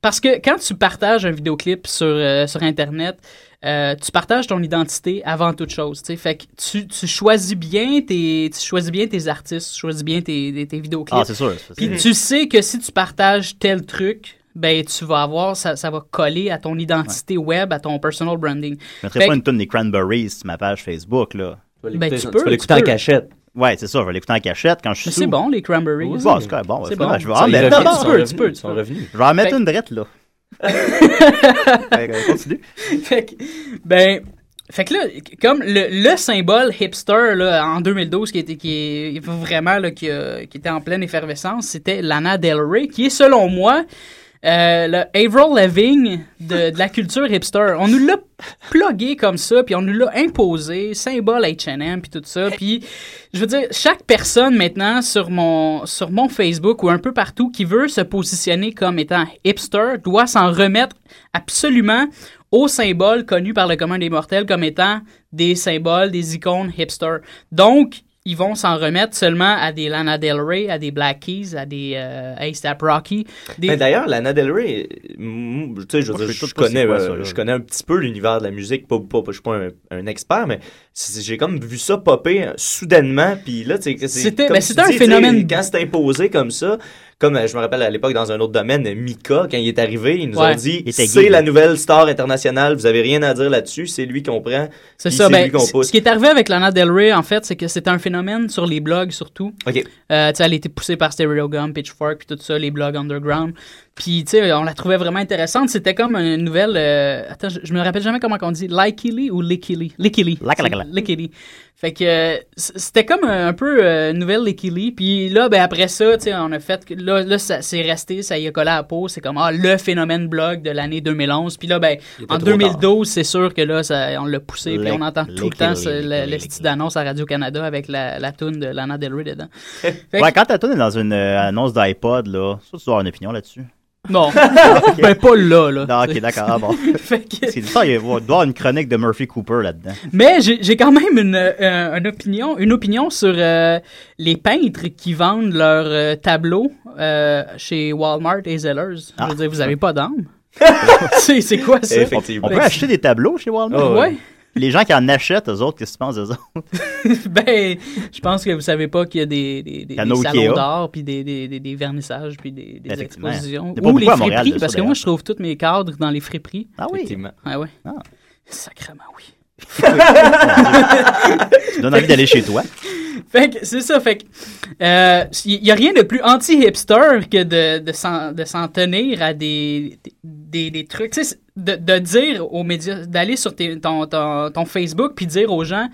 [SPEAKER 7] parce que quand tu partages un vidéoclip sur, euh, sur Internet, euh, tu partages ton identité avant toute chose. Fait que tu, tu choisis bien tes tu choisis bien tes artistes, tu choisis bien tes, tes, tes vidéoclips.
[SPEAKER 3] Ah, c'est sûr,
[SPEAKER 7] Puis tu sais que si tu partages tel truc, ben tu vas avoir ça, ça va coller à ton identité web, à ton personal branding.
[SPEAKER 3] Je mettrais
[SPEAKER 7] Fait
[SPEAKER 3] pas
[SPEAKER 7] que-
[SPEAKER 3] une tonne des Cranberries sur ma page Facebook, là.
[SPEAKER 7] Ben, tu peux, tu peux.
[SPEAKER 3] Ouais, c'est ça, je vais l'écouter en cachette quand je suis
[SPEAKER 7] c'est bon, les cranberries.
[SPEAKER 3] Bon, c'est bon,
[SPEAKER 7] C'est bon.
[SPEAKER 3] bon. Je vais en mettre un peu. Je vais en mettre
[SPEAKER 7] Fait-
[SPEAKER 3] une drette, là. Continue.
[SPEAKER 7] fait que, ben, fait que là, comme le, le symbole hipster là, en 2012 qui était qui est vraiment là, qui, a- qui était en pleine effervescence, c'était Lana Del Rey, qui est selon moi euh, le Avril Lavigne de, la culture hipster. On nous l'a plugué comme ça, puis on nous l'a imposé, symbole H&M, puis tout ça. Puis, je veux dire, chaque personne maintenant sur mon, sur mon Facebook ou un peu partout qui veut se positionner comme étant hipster doit s'en remettre absolument aux symboles connus par le commun des mortels comme étant des symboles, des icônes hipster. Donc, ils vont s'en remettre seulement à des Lana Del Rey, à des Black Keys, à des euh, A$AP Rocky. Des...
[SPEAKER 6] Mais d'ailleurs, Lana Del Rey, tu sais, je,
[SPEAKER 3] je
[SPEAKER 6] connais,
[SPEAKER 3] c'est quoi, ça, là.
[SPEAKER 6] je connais un petit peu l'univers de la musique, pas, pas, pas- je suis pas un, un expert, mais j'ai comme vu ça popper euh, soudainement, puis là, tu sais, c'est
[SPEAKER 7] C'était- un phénomène-
[SPEAKER 6] Quand c'est imposé comme ça, comme euh, je me rappelle à l'époque dans un autre domaine, Mika, quand il est arrivé, ils nous
[SPEAKER 7] Ouais.
[SPEAKER 6] ont dit
[SPEAKER 3] était
[SPEAKER 6] c'est la nouvelle star internationale, vous avez rien à dire là-dessus, c'est lui qu'on prend,
[SPEAKER 7] C'est ça. Ben,
[SPEAKER 6] lui qu'on
[SPEAKER 7] c-
[SPEAKER 6] pousse.
[SPEAKER 7] ce qui est arrivé avec Lana Del Rey, en fait, c'est que c'était un phénomène sur les blogs surtout.
[SPEAKER 6] Ok.
[SPEAKER 7] Euh, tu sais, elle été poussée par Stereogum, Pitchfork, puis tout ça, les blogs underground. Puis, tu sais, on la trouvait vraiment intéressante. C'était comme une nouvelle. euh, Attends, je, je me rappelle jamais comment on dit. Likely ou
[SPEAKER 3] laka, laka.
[SPEAKER 7] Lickily. Fait que euh, c'était comme un, un peu euh, une nouvelle Lickily. Puis là, ben après ça, tu sais, on a fait. Là, là ça c'est resté, ça y a collé à la peau. C'est comme ah, le phénomène blog de l'année 2011. Puis là, ben, en
[SPEAKER 6] trop tard.
[SPEAKER 7] 2012, c'est sûr que là, ça, on l'a poussé. Puis on entend tout le temps le, style d'annonce à Radio-Canada avec la, la toune de Lana Del Rey dedans.
[SPEAKER 3] Ouais, quand ta tune est dans une euh, annonce d'iPod, là, ça, tu dois avoir une opinion là-dessus.
[SPEAKER 7] Non. ben, pas là, là.
[SPEAKER 3] Non, ok, d'accord, ah bon.
[SPEAKER 7] Fait que-
[SPEAKER 3] C'est ça, il doit y avoir une chronique de Murphy Cooper là-dedans.
[SPEAKER 7] Mais j'ai j'ai quand même une, euh, une opinion, une opinion sur euh, les peintres qui vendent leurs euh, tableaux euh, chez Walmart et Zellers. Je veux dire, vous avez pas d'âme. c'est c'est quoi ça?
[SPEAKER 3] On peut acheter des tableaux chez Walmart?
[SPEAKER 7] ouais.
[SPEAKER 3] Les gens qui en achètent, eux autres, qu'est-ce que tu penses d'eux autres?
[SPEAKER 7] ben, je pense que vous savez pas qu'il y a des, des, salons d'art, puis des, des, des, des vernissages, puis des, expositions. Ou les friperies, parce que moi, je trouve tous mes cadres dans les friperies.
[SPEAKER 3] Ah oui?
[SPEAKER 7] Ah ouais.
[SPEAKER 3] Ah.
[SPEAKER 7] Sacrement, oui.
[SPEAKER 3] Tu donnes envie d'aller chez toi.
[SPEAKER 7] Fait que c'est ça, fait que euh, il y a rien de plus anti-hipster que de, de s'en de s'en tenir à des, des, des trucs. Tu sais, de, de dire aux médias, d'aller sur tes- ton, ton, ton Facebook puis dire aux gens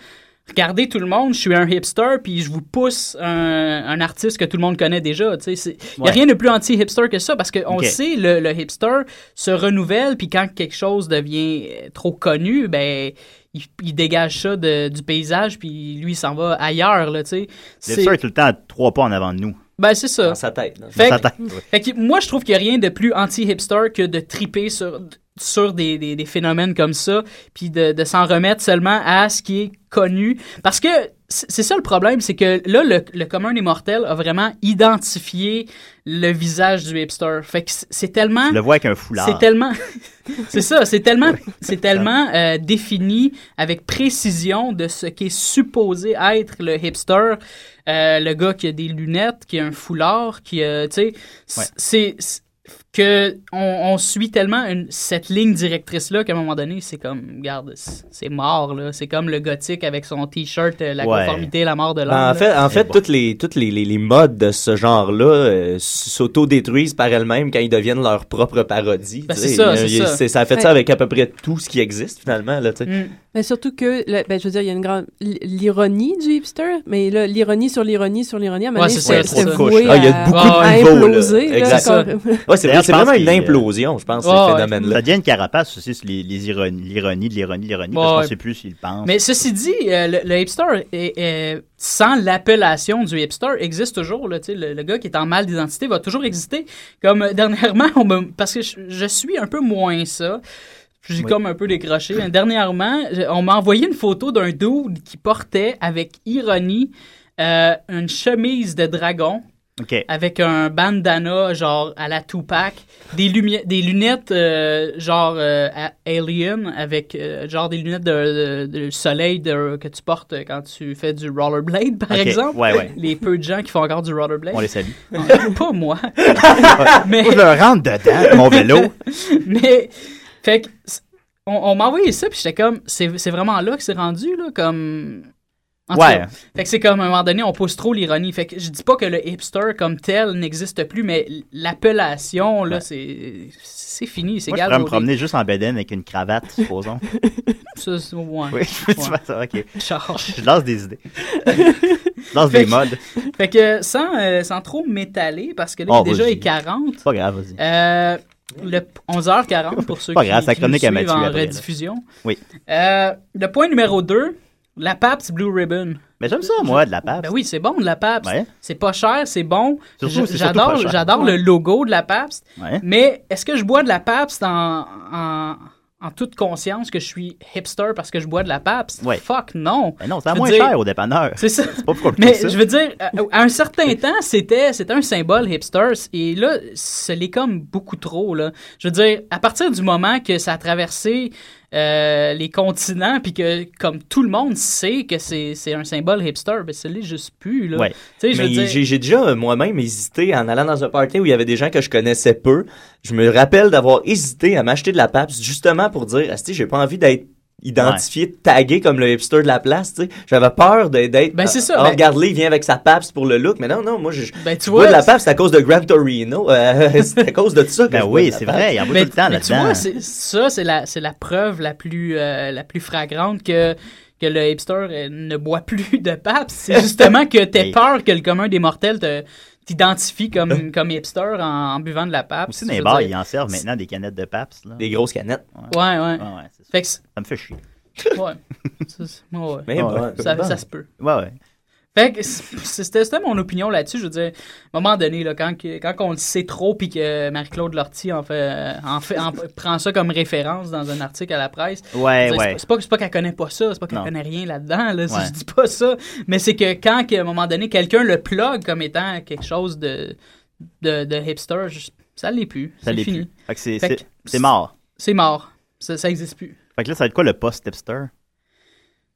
[SPEAKER 7] Regardez tout le monde, je suis un hipster, puis je vous pousse un, un artiste que tout le monde connaît déjà. Tu sais, c'est- il n'y a
[SPEAKER 3] Ouais.
[SPEAKER 7] rien de plus anti-hipster que ça, parce qu'on
[SPEAKER 3] Ok.
[SPEAKER 7] sait, le, le hipster se renouvelle, puis quand quelque chose devient euh, trop connu, ben, il, il dégage ça de- du paysage, puis lui, il s'en va ailleurs, là,
[SPEAKER 3] sûr est tout le temps à trois pas en avant de nous.
[SPEAKER 7] ben, c'est ça.
[SPEAKER 6] Dans sa tête. là.
[SPEAKER 7] Fait,
[SPEAKER 3] Dans sa
[SPEAKER 7] que-
[SPEAKER 3] tête,
[SPEAKER 7] fait que moi, je trouve qu'il n'y a rien de plus anti-hipster que de triper sur, sur des, des, des phénomènes comme ça, puis de, de s'en remettre seulement à ce qui est connu. Parce que c'est c'est ça le problème, c'est que là, le, le commun des mortels a vraiment identifié le visage du hipster. Fait que c'est- c'est tellement...
[SPEAKER 3] Je le vois avec un foulard.
[SPEAKER 7] C'est tellement... c'est ça, c'est tellement, c'est tellement euh, défini avec précision de ce qui est supposé être le hipster. Euh, le gars qui a des lunettes, qui a un foulard, qui a, tu sais, c-
[SPEAKER 3] Ouais.
[SPEAKER 7] Que on, on suit tellement une- cette ligne directrice là qu'à un moment donné c'est comme regarde c'est mort là c'est comme le gothique avec son t-shirt euh, la
[SPEAKER 6] Ouais.
[SPEAKER 7] conformité la mort de l'homme
[SPEAKER 6] Ben, en
[SPEAKER 7] là.
[SPEAKER 6] fait, en fait toutes, les, toutes les, les, les modes de ce genre-là euh, s'auto-détruisent par elles-mêmes quand ils deviennent leur propre parodie.
[SPEAKER 7] Ben, c'est ça, ça.
[SPEAKER 6] Ça a fait
[SPEAKER 8] Ouais.
[SPEAKER 6] ça avec à peu près tout ce qui existe, finalement. Là, tu sais.
[SPEAKER 7] Mm.
[SPEAKER 8] Mais surtout que, le- ben, je veux dire, il y a une grande. L'ironie du hipster, mais là, l'ironie sur l'ironie sur l'ironie, à un moment
[SPEAKER 7] Ouais,
[SPEAKER 8] donné,
[SPEAKER 7] c'est
[SPEAKER 6] Ah, il y a beaucoup
[SPEAKER 8] à
[SPEAKER 6] de niveaux. là.
[SPEAKER 8] imploser, là,
[SPEAKER 6] Exact.
[SPEAKER 8] encore.
[SPEAKER 6] Ouais, c'est
[SPEAKER 3] pense
[SPEAKER 6] vraiment une implosion, je pense, ces
[SPEAKER 7] ouais.
[SPEAKER 6] phénomènes-là.
[SPEAKER 3] Ça devient une carapace aussi sur les, les ironies, l'ironie de l'ironie de l'ironie, parce qu'on ne sait plus s'ils pensent.
[SPEAKER 7] Mais ceci dit, euh, le, le hipster, est- est- sans l'appellation du hipster, existe toujours. Là, tu sais, le, le gars qui est en mal d'identité va toujours exister. Comme dernièrement, on me- parce que je, je suis un peu moins ça. J'ai
[SPEAKER 3] Oui.
[SPEAKER 7] comme un peu décroché. Dernièrement, on m'a envoyé une photo d'un dude qui portait avec ironie euh, une chemise de dragon
[SPEAKER 3] OK.
[SPEAKER 7] avec un bandana genre à la Tupac, des, des lunettes euh, genre euh, alien avec euh, genre des lunettes de, de- de soleil de- que tu portes quand tu fais du rollerblade par exemple.
[SPEAKER 3] ouais, ouais.
[SPEAKER 7] Les peu de gens qui font encore du rollerblade.
[SPEAKER 3] On les salue.
[SPEAKER 7] Pas moi.
[SPEAKER 3] Moi, je le rentre dedans, mon vélo.
[SPEAKER 7] Mais fait que on, on m'a envoyé ça puis j'étais comme c'est vraiment là que c'est rendu là comme en
[SPEAKER 3] Ouais.
[SPEAKER 7] cas, fait que c'est comme à un moment donné, on pousse trop l'ironie. Fait que je dis pas que le hipster comme tel n'existe plus, mais l'appellation, là, c'est c'est fini, c'est
[SPEAKER 3] Moi, je pourrais me promener juste en bedaine avec une cravate, supposons.
[SPEAKER 7] Ça, c'est- ouais.
[SPEAKER 3] Oui, tu
[SPEAKER 7] Ouais.
[SPEAKER 3] ça, ok. Je lance des idées. Je lance des
[SPEAKER 7] Fait que-
[SPEAKER 3] modes.
[SPEAKER 7] Fait que sans, euh, sans trop m'étaler, parce que là,
[SPEAKER 3] Oh,
[SPEAKER 7] il est déjà
[SPEAKER 3] vas-y.
[SPEAKER 7] est 40.
[SPEAKER 3] Pas grave, vas-y.
[SPEAKER 7] Euh, le 11h40 pour ceux
[SPEAKER 3] Pas
[SPEAKER 7] qui,
[SPEAKER 3] grave,
[SPEAKER 7] qui nous suivent
[SPEAKER 3] Mathieu
[SPEAKER 7] en
[SPEAKER 3] après, là.
[SPEAKER 7] rediffusion.
[SPEAKER 3] Oui.
[SPEAKER 7] Euh, le point numéro 2, la Pabst Blue Ribbon.
[SPEAKER 3] Mais j'aime ça, moi, de la Pabst.
[SPEAKER 7] Ben oui, c'est bon de la Pabst.
[SPEAKER 3] Ouais.
[SPEAKER 7] C'est pas cher, c'est bon. J'adore, le logo de la Pabst.
[SPEAKER 3] Ouais.
[SPEAKER 7] Mais est-ce que je bois de la Pabst en, en, en toute conscience que je suis hipster parce que je bois de la Pabst?
[SPEAKER 3] Ouais.
[SPEAKER 7] Fuck non.
[SPEAKER 3] Ben non, c'est moins
[SPEAKER 7] dire-
[SPEAKER 3] cher au dépanneur.
[SPEAKER 7] C'est ça.
[SPEAKER 3] Pas
[SPEAKER 7] Mais
[SPEAKER 3] ça.
[SPEAKER 7] je veux dire, à, à un certain temps, c'était, c'était un symbole hipster. Et là, ce l'est comme beaucoup trop. Là. Je veux dire, à partir du moment que ça a traversé euh, les continents, puis que comme tout le monde sait que c'est, un symbole hipster, ben ça l'est juste plus. Là.
[SPEAKER 6] Ouais.
[SPEAKER 7] Dire-
[SPEAKER 6] j'ai déjà euh, moi-même hésité en allant dans un party où il y avait des gens que je connaissais peu. Je me rappelle d'avoir hésité à m'acheter de la Pabst justement pour dire, Asti, j'ai pas envie d'être identifié, tagué comme le hipster de la place, tu sais. J'avais peur d'être.
[SPEAKER 7] Ben, c'est ça,
[SPEAKER 6] Ah,
[SPEAKER 7] ben-
[SPEAKER 6] regarde-le, il vient avec sa Pabst pour le look. Mais non, non, moi, je.
[SPEAKER 7] Ben, tu
[SPEAKER 6] je bois
[SPEAKER 7] vois,
[SPEAKER 6] de la
[SPEAKER 7] c'est-
[SPEAKER 6] Pabst à cause de Gran Torino. euh, c'est à cause de ça que
[SPEAKER 3] Ben
[SPEAKER 6] je bois
[SPEAKER 3] oui, c'est vrai, il y en a tout le temps
[SPEAKER 7] mais tu
[SPEAKER 3] là-dedans.
[SPEAKER 7] vois, c'est- ça, c'est la, c'est la preuve la plus, euh, la plus flagrante que, que le hipster euh, ne boit plus de Pabst. C'est justement que t'aies
[SPEAKER 3] Mais-
[SPEAKER 7] peur que le commun des mortels te t'identifie comme, comme hipster en, en buvant de la Pabst.
[SPEAKER 3] Aussi, dans les bars,
[SPEAKER 7] dire,
[SPEAKER 3] ils en servent maintenant des canettes de. Là.
[SPEAKER 6] Des grosses canettes.
[SPEAKER 7] Ouais, ouais.
[SPEAKER 3] Ouais, ouais, c'est ça.
[SPEAKER 7] Fait que c'est-
[SPEAKER 3] Ça me fait chier.
[SPEAKER 7] ouais. Ça, ouais.
[SPEAKER 6] Mais
[SPEAKER 3] Ouais,
[SPEAKER 6] bon,
[SPEAKER 3] ouais.
[SPEAKER 7] ça,
[SPEAKER 6] bon.
[SPEAKER 7] ça se peut.
[SPEAKER 3] Ouais, ouais.
[SPEAKER 7] Fait que c'était c'était mon opinion là-dessus. Je veux dire, à un moment donné, là, quand, quand on le sait trop puis que Marie-Claude Lortie en fait, en fait en- prend ça comme référence dans un article à la presse.
[SPEAKER 3] Ouais, ouais.
[SPEAKER 7] c'est pas- C'est pas, qu'elle connaît pas ça, c'est pas qu'elle connaît rien là-dedans. Là,
[SPEAKER 3] Ouais.
[SPEAKER 7] Je dis pas ça. Mais c'est que quand, à un moment donné, quelqu'un le plug comme étant quelque chose de, de, de hipster, je- ça l'est plus.
[SPEAKER 3] Ça
[SPEAKER 7] C'est
[SPEAKER 3] l'est
[SPEAKER 7] fini.
[SPEAKER 3] plus. Fait que c'est mort.
[SPEAKER 7] C'est mort. Ça, ça existe plus.
[SPEAKER 3] Fait que là, ça va être quoi le post-hipster?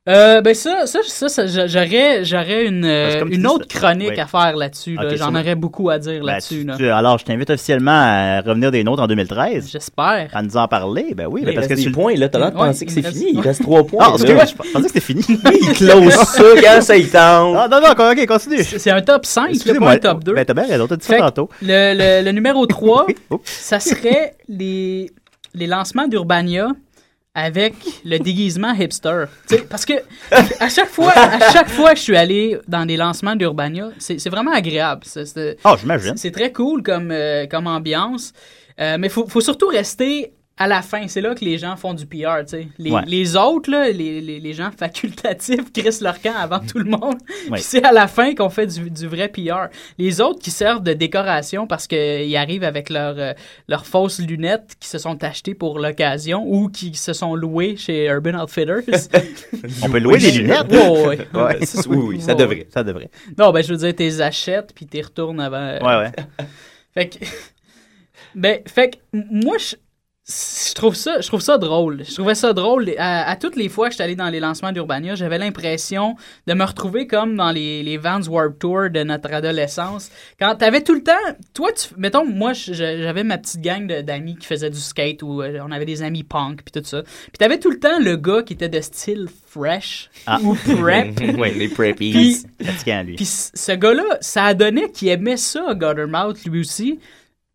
[SPEAKER 7] Euh, ben ça, ça, ça, ça, j'a- j'aurais, j'aurais une, euh,
[SPEAKER 3] Parce que
[SPEAKER 7] une autre
[SPEAKER 3] ça-
[SPEAKER 7] chronique
[SPEAKER 3] oui.
[SPEAKER 7] à faire là-dessus. là. J'en aurais beaucoup à dire
[SPEAKER 3] Ben,
[SPEAKER 7] là-dessus. là.
[SPEAKER 3] alors, je t'invite officiellement à revenir des nôtres en 2013.
[SPEAKER 7] J'espère.
[SPEAKER 3] À nous en parler. Ben oui,
[SPEAKER 6] Mais
[SPEAKER 3] ben parce que tu
[SPEAKER 6] points, là. T'as l'air de penser que c'est fini. Il reste trois points.
[SPEAKER 3] Ah,
[SPEAKER 6] là.
[SPEAKER 3] excuse-moi, je pensais que c'était fini.
[SPEAKER 6] Il close ça quand ça y tente.
[SPEAKER 3] Ah, non, non, ok, continue.
[SPEAKER 7] C'est un top 5, là, pas un top 2.
[SPEAKER 3] Ben, t'as bien raison, t'as dit ça
[SPEAKER 7] que
[SPEAKER 3] tantôt.
[SPEAKER 7] Le, le, le numéro 3,
[SPEAKER 3] Oups.
[SPEAKER 7] ça serait les, les lancements d'Urbania avec le déguisement hipster. Tu sais, parce que à chaque fois, à chaque fois que je suis allé dans des lancements d'Urbania, c'est vraiment agréable. C'est-
[SPEAKER 3] j'imagine.
[SPEAKER 7] C'est très cool comme, euh, comme ambiance. Euh, mais il faut, faut surtout rester à la fin. C'est là que les gens font du PR. tu sais. Les,
[SPEAKER 3] Ouais.
[SPEAKER 7] les autres, là, les, les, les gens facultatifs, crissent leur camp avant tout le monde.
[SPEAKER 3] Ouais.
[SPEAKER 7] C'est à la fin qu'on fait du, du vrai PR. Les autres qui servent de décoration parce qu'ils arrivent avec leurs euh, fausses lunettes qui se sont achetées pour l'occasion ou qui se sont louées chez Urban Outfitters.
[SPEAKER 3] On peut louer des lunettes.
[SPEAKER 7] Ouais. Ouais.
[SPEAKER 6] Oui, oui, ça devrait.
[SPEAKER 3] Ça devrait.
[SPEAKER 7] Non, ben je veux dire, t'es achètes puis t'es retournes avant. euh,
[SPEAKER 3] Ouais, ouais.
[SPEAKER 7] fait que. Ben, fait que moi, je. Je trouve, ça, je trouve ça drôle. Je trouvais ça drôle. À, à toutes les fois que j'étais allé dans les lancements d'Urbania, j'avais l'impression de me retrouver comme dans les, les Vans Warped Tour de notre adolescence. Quand t'avais tout le temps... Toi, tu, mettons, moi, j'avais ma petite gang d'amis qui faisaient du skate ou euh, on avait des amis punk puis tout ça. Puis t'avais tout le temps le gars qui était de style fresh
[SPEAKER 3] Ah.
[SPEAKER 7] ou prep.
[SPEAKER 3] Oui,
[SPEAKER 6] les preppies.
[SPEAKER 7] Puis- ce gars-là, ça a donné qu'il aimait ça, Guttermouth, lui aussi.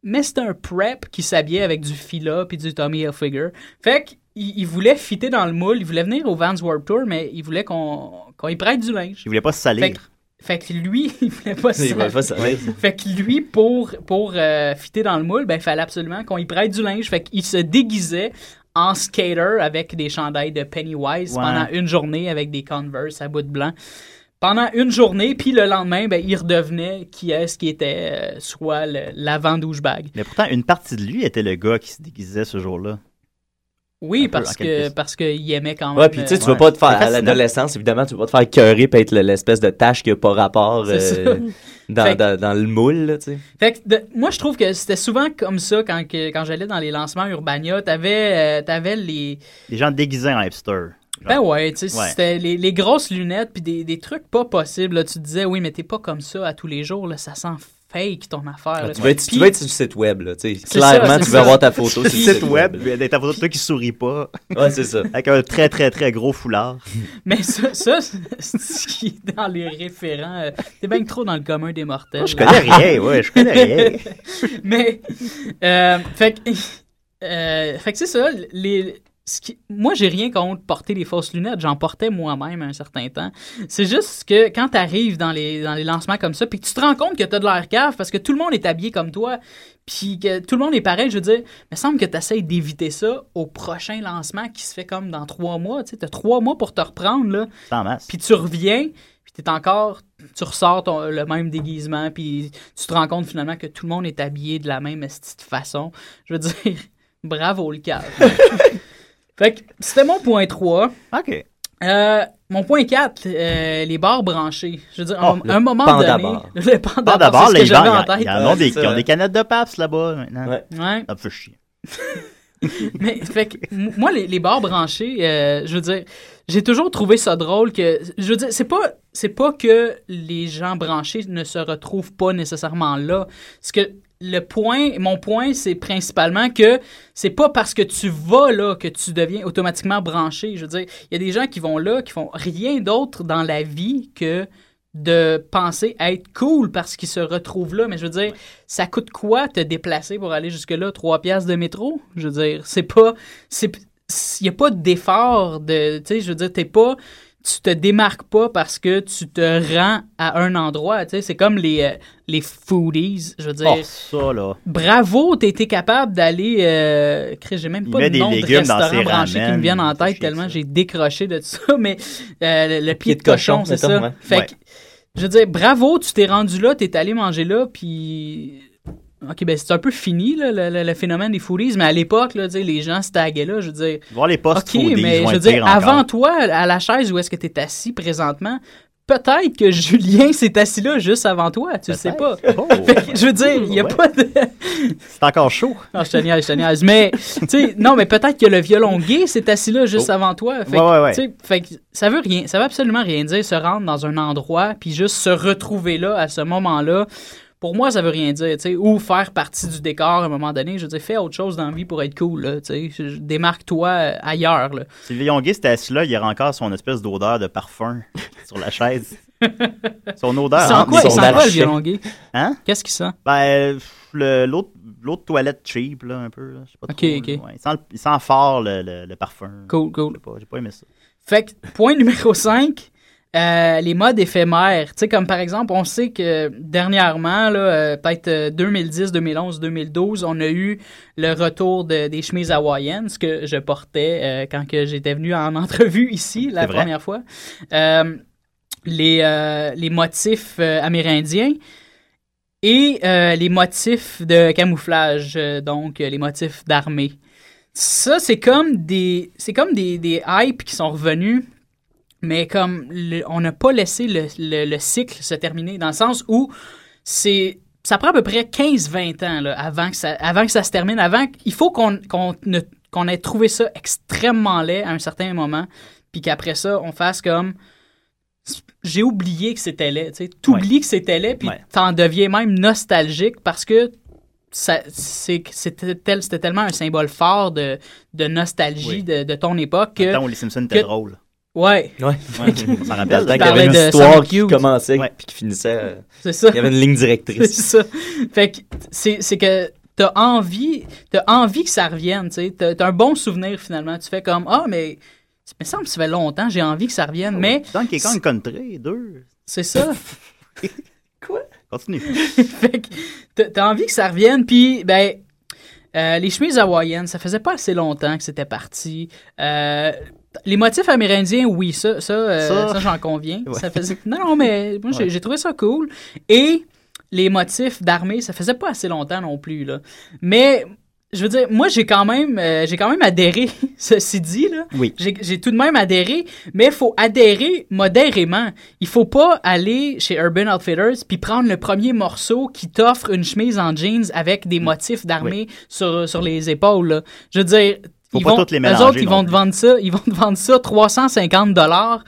[SPEAKER 7] Mais c'était un prep qui s'habillait avec du Fila puis du Tommy Hilfiger. Fait qu'il il voulait fitter dans le moule. Il voulait venir au Vans Warped Tour, mais il voulait qu'on qu'on y prête du linge.
[SPEAKER 3] Il voulait pas se salir.
[SPEAKER 7] Fait que, fait que lui, il voulait pas
[SPEAKER 6] pas salir.
[SPEAKER 7] Fait que lui, pour, pour euh, fitter dans le moule, ben, il fallait absolument qu'on y prête du linge. Fait qu'il se déguisait en skater avec des chandails de Pennywise
[SPEAKER 3] Ouais.
[SPEAKER 7] pendant une journée avec des Converse à bout de blanc. Pendant une journée, puis le lendemain, ben, il redevenait qui est-ce qui était euh, soit le- l'avant douchebag.
[SPEAKER 3] Mais pourtant, une partie de lui était le gars qui se déguisait ce jour-là.
[SPEAKER 7] Oui, parce que parce qu'il aimait quand même.
[SPEAKER 6] Ouais, puis tu sais, tu
[SPEAKER 7] euh,
[SPEAKER 6] veux pas te faire, à l'adolescence, évidemment, tu veux pas te faire cœurer puis être le- l'espèce de tâche qui a pas rapport euh,
[SPEAKER 7] ça.
[SPEAKER 6] dans,
[SPEAKER 7] que-
[SPEAKER 6] dans, dans le moule, tu sais.
[SPEAKER 7] Fait que de- moi, je trouve que c'était souvent comme ça quand, que- quand j'allais dans les lancements Urbania. T'avais euh, t'avais les.
[SPEAKER 3] Les gens déguisés en hipster.
[SPEAKER 7] Ben ouais, tu sais,
[SPEAKER 3] Ouais.
[SPEAKER 7] c'était les, les grosses lunettes puis des, des trucs pas possibles. Là. Tu te disais, oui, mais t'es pas comme ça à tous les jours. Là, ça sent fake ton affaire. là.
[SPEAKER 6] Tu veux, être, tu
[SPEAKER 7] Puis-
[SPEAKER 6] veux être sur le site web, là, tu sais. Clairement,
[SPEAKER 7] ça,
[SPEAKER 6] tu veux
[SPEAKER 7] ça.
[SPEAKER 6] avoir ta photo sur le site
[SPEAKER 3] site web, il y a ta photo de toi qui sourit pas.
[SPEAKER 6] Ouais, c'est ça.
[SPEAKER 3] Avec un très, très, très gros foulard.
[SPEAKER 7] Mais ça, ça c'est ce qui est dans les référents. euh, T'es bien trop dans le commun des mortels.
[SPEAKER 3] Moi, je connais rien, ouais, je connais rien.
[SPEAKER 7] Mais, euh, fait que, euh, fait que c'est ça. Les, ce qui- moi, j'ai rien contre porter des fausses lunettes. J'en portais moi-même un certain temps. C'est juste que quand tu arrives dans les, dans les lancements comme ça, puis que tu te rends compte que tu as de l'air cave parce que tout le monde est habillé comme toi, puis que tout le monde est pareil, je veux dire, il me semble que tu essaies d'éviter ça au prochain lancement qui se fait comme dans trois mois. Tu as trois mois pour te reprendre, là. Puis tu reviens, puis t'es encore, tu ressors ton- le même déguisement, puis tu te rends compte finalement que tout le monde est habillé de la même esti de façon. Je veux dire, bravo le cave. fait que c'était mon point 3.
[SPEAKER 3] OK.
[SPEAKER 7] Euh, mon point 4, euh, les bars branchés. Je veux dire,
[SPEAKER 3] Oh,
[SPEAKER 7] à un moment
[SPEAKER 6] panda
[SPEAKER 7] donné...
[SPEAKER 6] bar.
[SPEAKER 7] Le panda bar, c'est ce
[SPEAKER 3] les gens,
[SPEAKER 7] en
[SPEAKER 3] il
[SPEAKER 7] tête.
[SPEAKER 3] y en a des,
[SPEAKER 6] c'est
[SPEAKER 3] qui ont des canettes de PAPS là-bas maintenant.
[SPEAKER 6] Ouais.
[SPEAKER 7] Ouais.
[SPEAKER 3] Ça me fait chier.
[SPEAKER 7] Mais fait que, moi, les, les bars branchés, euh, je veux dire, j'ai toujours trouvé ça drôle que, je veux dire, c'est pas, c'est pas que les gens branchés ne se retrouvent pas nécessairement là. Ce que le point, mon point, c'est principalement que c'est pas parce que tu vas là que tu deviens automatiquement branché. Je veux dire, il y a des gens qui vont là, qui font rien d'autre dans la vie que de penser être cool parce qu'ils se retrouvent là. Mais je veux dire, ça coûte quoi te déplacer pour aller jusque-là? Trois piastres de métro? Je veux dire, c'est pas... Il n'y a pas d'effort de... Tu sais, je veux dire, t'es pas... Tu te démarques pas parce que tu te rends à un endroit. Tu sais, c'est comme les, euh, les foodies. Je veux dire...
[SPEAKER 3] Oh, ça, là.
[SPEAKER 7] Bravo, t'as été capable d'aller. Euh, j'ai même pas de
[SPEAKER 3] des
[SPEAKER 7] nom de restaurant branché qui me viennent en tête tellement j'ai décroché de ça. Mais euh, le, le pied de cochon, c'est ça.
[SPEAKER 6] ouais.
[SPEAKER 7] Fait que, je veux dire, bravo, tu t'es rendu là, t'es allé manger là, puis. Ok, ben c'est un peu fini, là, le, le- le phénomène des foodies, mais à l'époque, les gens se taguaient là, je veux dire.
[SPEAKER 3] Voir les postes
[SPEAKER 7] Ok, mais je veux dire, avant
[SPEAKER 3] encore.
[SPEAKER 7] toi, à la chaise où est-ce que tu es assis présentement, peut-être que Julien s'est assis là juste avant toi, tu le sais pas.
[SPEAKER 3] Oh.
[SPEAKER 7] Que, je veux dire, il y a
[SPEAKER 3] Ouais.
[SPEAKER 7] pas de...
[SPEAKER 3] C'est encore chaud.
[SPEAKER 7] Non, je te niaise, je te niaise. Mais, tu sais, non, mais peut-être que le violon gay s'est assis là juste
[SPEAKER 3] Oh.
[SPEAKER 7] avant toi. Fait
[SPEAKER 3] Ouais, ouais,
[SPEAKER 7] fait que ça veut rien, ça veut absolument rien dire se rendre dans un endroit puis juste se retrouver là à ce moment-là. Pour moi, ça veut rien dire, tu sais, ou faire partie du décor à un moment donné. Je veux dire, fais autre chose dans la vie pour être cool, tu sais. Démarque-toi euh, ailleurs, là.
[SPEAKER 3] Si le Gay c'était assis là, il y aurait encore son espèce d'odeur de parfum sur la chaise. son odeur.
[SPEAKER 7] Il sent
[SPEAKER 3] entre
[SPEAKER 7] quoi, il sent quoi, le violon gay?
[SPEAKER 3] Hein?
[SPEAKER 7] Qu'est-ce qu'il sent?
[SPEAKER 3] Ben, le- l'autre l'autre toilette cheap, là, un peu. Là. Je sais pas
[SPEAKER 7] Ok,
[SPEAKER 3] trop,
[SPEAKER 7] ok.
[SPEAKER 3] là. Ouais, il, sent, le- il sent fort le, le- le parfum.
[SPEAKER 7] Cool, cool.
[SPEAKER 3] J'ai pas, j'ai pas aimé ça.
[SPEAKER 7] Fait que, point numéro 5, les modes éphémères. Tu sais, comme par exemple, on sait que dernièrement, là, euh, peut-être euh, 2010, 2011, 2012, on a eu le retour de- des chemises hawaïennes, ce que je portais euh, quand que j'étais venu en entrevue ici la première fois. Euh, les, euh, les motifs euh, amérindiens et euh, les motifs de camouflage, euh, donc euh, les motifs d'armée. Ça, c'est comme des c'est comme des, des hypes qui sont revenus, mais comme le- on n'a pas laissé le, le- le cycle se terminer, dans le sens où c'est ça prend à peu près 15-20 ans là, avant, que ça, avant que ça se termine, avant qu'il faut qu'on qu'on ne- qu'on ait trouvé ça extrêmement laid à un certain moment, puis qu'après ça, on fasse comme j'ai oublié que c'était laid. Tu sais, t'oublies que c'était laid, puis
[SPEAKER 3] Ouais.
[SPEAKER 7] t'en deviens même nostalgique parce que ça, c'est, c'était, tel- c'était tellement un symbole fort de, de nostalgie
[SPEAKER 3] Oui.
[SPEAKER 7] de, de ton époque que.
[SPEAKER 3] Où les Simpsons étaient drôles.
[SPEAKER 7] Ouais.
[SPEAKER 6] Ouais.
[SPEAKER 3] S'en
[SPEAKER 6] Dans
[SPEAKER 3] rappelle.
[SPEAKER 6] le temps qu'il y avait une histoire
[SPEAKER 7] Sam
[SPEAKER 6] qui
[SPEAKER 7] Cute.
[SPEAKER 6] commençait
[SPEAKER 3] Ouais.
[SPEAKER 6] puis qui finissait. euh,
[SPEAKER 7] C'est ça.
[SPEAKER 6] Il y avait une ligne
[SPEAKER 7] C'est
[SPEAKER 6] directrice.
[SPEAKER 7] ça. Fait que c'est, c'est que t'as envie, t'as envie que ça revienne, tu sais. T'as, t'as un bon souvenir finalement. Tu fais comme Ah, mais ça me semble que ça fait longtemps, j'ai envie que ça revienne. Mais
[SPEAKER 3] Donkey Kong Country, deux.
[SPEAKER 7] c'est ça.
[SPEAKER 3] Continue.
[SPEAKER 7] fait que t'as- t'as envie que ça revienne, puis ben euh, les chemises hawaïennes, ça faisait pas assez longtemps que c'était parti. Euh, les motifs amérindiens, oui, ça, ça, euh,
[SPEAKER 3] Ça-
[SPEAKER 7] ça, j'en conviens.
[SPEAKER 3] Ouais.
[SPEAKER 7] Ça faisait... Non, non, mais moi, j'ai
[SPEAKER 3] Ouais.
[SPEAKER 7] trouvé ça cool. Et les motifs d'armée, ça faisait pas assez longtemps non plus, là. Mais, je veux dire, moi, j'ai quand même, euh, j'ai quand même adhéré, ceci dit, là.
[SPEAKER 3] Oui.
[SPEAKER 7] J'ai tout de même adhéré, mais il faut adhérer modérément. Il faut pas aller chez Urban Outfitters puis prendre le premier morceau qui t'offre une chemise en jeans avec
[SPEAKER 3] Mm.
[SPEAKER 7] des motifs d'armée sur, sur les épaules. là. Je veux dire,
[SPEAKER 3] Faut
[SPEAKER 7] ils
[SPEAKER 3] pas
[SPEAKER 7] vont,
[SPEAKER 3] toutes les
[SPEAKER 7] eux
[SPEAKER 3] mélanger
[SPEAKER 7] autres, ils vont te vendre ça, ils vont te vendre ça 350 dollars.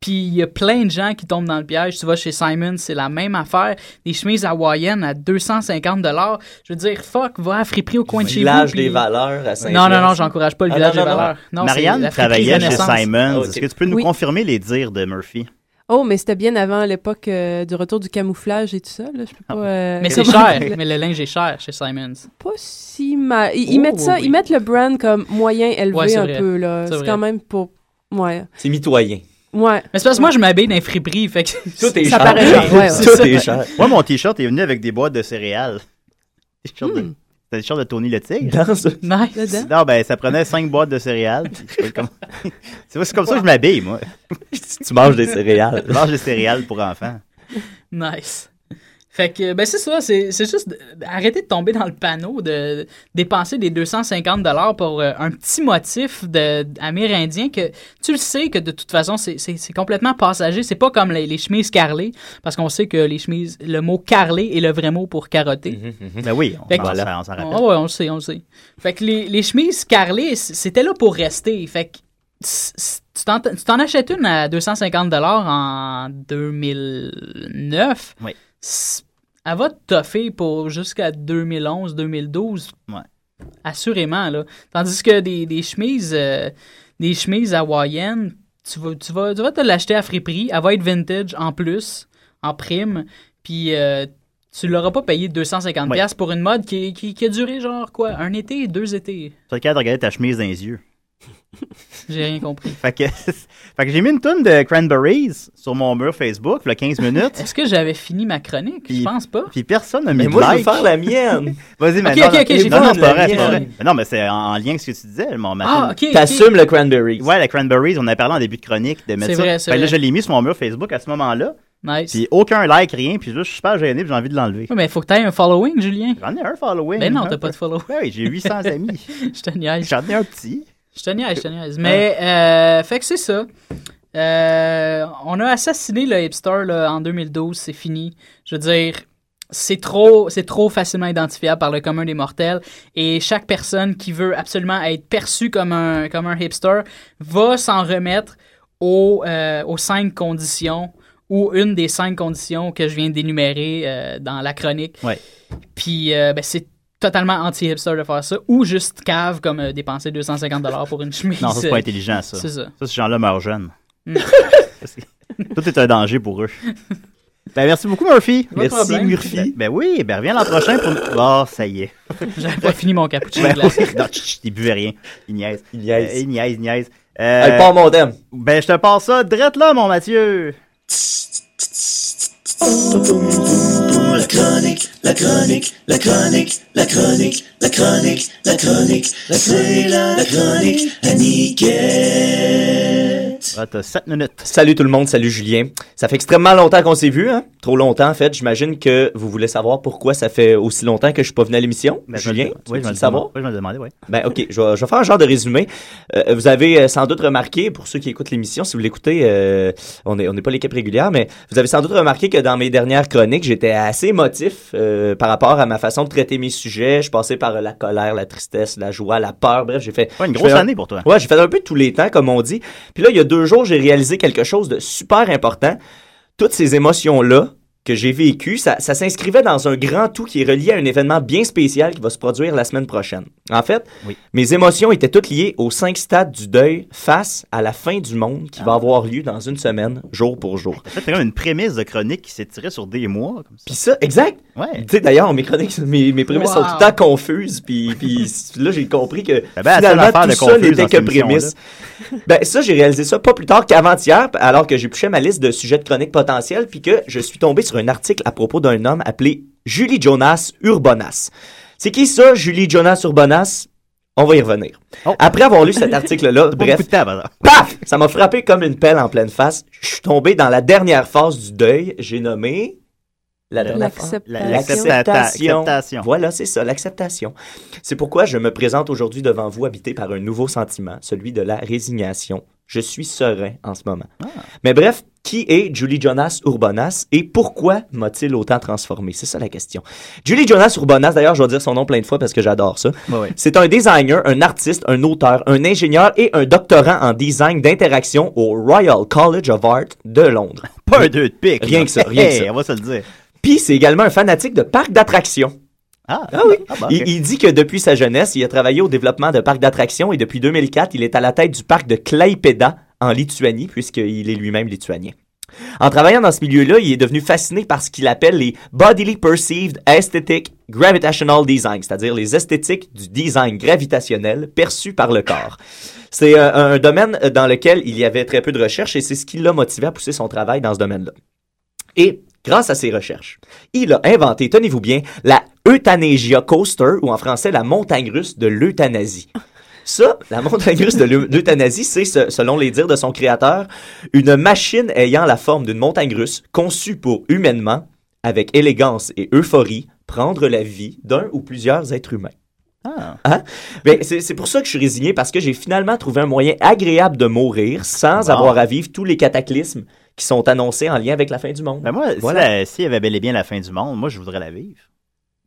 [SPEAKER 7] Puis il y a plein de gens qui tombent dans le piège. Tu vas chez Simon, c'est la même affaire. Des chemises hawaïennes à 250 dollars. Je veux dire, fuck, va à friperie au coin de chez vous.
[SPEAKER 6] Village
[SPEAKER 7] puis-
[SPEAKER 6] des valeurs à saint
[SPEAKER 7] Non, non, non, j'encourage pas le
[SPEAKER 6] Ah,
[SPEAKER 7] village
[SPEAKER 6] non,
[SPEAKER 7] des valeurs.
[SPEAKER 3] Marianne travaillait chez. Simons.
[SPEAKER 6] Ah.
[SPEAKER 3] Est-ce que tu peux nous
[SPEAKER 8] Oui.
[SPEAKER 3] confirmer les dires de Murphy?
[SPEAKER 8] Oh, mais c'était bien avant l'époque euh, du retour du camouflage et tout ça. Là. Je peux pas. euh,
[SPEAKER 7] Mais c'est cher. Mais le linge est cher chez Simons.
[SPEAKER 8] Pas si mal. Ils, ils
[SPEAKER 7] Oh,
[SPEAKER 8] mettent ça,
[SPEAKER 7] oui.
[SPEAKER 8] ils mettent le brand comme moyen élevé
[SPEAKER 7] Ouais,
[SPEAKER 8] un
[SPEAKER 7] vrai.
[SPEAKER 8] peu là.
[SPEAKER 7] C'est
[SPEAKER 8] quand même pour. Ouais.
[SPEAKER 6] C'est mitoyen.
[SPEAKER 8] Ouais.
[SPEAKER 7] Mais c'est parce que moi, je m'habille dans les friperies. Fait que
[SPEAKER 6] Tout est
[SPEAKER 8] Ça
[SPEAKER 6] cher.
[SPEAKER 8] paraît cher, ouais, ouais.
[SPEAKER 7] C'est
[SPEAKER 6] Tout est cher.
[SPEAKER 3] Moi, mon t-shirt est venu avec des boîtes de céréales. T-shirt de-
[SPEAKER 8] Hmm.
[SPEAKER 3] C'était le t-shirt de Tony le Tigre.
[SPEAKER 6] Dans ce-
[SPEAKER 7] Nice.
[SPEAKER 3] Non, ben, ça prenait cinq boîtes de céréales. comme- c'est c'est comme ça que je m'habille, moi.
[SPEAKER 6] Tu manges des céréales.
[SPEAKER 3] Je mange des céréales pour enfants.
[SPEAKER 7] Nice. Fait que, ben c'est ça, c'est c'est juste arrêter de tomber dans le panneau de dépenser des 250 dollars pour euh, un petit motif de amérindien que tu le sais que de toute façon c'est- c'est c'est complètement passager, c'est pas comme les, les chemises carrées parce qu'on sait que les chemises le mot carré est le vrai mot pour carotter.
[SPEAKER 3] Ben oui, on s'en rappelle.
[SPEAKER 7] Ah ouais, on le sait, on le sait. Fait que les, les chemises carrelées, c'était là pour rester. Fait que tu t'en achètes une à 250 en 2009.
[SPEAKER 3] Oui.
[SPEAKER 7] Elle va te toffer pour jusqu'à 2011, 2012.
[SPEAKER 3] Ouais.
[SPEAKER 7] Assurément, là. Tandis que des, des chemises, euh, des chemises hawaïennes, tu vas, tu, vas, tu vas te l'acheter à friperie. Elle va être vintage en plus, en prime. Puis euh, tu l'auras pas payé 250$
[SPEAKER 3] Ouais.
[SPEAKER 7] piastres pour une mode qui, qui, qui a duré genre quoi Un été, deux étés
[SPEAKER 3] Tu es capable de regarder ta chemise dans les yeux.
[SPEAKER 7] J'ai rien compris.
[SPEAKER 3] Fait que, fait que j'ai mis une tonne de Cranberries sur mon mur Facebook, il y a 15 minutes.
[SPEAKER 7] Est-ce que j'avais fini ma chronique? Je pense pas.
[SPEAKER 3] Puis personne n'a mis
[SPEAKER 6] Mais
[SPEAKER 3] de
[SPEAKER 6] moi, je veux faire la mienne.
[SPEAKER 3] Vas-y, mais
[SPEAKER 7] Ok,
[SPEAKER 3] non,
[SPEAKER 7] ok, ok, j'ai
[SPEAKER 3] non, non, pas
[SPEAKER 7] la
[SPEAKER 3] vrai, pas vrai. Mais Non, mais c'est en, en lien avec ce que tu disais, mon matin.
[SPEAKER 7] Ah, ok.
[SPEAKER 6] T'assumes le cranberry.
[SPEAKER 3] Ouais, la Cranberries, on avait parlé en début de chronique de mettre
[SPEAKER 7] C'est
[SPEAKER 3] ça.
[SPEAKER 7] vrai, c'est
[SPEAKER 3] Fait que là,
[SPEAKER 7] vrai.
[SPEAKER 3] je l'ai mis sur mon mur Facebook à ce moment-là.
[SPEAKER 7] Nice.
[SPEAKER 3] Puis aucun like, rien. Puis là, je suis super gêné, puis j'ai envie de l'enlever.
[SPEAKER 7] Ouais, mais faut que t'aies un following, Julien.
[SPEAKER 3] J'en ai un following.
[SPEAKER 7] Ben non, t'as pas de follow.
[SPEAKER 3] Ouais, oui, j'ai 800 amis.
[SPEAKER 7] Je te niaise.
[SPEAKER 3] J'en ai un petit.
[SPEAKER 7] Je te niaise, je te niaise. Mais, euh, fait que c'est ça. Euh, on a assassiné le hipster là, en 2012, c'est fini. Je veux dire, c'est trop, c'est trop facilement identifiable par le commun des mortels et chaque personne qui veut absolument être perçue comme un, comme un hipster va s'en remettre aux, euh, aux cinq conditions ou une des cinq conditions que je viens d'énumérer euh, dans la chronique.
[SPEAKER 3] Ouais.
[SPEAKER 7] Puis euh, ben, c'est totalement anti-hipster de faire ça ou juste cave comme euh, dépenser 250 dollars pour une chemise.
[SPEAKER 3] Non, ça, c'est pas intelligent, ça.
[SPEAKER 7] C'est ça.
[SPEAKER 3] Ça, ces gens-là meurent jeunes.
[SPEAKER 7] Mm.
[SPEAKER 3] Que Tout est un danger pour eux. Ben, merci beaucoup, Murphy.
[SPEAKER 7] Pas de problème.
[SPEAKER 3] Ben, ben oui, ben reviens l'an prochain pour... Oh, ça y est.
[SPEAKER 7] J'avais pas fini mon cappuccino
[SPEAKER 3] Ben, non, il buvait rien. Il niaise.
[SPEAKER 6] Il niaise.
[SPEAKER 3] Euh, il niaise, il niaise.
[SPEAKER 6] Elle part mon thème.
[SPEAKER 3] Ben, je te passe ça drette là, mon Mathieu.
[SPEAKER 4] La chronique, la chronique, la chronique, la chronique, la chronique, la chronique, la c'est la, la chronique à Niquette.
[SPEAKER 3] Ah, t'as 7 minutes.
[SPEAKER 6] Salut tout le monde, salut Julien. Ça fait extrêmement longtemps qu'on s'est vu, hein? Trop longtemps en fait. J'imagine que vous voulez savoir pourquoi ça fait aussi longtemps que je suis pas venu à l'émission.
[SPEAKER 3] Ben, je
[SPEAKER 6] Julien, tu
[SPEAKER 3] oui,
[SPEAKER 6] veux
[SPEAKER 3] je
[SPEAKER 6] le savoir?
[SPEAKER 3] Oui, je me le demandais, oui.
[SPEAKER 6] Ben ok, je vais, je vais faire un genre de résumé. Euh, vous avez euh, sans doute remarqué, pour ceux qui écoutent l'émission, si vous l'écoutez, euh, on n'est on pas l'équipe régulière, mais vous avez sans doute remarqué que dans mes dernières chroniques, j'étais assez émotif euh, par rapport à ma façon de traiter mes sujets. Je passais par la colère, la tristesse, la joie, la peur. Bref, j'ai fait
[SPEAKER 3] Ouais, une grosse
[SPEAKER 6] un-
[SPEAKER 3] année pour toi.
[SPEAKER 6] Ouais, j'ai fait un peu tous les temps, comme on dit. Puis là, il y a deux jours, j'ai réalisé quelque chose de super important. Toutes ces émotions-là que j'ai vécues, ça, ça s'inscrivait dans un grand tout qui est relié à un événement bien spécial qui va se produire la semaine prochaine. En fait, mes émotions étaient toutes liées aux cinq stades du deuil face à la fin du monde qui va avoir lieu dans une semaine, jour pour jour.
[SPEAKER 3] En fait, c'est comme une prémisse de chronique qui s'est tirée sur des mois. Comme ça.
[SPEAKER 6] Puis ça, exact.
[SPEAKER 3] Ouais.
[SPEAKER 6] Tu sais, d'ailleurs, mes chroniques, mes, mes prémices
[SPEAKER 3] Wow.
[SPEAKER 6] sont tout le temps confuses. Puis, là, j'ai compris que
[SPEAKER 3] ben, la seule
[SPEAKER 6] finalement, tout
[SPEAKER 3] de
[SPEAKER 6] ça n'était que prémisse. Ben, ça, j'ai réalisé ça pas plus tard qu'avant-hier, alors que j'épluchais ma liste de sujets de chroniques potentiels, puis que je suis tombé sur un article à propos d'un homme appelé Julie Jonas Urbonas. C'est qui ça, Julie Jonas Urbonas? On va y revenir. Après avoir lu cet article-là, bref, paf! Ça m'a frappé comme une pelle en pleine face. Je suis tombé dans la dernière phase du deuil. J'ai nommé...
[SPEAKER 8] L'acceptation.
[SPEAKER 6] Voilà, c'est ça, l'acceptation. C'est pourquoi je me présente aujourd'hui devant vous habité par un nouveau sentiment, celui de la résignation. Je suis serein en ce moment. Mais bref, qui est Julie Jonas Urbonas et pourquoi m'a-t-il autant transformé? C'est ça la question. Julie Jonas Urbonas, d'ailleurs, je vais dire son nom plein de fois parce que j'adore ça.
[SPEAKER 3] Ouais.
[SPEAKER 6] C'est un designer, un artiste, un auteur, un ingénieur et un doctorant en design d'interaction au Royal College of Art de Londres.
[SPEAKER 3] Pas un deux de pique.
[SPEAKER 6] Rien que ça, rien que
[SPEAKER 3] Hey,
[SPEAKER 6] ça.
[SPEAKER 3] On va se le dire.
[SPEAKER 6] Puis c'est également un fanatique de parcs d'attractions.
[SPEAKER 3] Ah,
[SPEAKER 6] Ah oui.
[SPEAKER 3] ah, bah,
[SPEAKER 6] il, dit que depuis sa jeunesse, il a travaillé au développement de parcs d'attractions et depuis 2004, il est à la tête du parc de Klaipėda en Lituanie, puisqu'il est lui-même lituanien. En travaillant dans ce milieu-là, il est devenu fasciné par ce qu'il appelle les Bodily Perceived Aesthetic Gravitational Design, c'est-à-dire les esthétiques du design gravitationnel perçu par le corps. C'est euh, un domaine dans lequel il y avait très peu de recherches et c'est ce qui l'a motivé à pousser son travail dans ce domaine-là. Et grâce à ses recherches, il a inventé, tenez-vous bien, la Euthanasia Coaster, ou en français la montagne russe de l'euthanasie. Ça, la montagne russe de l'eu- l'euthanasie, c'est, ce- selon les dires de son créateur, une machine ayant la forme d'une montagne russe conçue pour humainement, avec élégance et euphorie, prendre la vie d'un ou plusieurs êtres humains.
[SPEAKER 3] Ah.
[SPEAKER 6] Hein? Ben, c'est pour ça que je suis résigné, parce que j'ai finalement trouvé un moyen agréable de mourir sans avoir à vivre tous les cataclysmes qui sont annoncés en lien avec la fin du monde.
[SPEAKER 3] Ben moi, si
[SPEAKER 6] Voilà.
[SPEAKER 3] s'il y avait bel et bien la fin du monde, moi, je voudrais la vivre.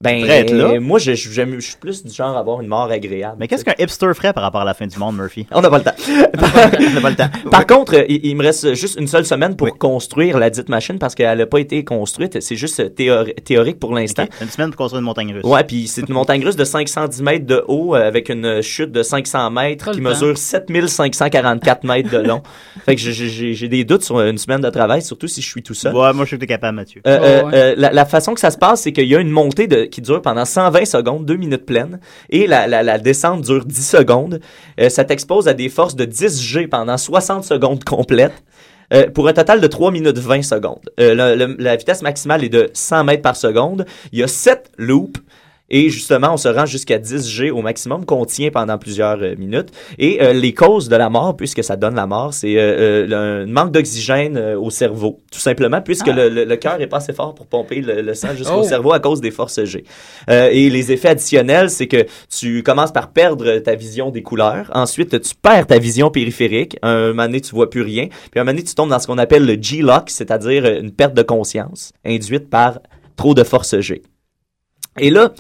[SPEAKER 6] Ben,
[SPEAKER 3] être là.
[SPEAKER 6] moi, je, je, j'aime- je suis plus du genre à avoir une mort agréable.
[SPEAKER 3] Mais qu'est-ce qu'un hipster ferait par rapport à la fin du monde, Murphy?
[SPEAKER 6] On n'a pas le temps.
[SPEAKER 3] On n'a pas le temps.
[SPEAKER 6] Par contre, il, il me reste juste une seule semaine pour construire la dite machine parce qu'elle n'a pas été construite. C'est juste théori- théorique pour l'instant.
[SPEAKER 3] Une semaine pour construire une montagne russe.
[SPEAKER 6] Ouais, puis c'est une montagne russe de 510 mètres de haut euh, avec une chute de 500 mètres qui mesure 7544 mètres de long. fait que j'ai- des doutes sur une semaine de travail, surtout si je suis tout seul.
[SPEAKER 3] Ouais, moi, je suis capable, Mathieu.
[SPEAKER 6] Euh, euh,
[SPEAKER 7] ouais.
[SPEAKER 6] euh, la, la façon que ça se passe, c'est qu'il y a une montée de, qui dure pendant 120 secondes, 2 minutes pleines, et la, descente dure 10 secondes. Euh, ça t'expose à des forces de 10 G pendant 60 secondes complètes. euh, pour un total de 3 minutes 20 secondes. Euh, la vitesse maximale est de 100 mètres par seconde. Il y a 7 loops. Et justement, on se rend jusqu'à 10 G au maximum qu'on tient pendant plusieurs euh, minutes. Et euh, les causes de la mort, puisque ça donne la mort, c'est euh, euh, un manque d'oxygène euh, au cerveau, tout simplement, puisque
[SPEAKER 15] Ah.
[SPEAKER 6] le, le- le cœur est pas assez fort pour pomper le, le sang jusqu'au
[SPEAKER 15] Oh.
[SPEAKER 6] cerveau à cause des forces G. Euh, et les effets additionnels, c'est que tu commences par perdre ta vision des couleurs. Ensuite, tu perds ta vision périphérique. Un moment donné, tu vois plus rien. Puis un moment donné, tu tombes dans ce qu'on appelle le G-lock, c'est-à-dire une perte de conscience induite par trop de force G. Et là,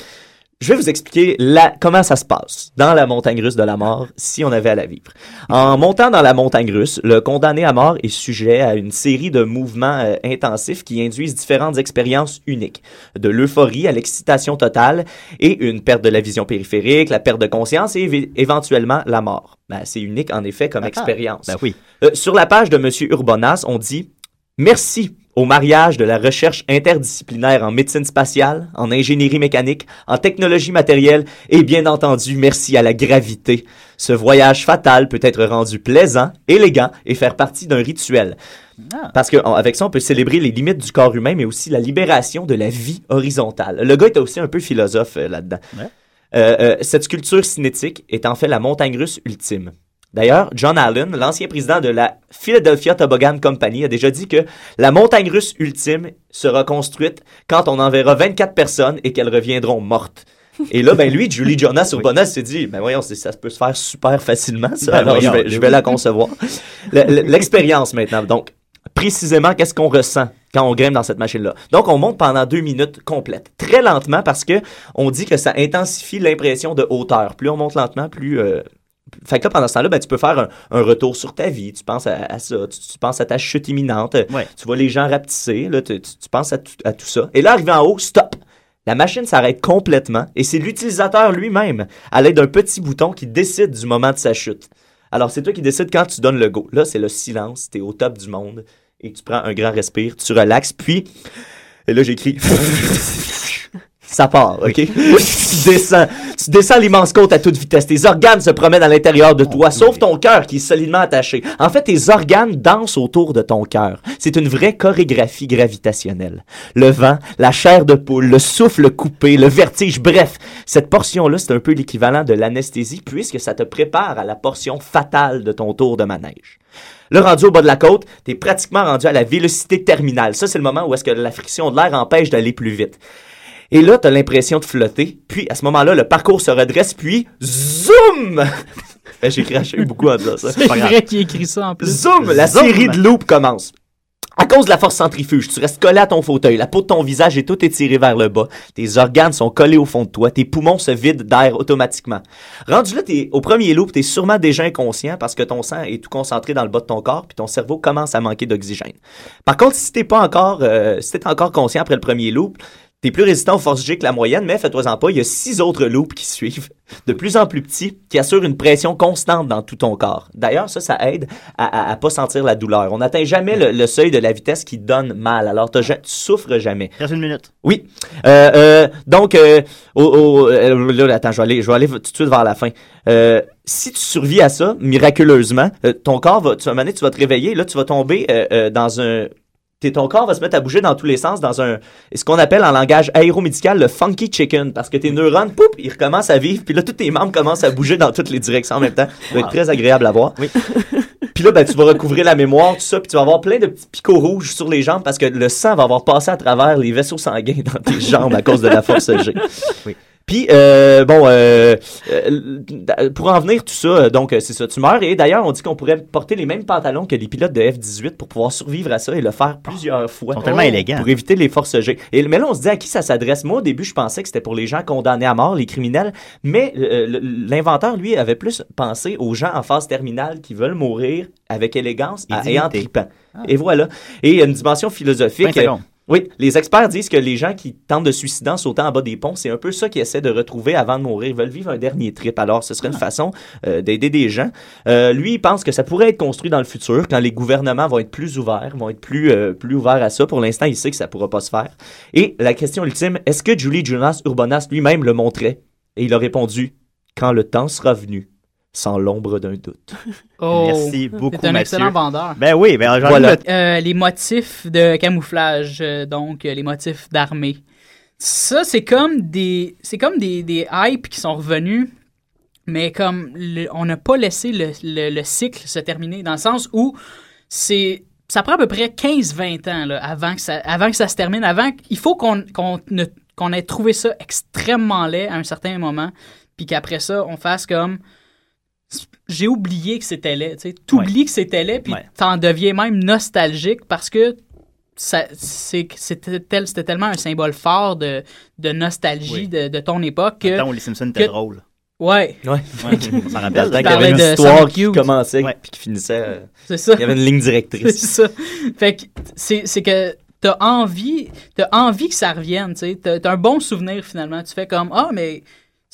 [SPEAKER 6] je vais vous expliquer la, comment ça se passe dans la montagne russe de la mort si on avait à la vivre. En montant dans la montagne russe, le condamné à mort est sujet à une série de mouvements euh, intensifs qui induisent différentes expériences uniques. De l'euphorie à l'excitation totale et une perte de la vision périphérique, la perte de conscience et éventuellement la mort. Ben, c'est unique en effet comme expérience.
[SPEAKER 3] ben oui.
[SPEAKER 6] Euh, sur la page de Monsieur Urbonas, on dit Merci au mariage de la recherche interdisciplinaire en médecine spatiale, en ingénierie mécanique, en technologie matérielle et bien entendu merci à la gravité. Ce voyage fatal peut être rendu plaisant, élégant et faire partie d'un rituel. Parce qu'avec ça, on peut célébrer les limites du corps humain, mais aussi la libération de la vie horizontale. Le gars était aussi un peu philosophe euh, là-dedans. Euh, euh, cette sculpture cinétique est en fait la montagne russe ultime. D'ailleurs, John Allen, l'ancien président de la Philadelphia Toboggan Company, a déjà dit que la montagne russe ultime sera construite quand on enverra 24 personnes et qu'elles reviendront mortes. Et là, ben lui, Julie Jonas Urbonas s'est dit, ben voyons, ça peut se faire super facilement, ça.
[SPEAKER 3] Ben
[SPEAKER 6] Alors, je vais,
[SPEAKER 3] ben
[SPEAKER 6] je vais
[SPEAKER 3] oui.
[SPEAKER 6] la concevoir. Le- le- L'expérience maintenant. Donc, précisément, qu'est-ce qu'on ressent quand on grimpe dans cette machine-là? Donc, on monte pendant deux minutes complètes. Très lentement parce que on dit que ça intensifie l'impression de hauteur. Plus on monte lentement, plus... euh, fait que là, pendant ce temps-là, ben, tu peux faire un, un retour sur ta vie. Tu penses à, à ça. Tu, tu penses à ta chute imminente. Tu vois les gens rapetisser. Là, tu, tu- tu penses à, tout- à tout ça. Et là, arrivé en haut, stop! La machine s'arrête complètement et c'est l'utilisateur lui-même, à l'aide d'un petit bouton, qui décide du moment de sa chute. Alors, c'est toi qui décides quand tu donnes le go. Là, c'est le silence. Tu es au top du monde et tu prends un grand respire, tu relaxes, puis... Et là, j'écris... Ça part, OK? tu descends. Tu descends l'immense côte à toute vitesse. Tes organes se promènent à l'intérieur de toi, sauf ton cœur qui est solidement attaché. En fait, tes organes dansent autour de ton cœur. C'est une vraie chorégraphie gravitationnelle. Le vent, la chair de poule, le souffle coupé, le vertige, bref, cette portion-là, c'est un peu l'équivalent de l'anesthésie puisque ça te prépare à la portion fatale de ton tour de manège. Le rendu au bas de la côte, t'es pratiquement rendu à la vélocité terminale. Ça, c'est le moment où est-ce que la friction de l'air empêche d'aller plus vite. Et là, t'as l'impression de flotter. Puis, à ce moment-là, le parcours se redresse, puis zoom! Ben, J'ai craché beaucoup en disant ça.
[SPEAKER 7] C'est vrai qu'il écrit ça en plus.
[SPEAKER 6] Zoom! La
[SPEAKER 7] Zoom!
[SPEAKER 6] série de loops commence. À cause de la force centrifuge, tu restes collé à ton fauteuil, la peau de ton visage est toute étirée vers le bas, tes organes sont collés au fond de toi, tes poumons se vident d'air automatiquement. Rendu là, t'es, au premier loop, t'es sûrement déjà inconscient parce que ton sang est tout concentré dans le bas de ton corps, puis ton cerveau commence à manquer d'oxygène. Par contre, si t'es pas encore, euh, si t'es encore conscient après le premier loop, T'es plus résistant aux forces G que la moyenne, mais fais-toi-en pas, il y a six autres loops qui suivent, de plus en plus petits, qui assurent une pression constante dans tout ton corps. D'ailleurs, ça, ça aide à, à, à pas sentir la douleur. On n'atteint jamais le, le seuil de la vitesse qui donne mal. Alors, tu souffres jamais.
[SPEAKER 3] Reste une minute.
[SPEAKER 6] Oui. Euh, euh, donc, euh, au- euh, là, attends, je vais aller, je vais aller tout de suite vers la fin. Euh, si tu survis à ça, miraculeusement, euh, ton corps va, tu, à un moment donné, tu vas te réveiller, là, tu vas tomber euh, dans un... Ton corps va se mettre à bouger dans tous les sens dans un ce qu'on appelle en langage aéromédical le funky chicken parce que tes neurones poup ils recommencent à vivre puis là tous tes membres commencent à bouger dans toutes les directions en même temps. Ça va être très agréable à voir. Puis là, ben, tu vas recouvrir la mémoire, tout ça, puis tu vas avoir plein de petits picots rouges sur les jambes parce que le sang va avoir passé à travers les vaisseaux sanguins dans tes jambes à cause de la force G. Puis, euh, bon, euh, euh, pour en venir tout ça, euh, donc euh, c'est ça, tu meurs. Et d'ailleurs, on dit qu'on pourrait porter les mêmes pantalons que les pilotes de F-18 pour pouvoir survivre à ça et le faire plusieurs fois.
[SPEAKER 3] Ils sont tellement élégants.
[SPEAKER 6] Pour éviter les forces G. Et, mais là, on se dit à qui ça s'adresse. Moi, au début, je pensais que c'était pour les gens condamnés à mort, les criminels. Mais euh, l'inventeur, lui, avait plus pensé aux gens en phase terminale qui veulent mourir avec élégance
[SPEAKER 3] Et
[SPEAKER 6] à- et en tripant. Et voilà. Et il y a une dimension philosophique.
[SPEAKER 3] 20 secondes.
[SPEAKER 6] Oui, les experts disent que les gens qui tentent de suicider en sautant en bas des ponts, c'est un peu ça qu'ils essaient de retrouver avant de mourir. Ils veulent vivre un dernier trip. Alors, ce serait une façon euh, d'aider des gens. Euh, lui, il pense que ça pourrait être construit dans le futur, quand les gouvernements vont être plus ouverts, vont être plus, euh, plus ouverts à ça. Pour l'instant, il sait que ça pourra pas se faire. Et la question ultime, est-ce que Julie Jonas Urbanas lui-même le montrait? Et il a répondu, quand le temps sera venu, sans l'ombre d'un doute.
[SPEAKER 7] Oh,
[SPEAKER 3] Merci beaucoup,
[SPEAKER 7] C'est un
[SPEAKER 3] Mathieu.
[SPEAKER 7] excellent vendeur.
[SPEAKER 3] Ben oui, ben
[SPEAKER 6] Voilà.
[SPEAKER 7] Euh, les motifs de camouflage, euh, donc euh, les motifs d'armée. Ça, c'est comme des c'est comme des, des hypes qui sont revenus, mais comme le- on n'a pas laissé le, le- le cycle se terminer, dans le sens où c'est ça prend à peu près 15-20 ans là, avant, que ça, avant que ça se termine. Avant, il faut qu'on qu'on ne- qu'on ait trouvé ça extrêmement laid à un certain moment, puis qu'après ça, on fasse comme j'ai oublié que c'était laid. Tu oublies que c'était laid, puis t'en deviens même nostalgique parce que ça- c'est- c'était tel- c'était tellement un symbole fort de, de nostalgie de, de ton époque que.
[SPEAKER 3] Le temps où les Simpsons étaient drôles.
[SPEAKER 7] Ouais.
[SPEAKER 6] Ouais.
[SPEAKER 3] On s'en rappelle.
[SPEAKER 6] Dans le temps qu'il y avait une histoire qui commençait
[SPEAKER 3] Ouais.
[SPEAKER 6] puis qui finissait. euh,
[SPEAKER 7] C'est ça.
[SPEAKER 6] Il y avait une ligne
[SPEAKER 7] C'est
[SPEAKER 6] directrice.
[SPEAKER 7] ça. Fait que c'est c'est que t'as envie, t'as envie que ça revienne. T'as t'as un bon souvenir finalement. Tu fais comme ah mais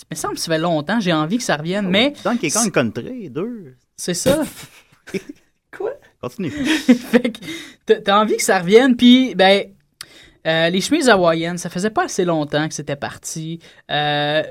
[SPEAKER 7] me semble que ça fait longtemps, j'ai envie que ça revienne, mais
[SPEAKER 3] Donkey Kong Country 2.
[SPEAKER 7] c'est ça.
[SPEAKER 3] Continue.
[SPEAKER 7] fait que t'as- envie que ça revienne, puis ben euh, les chemises hawaïennes, ça faisait pas assez longtemps que c'était parti. Euh,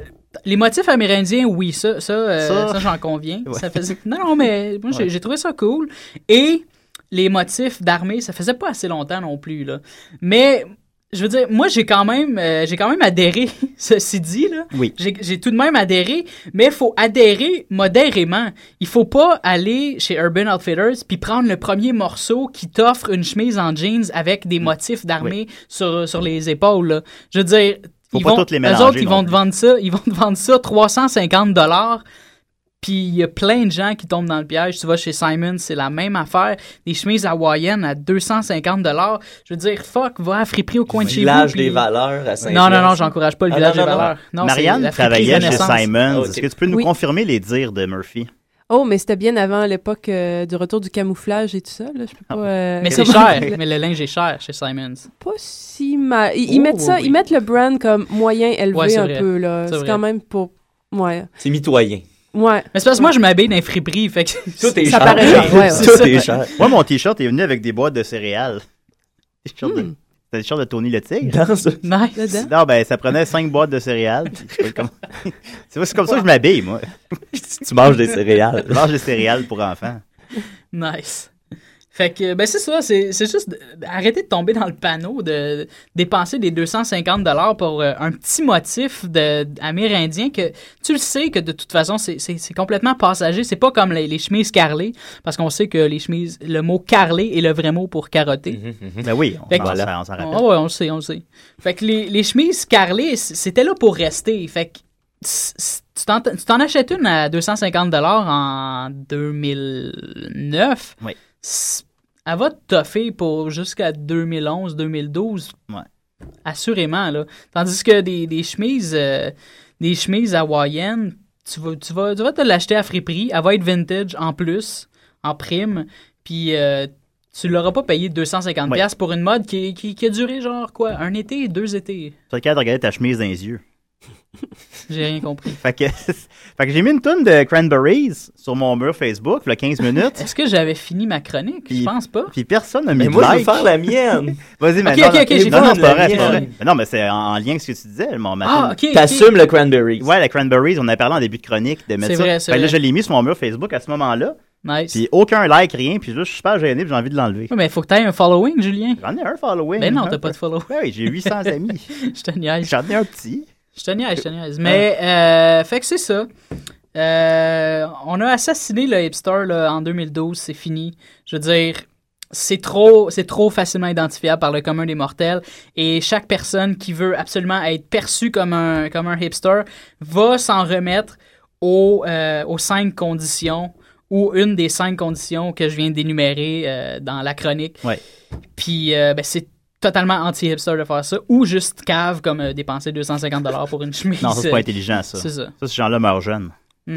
[SPEAKER 7] les motifs amérindiens, oui, ça, ça, euh,
[SPEAKER 3] Ça-
[SPEAKER 7] ça, j'en conviens.
[SPEAKER 3] Ouais.
[SPEAKER 7] Ça faisait... Non, non, mais moi,
[SPEAKER 3] Ouais.
[SPEAKER 7] j'ai trouvé ça cool. Et les motifs d'armée, ça faisait pas assez longtemps non plus, là. Mais, je veux dire, moi, j'ai quand même, euh, j'ai quand même adhéré, ceci dit, là.
[SPEAKER 3] Oui.
[SPEAKER 7] J'ai tout de même adhéré, mais il faut adhérer modérément. Il faut pas aller chez Urban Outfitters puis prendre le premier morceau qui t'offre une chemise en jeans avec
[SPEAKER 3] Mm.
[SPEAKER 7] des motifs d'armée sur, sur les épaules. là. Je veux dire,
[SPEAKER 3] Faut
[SPEAKER 7] ils
[SPEAKER 3] pas
[SPEAKER 7] vont,
[SPEAKER 3] toutes les
[SPEAKER 7] eux autres, ils vont te vendre ça, ils vont te vendre ça 350 dollars. Puis il y a plein de gens qui tombent dans le piège. Tu vas chez Simon, c'est la même affaire. Des chemises hawaïennes à 250 dollars. Je veux dire, fuck, va à friperie au coin de chez vous.
[SPEAKER 6] Village
[SPEAKER 7] puis-
[SPEAKER 6] des valeurs à saint
[SPEAKER 7] Non, non, non, j'encourage pas le
[SPEAKER 6] Ah,
[SPEAKER 7] village
[SPEAKER 6] non,
[SPEAKER 7] des valeurs.
[SPEAKER 3] Marianne travaillait chez. Simons.
[SPEAKER 6] Ah.
[SPEAKER 3] Est-ce que tu peux nous
[SPEAKER 8] Oui.
[SPEAKER 3] confirmer les dires de Murphy?
[SPEAKER 8] Oh, mais c'était bien avant l'époque euh, du retour du camouflage et tout ça. Là. Je peux pas. euh,
[SPEAKER 7] Mais c'est cher. Mais le linge est cher chez Simons.
[SPEAKER 8] Pas si mal. Ils, ils
[SPEAKER 7] Oh,
[SPEAKER 8] mettent ça,
[SPEAKER 7] oui.
[SPEAKER 8] ils mettent le brand comme moyen élevé
[SPEAKER 7] Ouais,
[SPEAKER 8] un
[SPEAKER 7] vrai.
[SPEAKER 8] peu là.
[SPEAKER 7] C'est
[SPEAKER 8] quand même pour. Ouais.
[SPEAKER 6] C'est mitoyen.
[SPEAKER 8] Ouais.
[SPEAKER 7] Mais c'est parce que moi, je m'habille dans les friperies. Fait que
[SPEAKER 6] Tout est
[SPEAKER 8] Ça
[SPEAKER 6] cher.
[SPEAKER 8] paraît cher, ouais, ouais.
[SPEAKER 7] C'est
[SPEAKER 6] Tout
[SPEAKER 7] ça.
[SPEAKER 6] est cher.
[SPEAKER 3] Moi, mon t-shirt est venu avec des boîtes de céréales. T-shirt de-
[SPEAKER 8] Hmm.
[SPEAKER 3] C'était le t-shirt de Tony le Tigre.
[SPEAKER 6] Dans ce-
[SPEAKER 7] Nice.
[SPEAKER 3] Non, ben, ça prenait cinq boîtes de céréales. c'est comme- comme ça que je m'habille, moi.
[SPEAKER 6] Tu manges des céréales.
[SPEAKER 3] Je mange des céréales pour enfants.
[SPEAKER 7] Nice. Fait que, ben c'est ça, c'est c'est juste arrêter de tomber dans le panneau de dépenser des 250 dollars pour euh, un petit motif de, amérindien que tu le sais que de toute façon c'est- c'est c'est complètement passager. C'est pas comme les, les chemises carrées parce qu'on sait que les chemises, le mot carré est le vrai mot pour carotter.
[SPEAKER 3] Ben oui, on s'en rappelle.
[SPEAKER 7] Ah ouais, on le sait, on le sait. Fait que les, les chemises carrelées, c'était là pour rester. Fait que tu t'en achètes une à 250 en 2009.
[SPEAKER 3] Oui.
[SPEAKER 7] Elle va te toffer pour jusqu'à 2011, 2012.
[SPEAKER 3] Ouais.
[SPEAKER 7] Assurément, là. Tandis que des, des chemises, euh, des chemises hawaïennes, tu vas, tu vas, tu vas te l'acheter à friperie. Elle va être vintage en plus, en prime. Puis euh, tu l'auras pas payé 250$
[SPEAKER 3] Ouais.
[SPEAKER 7] piastres pour une mode qui, qui, qui a duré genre quoi Un été, deux étés
[SPEAKER 3] Tu es capable de regarder ta chemise dans les yeux.
[SPEAKER 7] J'ai rien compris.
[SPEAKER 3] Fait que, fait que j'ai mis une tonne de Cranberries sur mon mur Facebook, il y a 15 minutes.
[SPEAKER 7] Est-ce que j'avais fini ma chronique? Je pense pas.
[SPEAKER 3] Puis personne n'a mis
[SPEAKER 6] Mais
[SPEAKER 3] de
[SPEAKER 6] moi, je veux faire la mienne.
[SPEAKER 3] Vas-y, mais
[SPEAKER 7] Ok,
[SPEAKER 3] non,
[SPEAKER 7] ok,
[SPEAKER 3] non,
[SPEAKER 7] ok, j'ai
[SPEAKER 3] non, non,
[SPEAKER 6] pas
[SPEAKER 3] c'est pas
[SPEAKER 6] la
[SPEAKER 3] vrai, c'est pas
[SPEAKER 6] mienne.
[SPEAKER 3] vrai. Mais non, mais c'est en, en lien avec ce que tu disais, mon ma
[SPEAKER 7] Ah, ok.
[SPEAKER 6] T'assumes le cranberry.
[SPEAKER 3] Ouais, la Cranberries, on a parlé en début de chronique de mettre
[SPEAKER 7] C'est
[SPEAKER 3] ça.
[SPEAKER 7] vrai, c'est
[SPEAKER 3] Fait que là,
[SPEAKER 7] vrai.
[SPEAKER 3] je l'ai mis sur mon mur Facebook à ce moment-là.
[SPEAKER 7] Nice.
[SPEAKER 3] Puis aucun like, rien. Puis là, je suis super gêné, puis j'ai envie de l'enlever.
[SPEAKER 7] Ouais, mais faut que t'aies un following, Julien.
[SPEAKER 3] J'en ai un following.
[SPEAKER 7] Ben non,
[SPEAKER 3] hein.
[SPEAKER 7] t'as pas de follow.
[SPEAKER 3] Ouais, oui, j'ai 800 amis.
[SPEAKER 7] Je te niaise.
[SPEAKER 3] J'en ai un petit.
[SPEAKER 7] Je te niaise, je te niaise. Mais, euh, fait que c'est ça. Euh, on a assassiné le hipster là, en 2012, c'est fini. Je veux dire, c'est trop, c'est trop facilement identifiable par le commun des mortels. Et chaque personne qui veut absolument être perçue comme un, comme un hipster va s'en remettre aux, euh, aux cinq conditions ou une des cinq conditions que je viens d'énumérer euh, dans la chronique.
[SPEAKER 3] Ouais.
[SPEAKER 7] Puis euh, ben, c'est totalement anti-hipster de faire ça, ou juste cave comme euh, dépenser 250$ pour une chemise.
[SPEAKER 3] Non, ça, c'est pas intelligent, ça.
[SPEAKER 7] C'est ça.
[SPEAKER 3] Ça, ces gens-là meurent jeunes.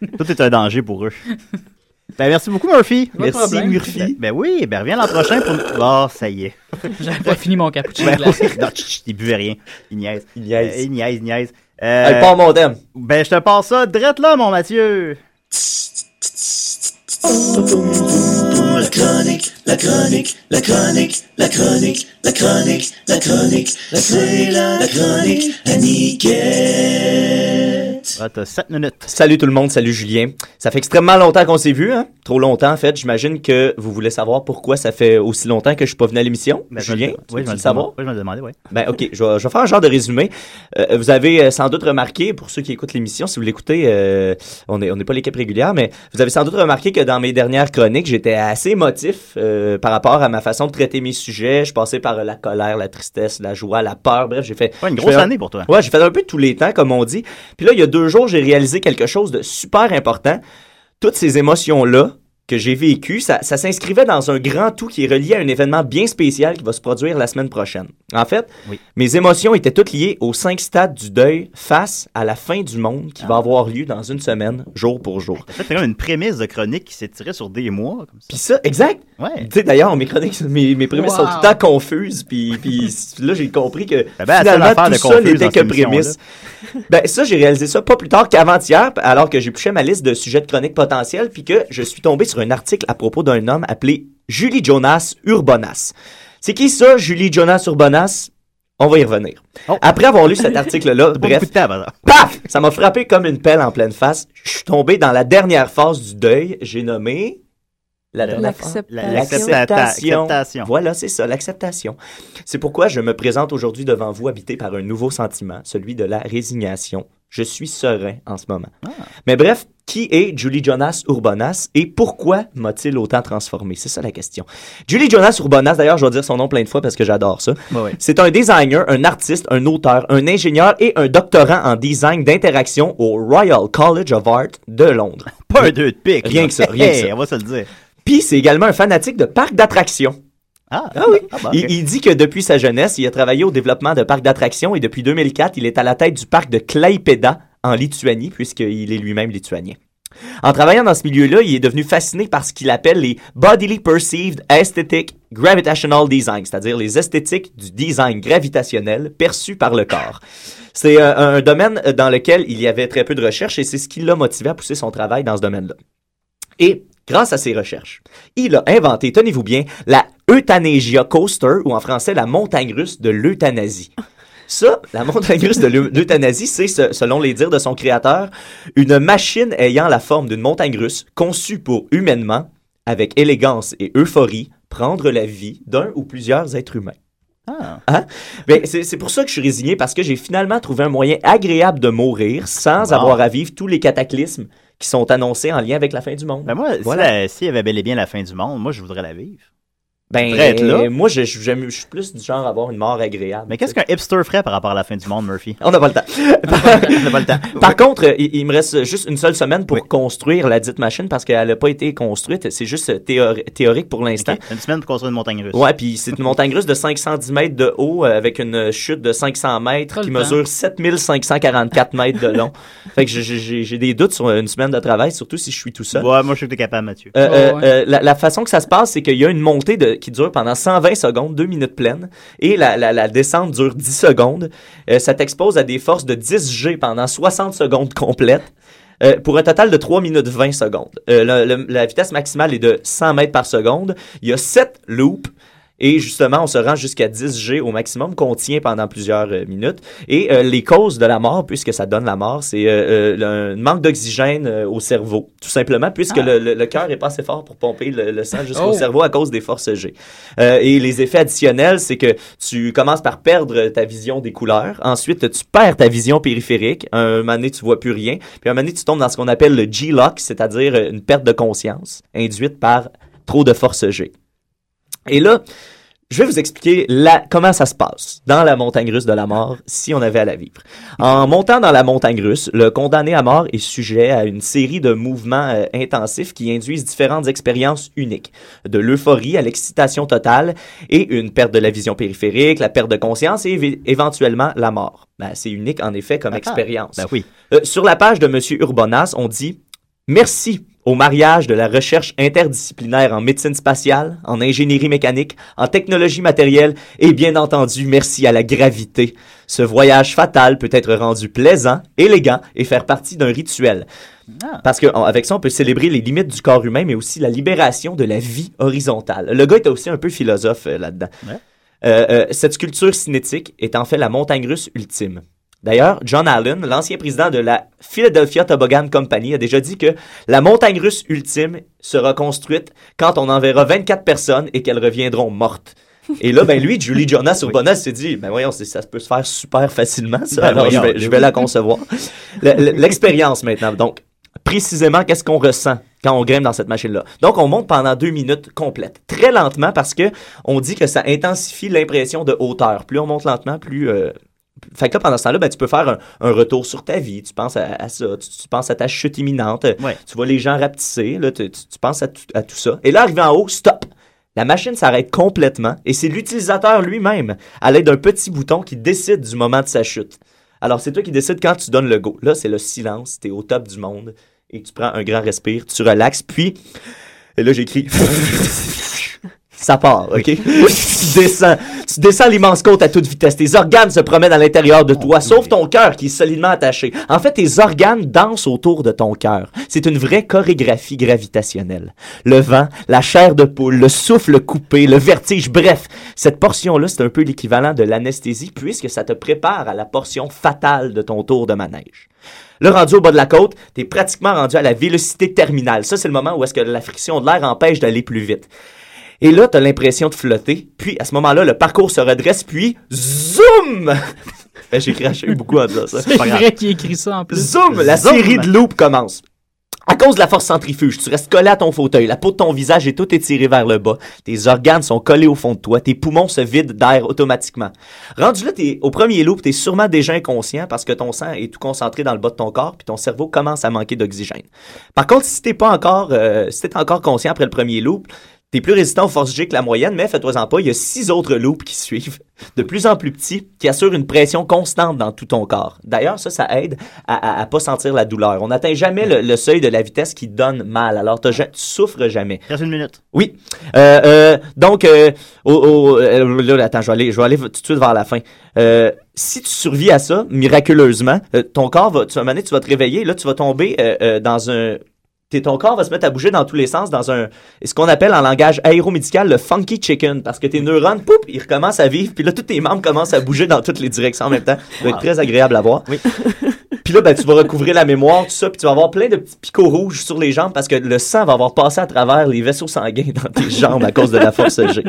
[SPEAKER 7] Mm.
[SPEAKER 3] Que Tout est un danger pour eux. Ben, merci beaucoup, Murphy.
[SPEAKER 7] Pas de problème.
[SPEAKER 3] Ben, ben oui, ben reviens l'an prochain pour nous. Oh, ça y est.
[SPEAKER 7] J'avais pas fini mon cappuccino
[SPEAKER 3] Ben oui. Non, il buvait rien. Il niaise.
[SPEAKER 6] Il niaise.
[SPEAKER 3] Euh, il niaise, il niaise.
[SPEAKER 6] Elle part mon thème.
[SPEAKER 3] Ben, je te passe ça drette là, mon Mathieu.
[SPEAKER 4] La chronique, la chronique, la chronique, la chronique, la chronique, la chronique, c'est la, la chronique à Niquette.
[SPEAKER 3] Ah, t'as 7 minutes.
[SPEAKER 6] Salut tout le monde, salut Julien. Ça fait extrêmement longtemps qu'on s'est vu, hein? trop longtemps, en fait. J'imagine que vous voulez savoir pourquoi ça fait aussi longtemps que je suis pas venu à l'émission.
[SPEAKER 3] Ben, je
[SPEAKER 6] Julien, tu
[SPEAKER 3] oui,
[SPEAKER 6] veux
[SPEAKER 3] je me
[SPEAKER 6] le savoir?
[SPEAKER 3] oui, je me le demandais, oui.
[SPEAKER 6] Ben, OK, je vais, je vais faire un genre de résumé. Euh, vous avez euh, sans doute remarqué, pour ceux qui écoutent l'émission, si vous l'écoutez, euh, on n'est on n'est pas l'équipe régulière, mais vous avez sans doute remarqué que dans mes dernières chroniques, j'étais assez émotif euh, par rapport à ma façon de traiter mes sujets. Je passais par la colère, la tristesse, la joie, la peur. Bref, j'ai fait...
[SPEAKER 3] Ouais, une grosse
[SPEAKER 6] fait
[SPEAKER 3] année pour toi.
[SPEAKER 6] Ouais, j'ai fait un peu tous les temps, comme on dit. Puis là, il y a deux jours, j'ai réalisé quelque chose de super important. Toutes ces émotions-là que j'ai vécues, ça, ça s'inscrivait dans un grand tout qui est relié à un événement bien spécial qui va se produire la semaine prochaine. En fait, mes émotions étaient toutes liées aux cinq stades du deuil face à la fin du monde qui va avoir lieu dans une semaine, jour pour jour.
[SPEAKER 3] En fait, c'est comme une prémisse de chronique qui s'est tirée sur des mois. Comme ça.
[SPEAKER 6] Puis ça, exact.
[SPEAKER 3] Ouais.
[SPEAKER 6] Tu sais, d'ailleurs, mes chroniques, mes, mes prémices sont tout le temps confuses. Puis, puis là, j'ai compris que
[SPEAKER 3] ben, la seule
[SPEAKER 6] finalement, tout
[SPEAKER 3] de
[SPEAKER 6] ça n'était que prémisse. Ben, ça, j'ai réalisé ça pas plus tard qu'avant-hier, alors que j'épluchais ma liste de sujets de chroniques potentiels, puis que je suis tombé sur un article à propos d'un homme appelé Julie Jonas Urbonas. C'est qui ça, Julie Jonas Urbonas? On va y revenir. Après avoir lu cet article-là,
[SPEAKER 3] Oh.
[SPEAKER 6] bref, paf! Ça m'a frappé comme une pelle en pleine face. Je suis tombé dans la dernière phase du deuil. J'ai nommé...
[SPEAKER 8] L'acceptation.
[SPEAKER 6] Voilà, c'est ça, l'acceptation. C'est pourquoi je me présente aujourd'hui devant vous habité par un nouveau sentiment, celui de la résignation. Je suis serein en ce moment. Mais bref, qui est Julie Jonas Urbonas et pourquoi m'a-t-il autant transformé? C'est ça la question. Julie Jonas Urbonas, d'ailleurs, je vais dire son nom plein de fois parce que j'adore ça. C'est un designer, un artiste, un auteur, un ingénieur et un doctorant en design d'interaction au Royal College of Art de Londres.
[SPEAKER 3] Pas un deux de pique.
[SPEAKER 6] Rien que ça, rien que ça.
[SPEAKER 3] on va se le dire.
[SPEAKER 6] Puis c'est également un fanatique de parcs d'attractions.
[SPEAKER 3] Ah,
[SPEAKER 6] oui.
[SPEAKER 3] ah, bah,
[SPEAKER 6] il, dit que depuis sa jeunesse, il a travaillé au développement de parcs d'attractions et depuis 2004, il est à la tête du parc de Klaipėda en Lituanie, puisqu'il est lui-même lituanien. En travaillant dans ce milieu-là, il est devenu fasciné par ce qu'il appelle les Bodily Perceived Aesthetic Gravitational Design, c'est-à-dire les esthétiques du design gravitationnel perçu par le corps. C'est euh, un domaine dans lequel il y avait très peu de recherches et c'est ce qui l'a motivé à pousser son travail dans ce domaine-là. Et grâce à ses recherches, il a inventé, tenez-vous bien, la Euthanasia Coaster, ou en français la montagne russe de l'euthanasie. Ça, la montagne russe de l'eu- l'euthanasie, c'est, ce- selon les dires de son créateur, une machine ayant la forme d'une montagne russe conçue pour humainement, avec élégance et euphorie, prendre la vie d'un ou plusieurs êtres humains. Hein? Ben, c'est c'est pour ça que je suis résigné parce que j'ai finalement trouvé un moyen agréable de mourir sans avoir à vivre tous les cataclysmes qui sont annoncés en lien avec la fin du monde.
[SPEAKER 3] Ben moi, si
[SPEAKER 6] Voilà.
[SPEAKER 3] la- s'il y avait bel et bien la fin du monde, moi, je voudrais la vivre.
[SPEAKER 6] Ben,
[SPEAKER 3] être là.
[SPEAKER 6] moi, je, je- suis plus du genre à avoir une mort agréable.
[SPEAKER 3] Mais qu'est-ce qu'un hipster ferait par rapport à la fin du monde, Murphy?
[SPEAKER 6] On n'a pas le temps.
[SPEAKER 3] On n'a pas le temps.
[SPEAKER 6] Par contre, il, il me reste juste une seule semaine pour construire la dite machine parce qu'elle n'a pas été construite. C'est juste euh, théori- théorique pour l'instant.
[SPEAKER 3] Une semaine pour construire une montagne russe.
[SPEAKER 6] Ouais, puis c'est une montagne russe de 510 mètres de haut euh, avec une chute de 500 mètres qui mesure 7544 mètres de long. fait que j'ai- des doutes sur une semaine de travail, surtout si je suis tout seul.
[SPEAKER 3] Ouais, moi, je t'es capable, Mathieu.
[SPEAKER 6] Euh, euh,
[SPEAKER 3] Ouais.
[SPEAKER 6] euh, la, la façon que ça se passe, c'est qu'il y a une montée de, qui dure pendant 120 secondes, 2 minutes pleines, et la, descente dure 10 secondes. Euh, ça t'expose à des forces de 10 G pendant 60 secondes complètes. euh, pour un total de 3 minutes 20 secondes. Euh, la vitesse maximale est de 100 mètres par seconde. Il y a 7 loops. Et justement, on se rend jusqu'à 10 G au maximum qu'on tient pendant plusieurs euh, minutes. Et euh, les causes de la mort, puisque ça donne la mort, c'est euh, un manque d'oxygène au cerveau, tout simplement, puisque
[SPEAKER 3] Ah.
[SPEAKER 6] le, le- le cœur est pas assez fort pour pomper le, le sang jusqu'au
[SPEAKER 3] Oh.
[SPEAKER 6] cerveau à cause des forces G. Et les effets additionnels, c'est que tu commences par perdre ta vision des couleurs. Ensuite, tu perds ta vision périphérique. Un moment donné, tu vois plus rien. Puis un moment donné, tu tombes dans ce qu'on appelle le G-lock, c'est-à-dire une perte de conscience induite par trop de force G. Et là, je vais vous expliquer la, comment ça se passe dans la montagne russe de la mort si on avait à la vivre. En montant dans la montagne russe, le condamné à mort est sujet à une série de mouvements euh, intensifs qui induisent différentes expériences uniques. De l'euphorie à l'excitation totale et une perte de la vision périphérique, la perte de conscience et éventuellement la mort. Ben, c'est unique en effet comme
[SPEAKER 3] Ah,
[SPEAKER 6] expérience.
[SPEAKER 3] ben oui.
[SPEAKER 6] Euh, sur la page de Monsieur Urbonas, on dit Merci au mariage de la recherche interdisciplinaire en médecine spatiale, en ingénierie mécanique, en technologie matérielle et bien entendu merci à la gravité. Ce voyage fatal peut être rendu plaisant, élégant et faire partie d'un rituel. Parce qu'avec ça, on peut célébrer les limites du corps humain, mais aussi la libération de la vie horizontale. Le gars était aussi un peu philosophe euh, là-dedans. Euh, euh, cette sculpture cinétique est en fait la montagne russe ultime. D'ailleurs, John Allen, l'ancien président de la Philadelphia Toboggan Company, a déjà dit que la montagne russe ultime sera construite quand on enverra 24 personnes et qu'elles reviendront mortes. Et là, ben lui, Julie Jonas Urbanas s'est dit, ben voyons, ça peut se faire super facilement, ça.
[SPEAKER 3] Ben
[SPEAKER 6] Alors, je vais, je vais
[SPEAKER 3] oui.
[SPEAKER 6] la concevoir. Le- le- L'expérience maintenant. Donc, précisément, qu'est-ce qu'on ressent quand on grimpe dans cette machine-là? Donc, on monte pendant deux minutes complètes. Très lentement parce que on dit que ça intensifie l'impression de hauteur. Plus on monte lentement, plus... euh, fait que là, pendant ce temps-là, ben, tu peux faire un, un retour sur ta vie. Tu penses à, à ça. Tu, tu penses à ta chute imminente. Tu vois les gens rapetisser. Là, tu, tu- tu penses à tout, à tout ça. Et là, arrivé en haut, stop! La machine s'arrête complètement et c'est l'utilisateur lui-même, à l'aide d'un petit bouton, qui décide du moment de sa chute. Alors, c'est toi qui décides quand tu donnes le go. Là, c'est le silence. Tu es au top du monde et tu prends un grand respire, tu relaxes, puis... Et là, j'écris... Ça part, OK? tu descends. Tu descends l'immense côte à toute vitesse. Tes organes se promènent à l'intérieur de toi, sauf ton cœur qui est solidement attaché. En fait, tes organes dansent autour de ton cœur. C'est une vraie chorégraphie gravitationnelle. Le vent, la chair de poule, le souffle coupé, le vertige, bref, cette portion-là, c'est un peu l'équivalent de l'anesthésie puisque ça te prépare à la portion fatale de ton tour de manège. Le rendu au bas de la côte, t'es pratiquement rendu à la vélocité terminale. Ça, c'est le moment où est-ce que la friction de l'air empêche d'aller plus vite. Et là, t'as l'impression de flotter. Puis, à ce moment-là, le parcours se redresse, puis zoom! Ben, J'ai craché beaucoup en disant ça.
[SPEAKER 7] C'est vrai qu'il écrit ça en plus.
[SPEAKER 6] Zoom! La
[SPEAKER 7] Zoom!
[SPEAKER 6] série de loops commence. À cause de la force centrifuge, tu restes collé à ton fauteuil, la peau de ton visage est tout étirée vers le bas, tes organes sont collés au fond de toi, tes poumons se vident d'air automatiquement. Rendu là, t'es, au premier loop, t'es sûrement déjà inconscient parce que ton sang est tout concentré dans le bas de ton corps puis ton cerveau commence à manquer d'oxygène. Par contre, si t'es pas encore, euh, si t'es encore conscient après le premier loop, T'es plus résistant aux forces G que la moyenne, mais fais-toi-en pas, il y a six autres loops qui suivent, de plus en plus petits, qui assurent une pression constante dans tout ton corps. D'ailleurs, ça, ça aide à, à, à pas sentir la douleur. On n'atteint jamais le, le seuil de la vitesse qui donne mal. Alors, tu souffres jamais.
[SPEAKER 3] Reste une minute.
[SPEAKER 6] Oui. Euh, euh, donc, euh, au, au- euh, là, attends, je vais aller, je vais aller tout de suite vers la fin. Euh, si tu survis à ça, miraculeusement, euh, ton corps va, tu, à un moment donné, tu vas te réveiller, là, tu vas tomber euh, euh, dans un... Ton corps va se mettre à bouger dans tous les sens dans un ce qu'on appelle en langage aéromédical le funky chicken parce que tes neurones poup ils recommencent à vivre puis là tous tes membres commencent à bouger dans toutes les directions en même temps. Ça va être très agréable à voir. Puis là, ben, tu vas recouvrir la mémoire, tout ça, puis tu vas avoir plein de petits picots rouges sur les jambes parce que le sang va avoir passé à travers les vaisseaux sanguins dans tes jambes à cause de la force G.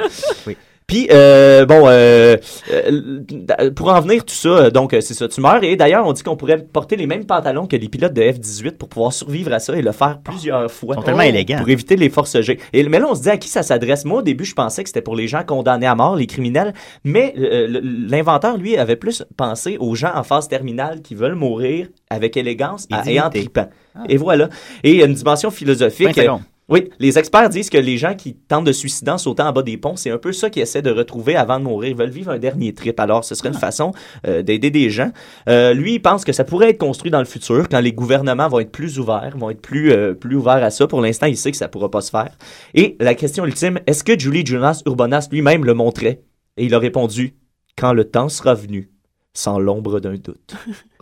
[SPEAKER 6] Puis, euh, bon, euh, euh, pour en venir tout ça, donc, c'est ça, tu meurs. Et d'ailleurs, on dit qu'on pourrait porter les mêmes pantalons que les pilotes de F-18 pour pouvoir survivre à ça et le faire plusieurs fois.
[SPEAKER 3] Ils sont tellement élégants.
[SPEAKER 6] Pour éviter les forces G. Et, mais là, on se dit à qui ça s'adresse. Moi, au début, je pensais que c'était pour les gens condamnés à mort, les criminels. Mais euh, l'inventeur, lui, avait plus pensé aux gens en phase terminale qui veulent mourir avec élégance
[SPEAKER 3] Et
[SPEAKER 6] en tripant. Et voilà. Et il y a une dimension philosophique. Oui, les experts disent que les gens qui tentent de suicider en sautant en bas des ponts, c'est un peu ça qu'ils essaient de retrouver avant de mourir. Ils veulent vivre un dernier trip. Alors, ce serait
[SPEAKER 3] Ah.
[SPEAKER 6] une façon euh, d'aider des gens. Euh, lui, il pense que ça pourrait être construit dans le futur, quand les gouvernements vont être plus ouverts, vont être plus, euh, plus ouverts à ça. Pour l'instant, il sait que ça pourra pas se faire. Et la question ultime, est-ce que Julie Jonas Urbanas lui-même le montrait? Et il a répondu, quand le temps sera venu, sans l'ombre d'un doute.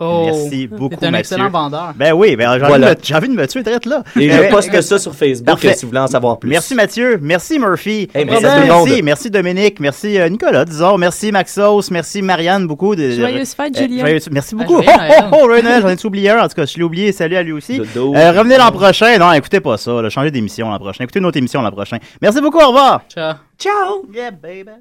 [SPEAKER 7] Oh,
[SPEAKER 3] Merci beaucoup,
[SPEAKER 7] un
[SPEAKER 3] Mathieu.
[SPEAKER 7] excellent vendeur.
[SPEAKER 3] Ben oui, ben j'ai
[SPEAKER 6] Voilà.
[SPEAKER 3] envie, de me- j'ai envie de me tuer traite là.
[SPEAKER 6] Et je poste ça sur Facebook
[SPEAKER 3] Parfait.
[SPEAKER 6] si vous voulez en savoir plus.
[SPEAKER 3] Merci Mathieu, merci Murphy,
[SPEAKER 6] Hey,
[SPEAKER 3] merci,
[SPEAKER 6] merci
[SPEAKER 3] Dominique, merci euh, Nicolas, disons, merci Maxos, merci Marianne beaucoup. De,
[SPEAKER 8] Joyeuse fête,
[SPEAKER 3] Euh,
[SPEAKER 8] Julien.
[SPEAKER 3] joyeuse- merci
[SPEAKER 8] Ah,
[SPEAKER 3] beaucoup.
[SPEAKER 8] joyeux
[SPEAKER 3] Oh, oh, oh, j'en ai oublié un, en tout cas, je l'ai oublié, salut à lui aussi.
[SPEAKER 6] Dodo.
[SPEAKER 3] Euh, revenez l'an prochain, non, écoutez pas ça, là, changez d'émission l'an prochain, écoutez une autre émission l'an prochain. Merci beaucoup, au revoir.
[SPEAKER 7] Ciao.
[SPEAKER 6] Ciao.
[SPEAKER 3] Yeah, baby.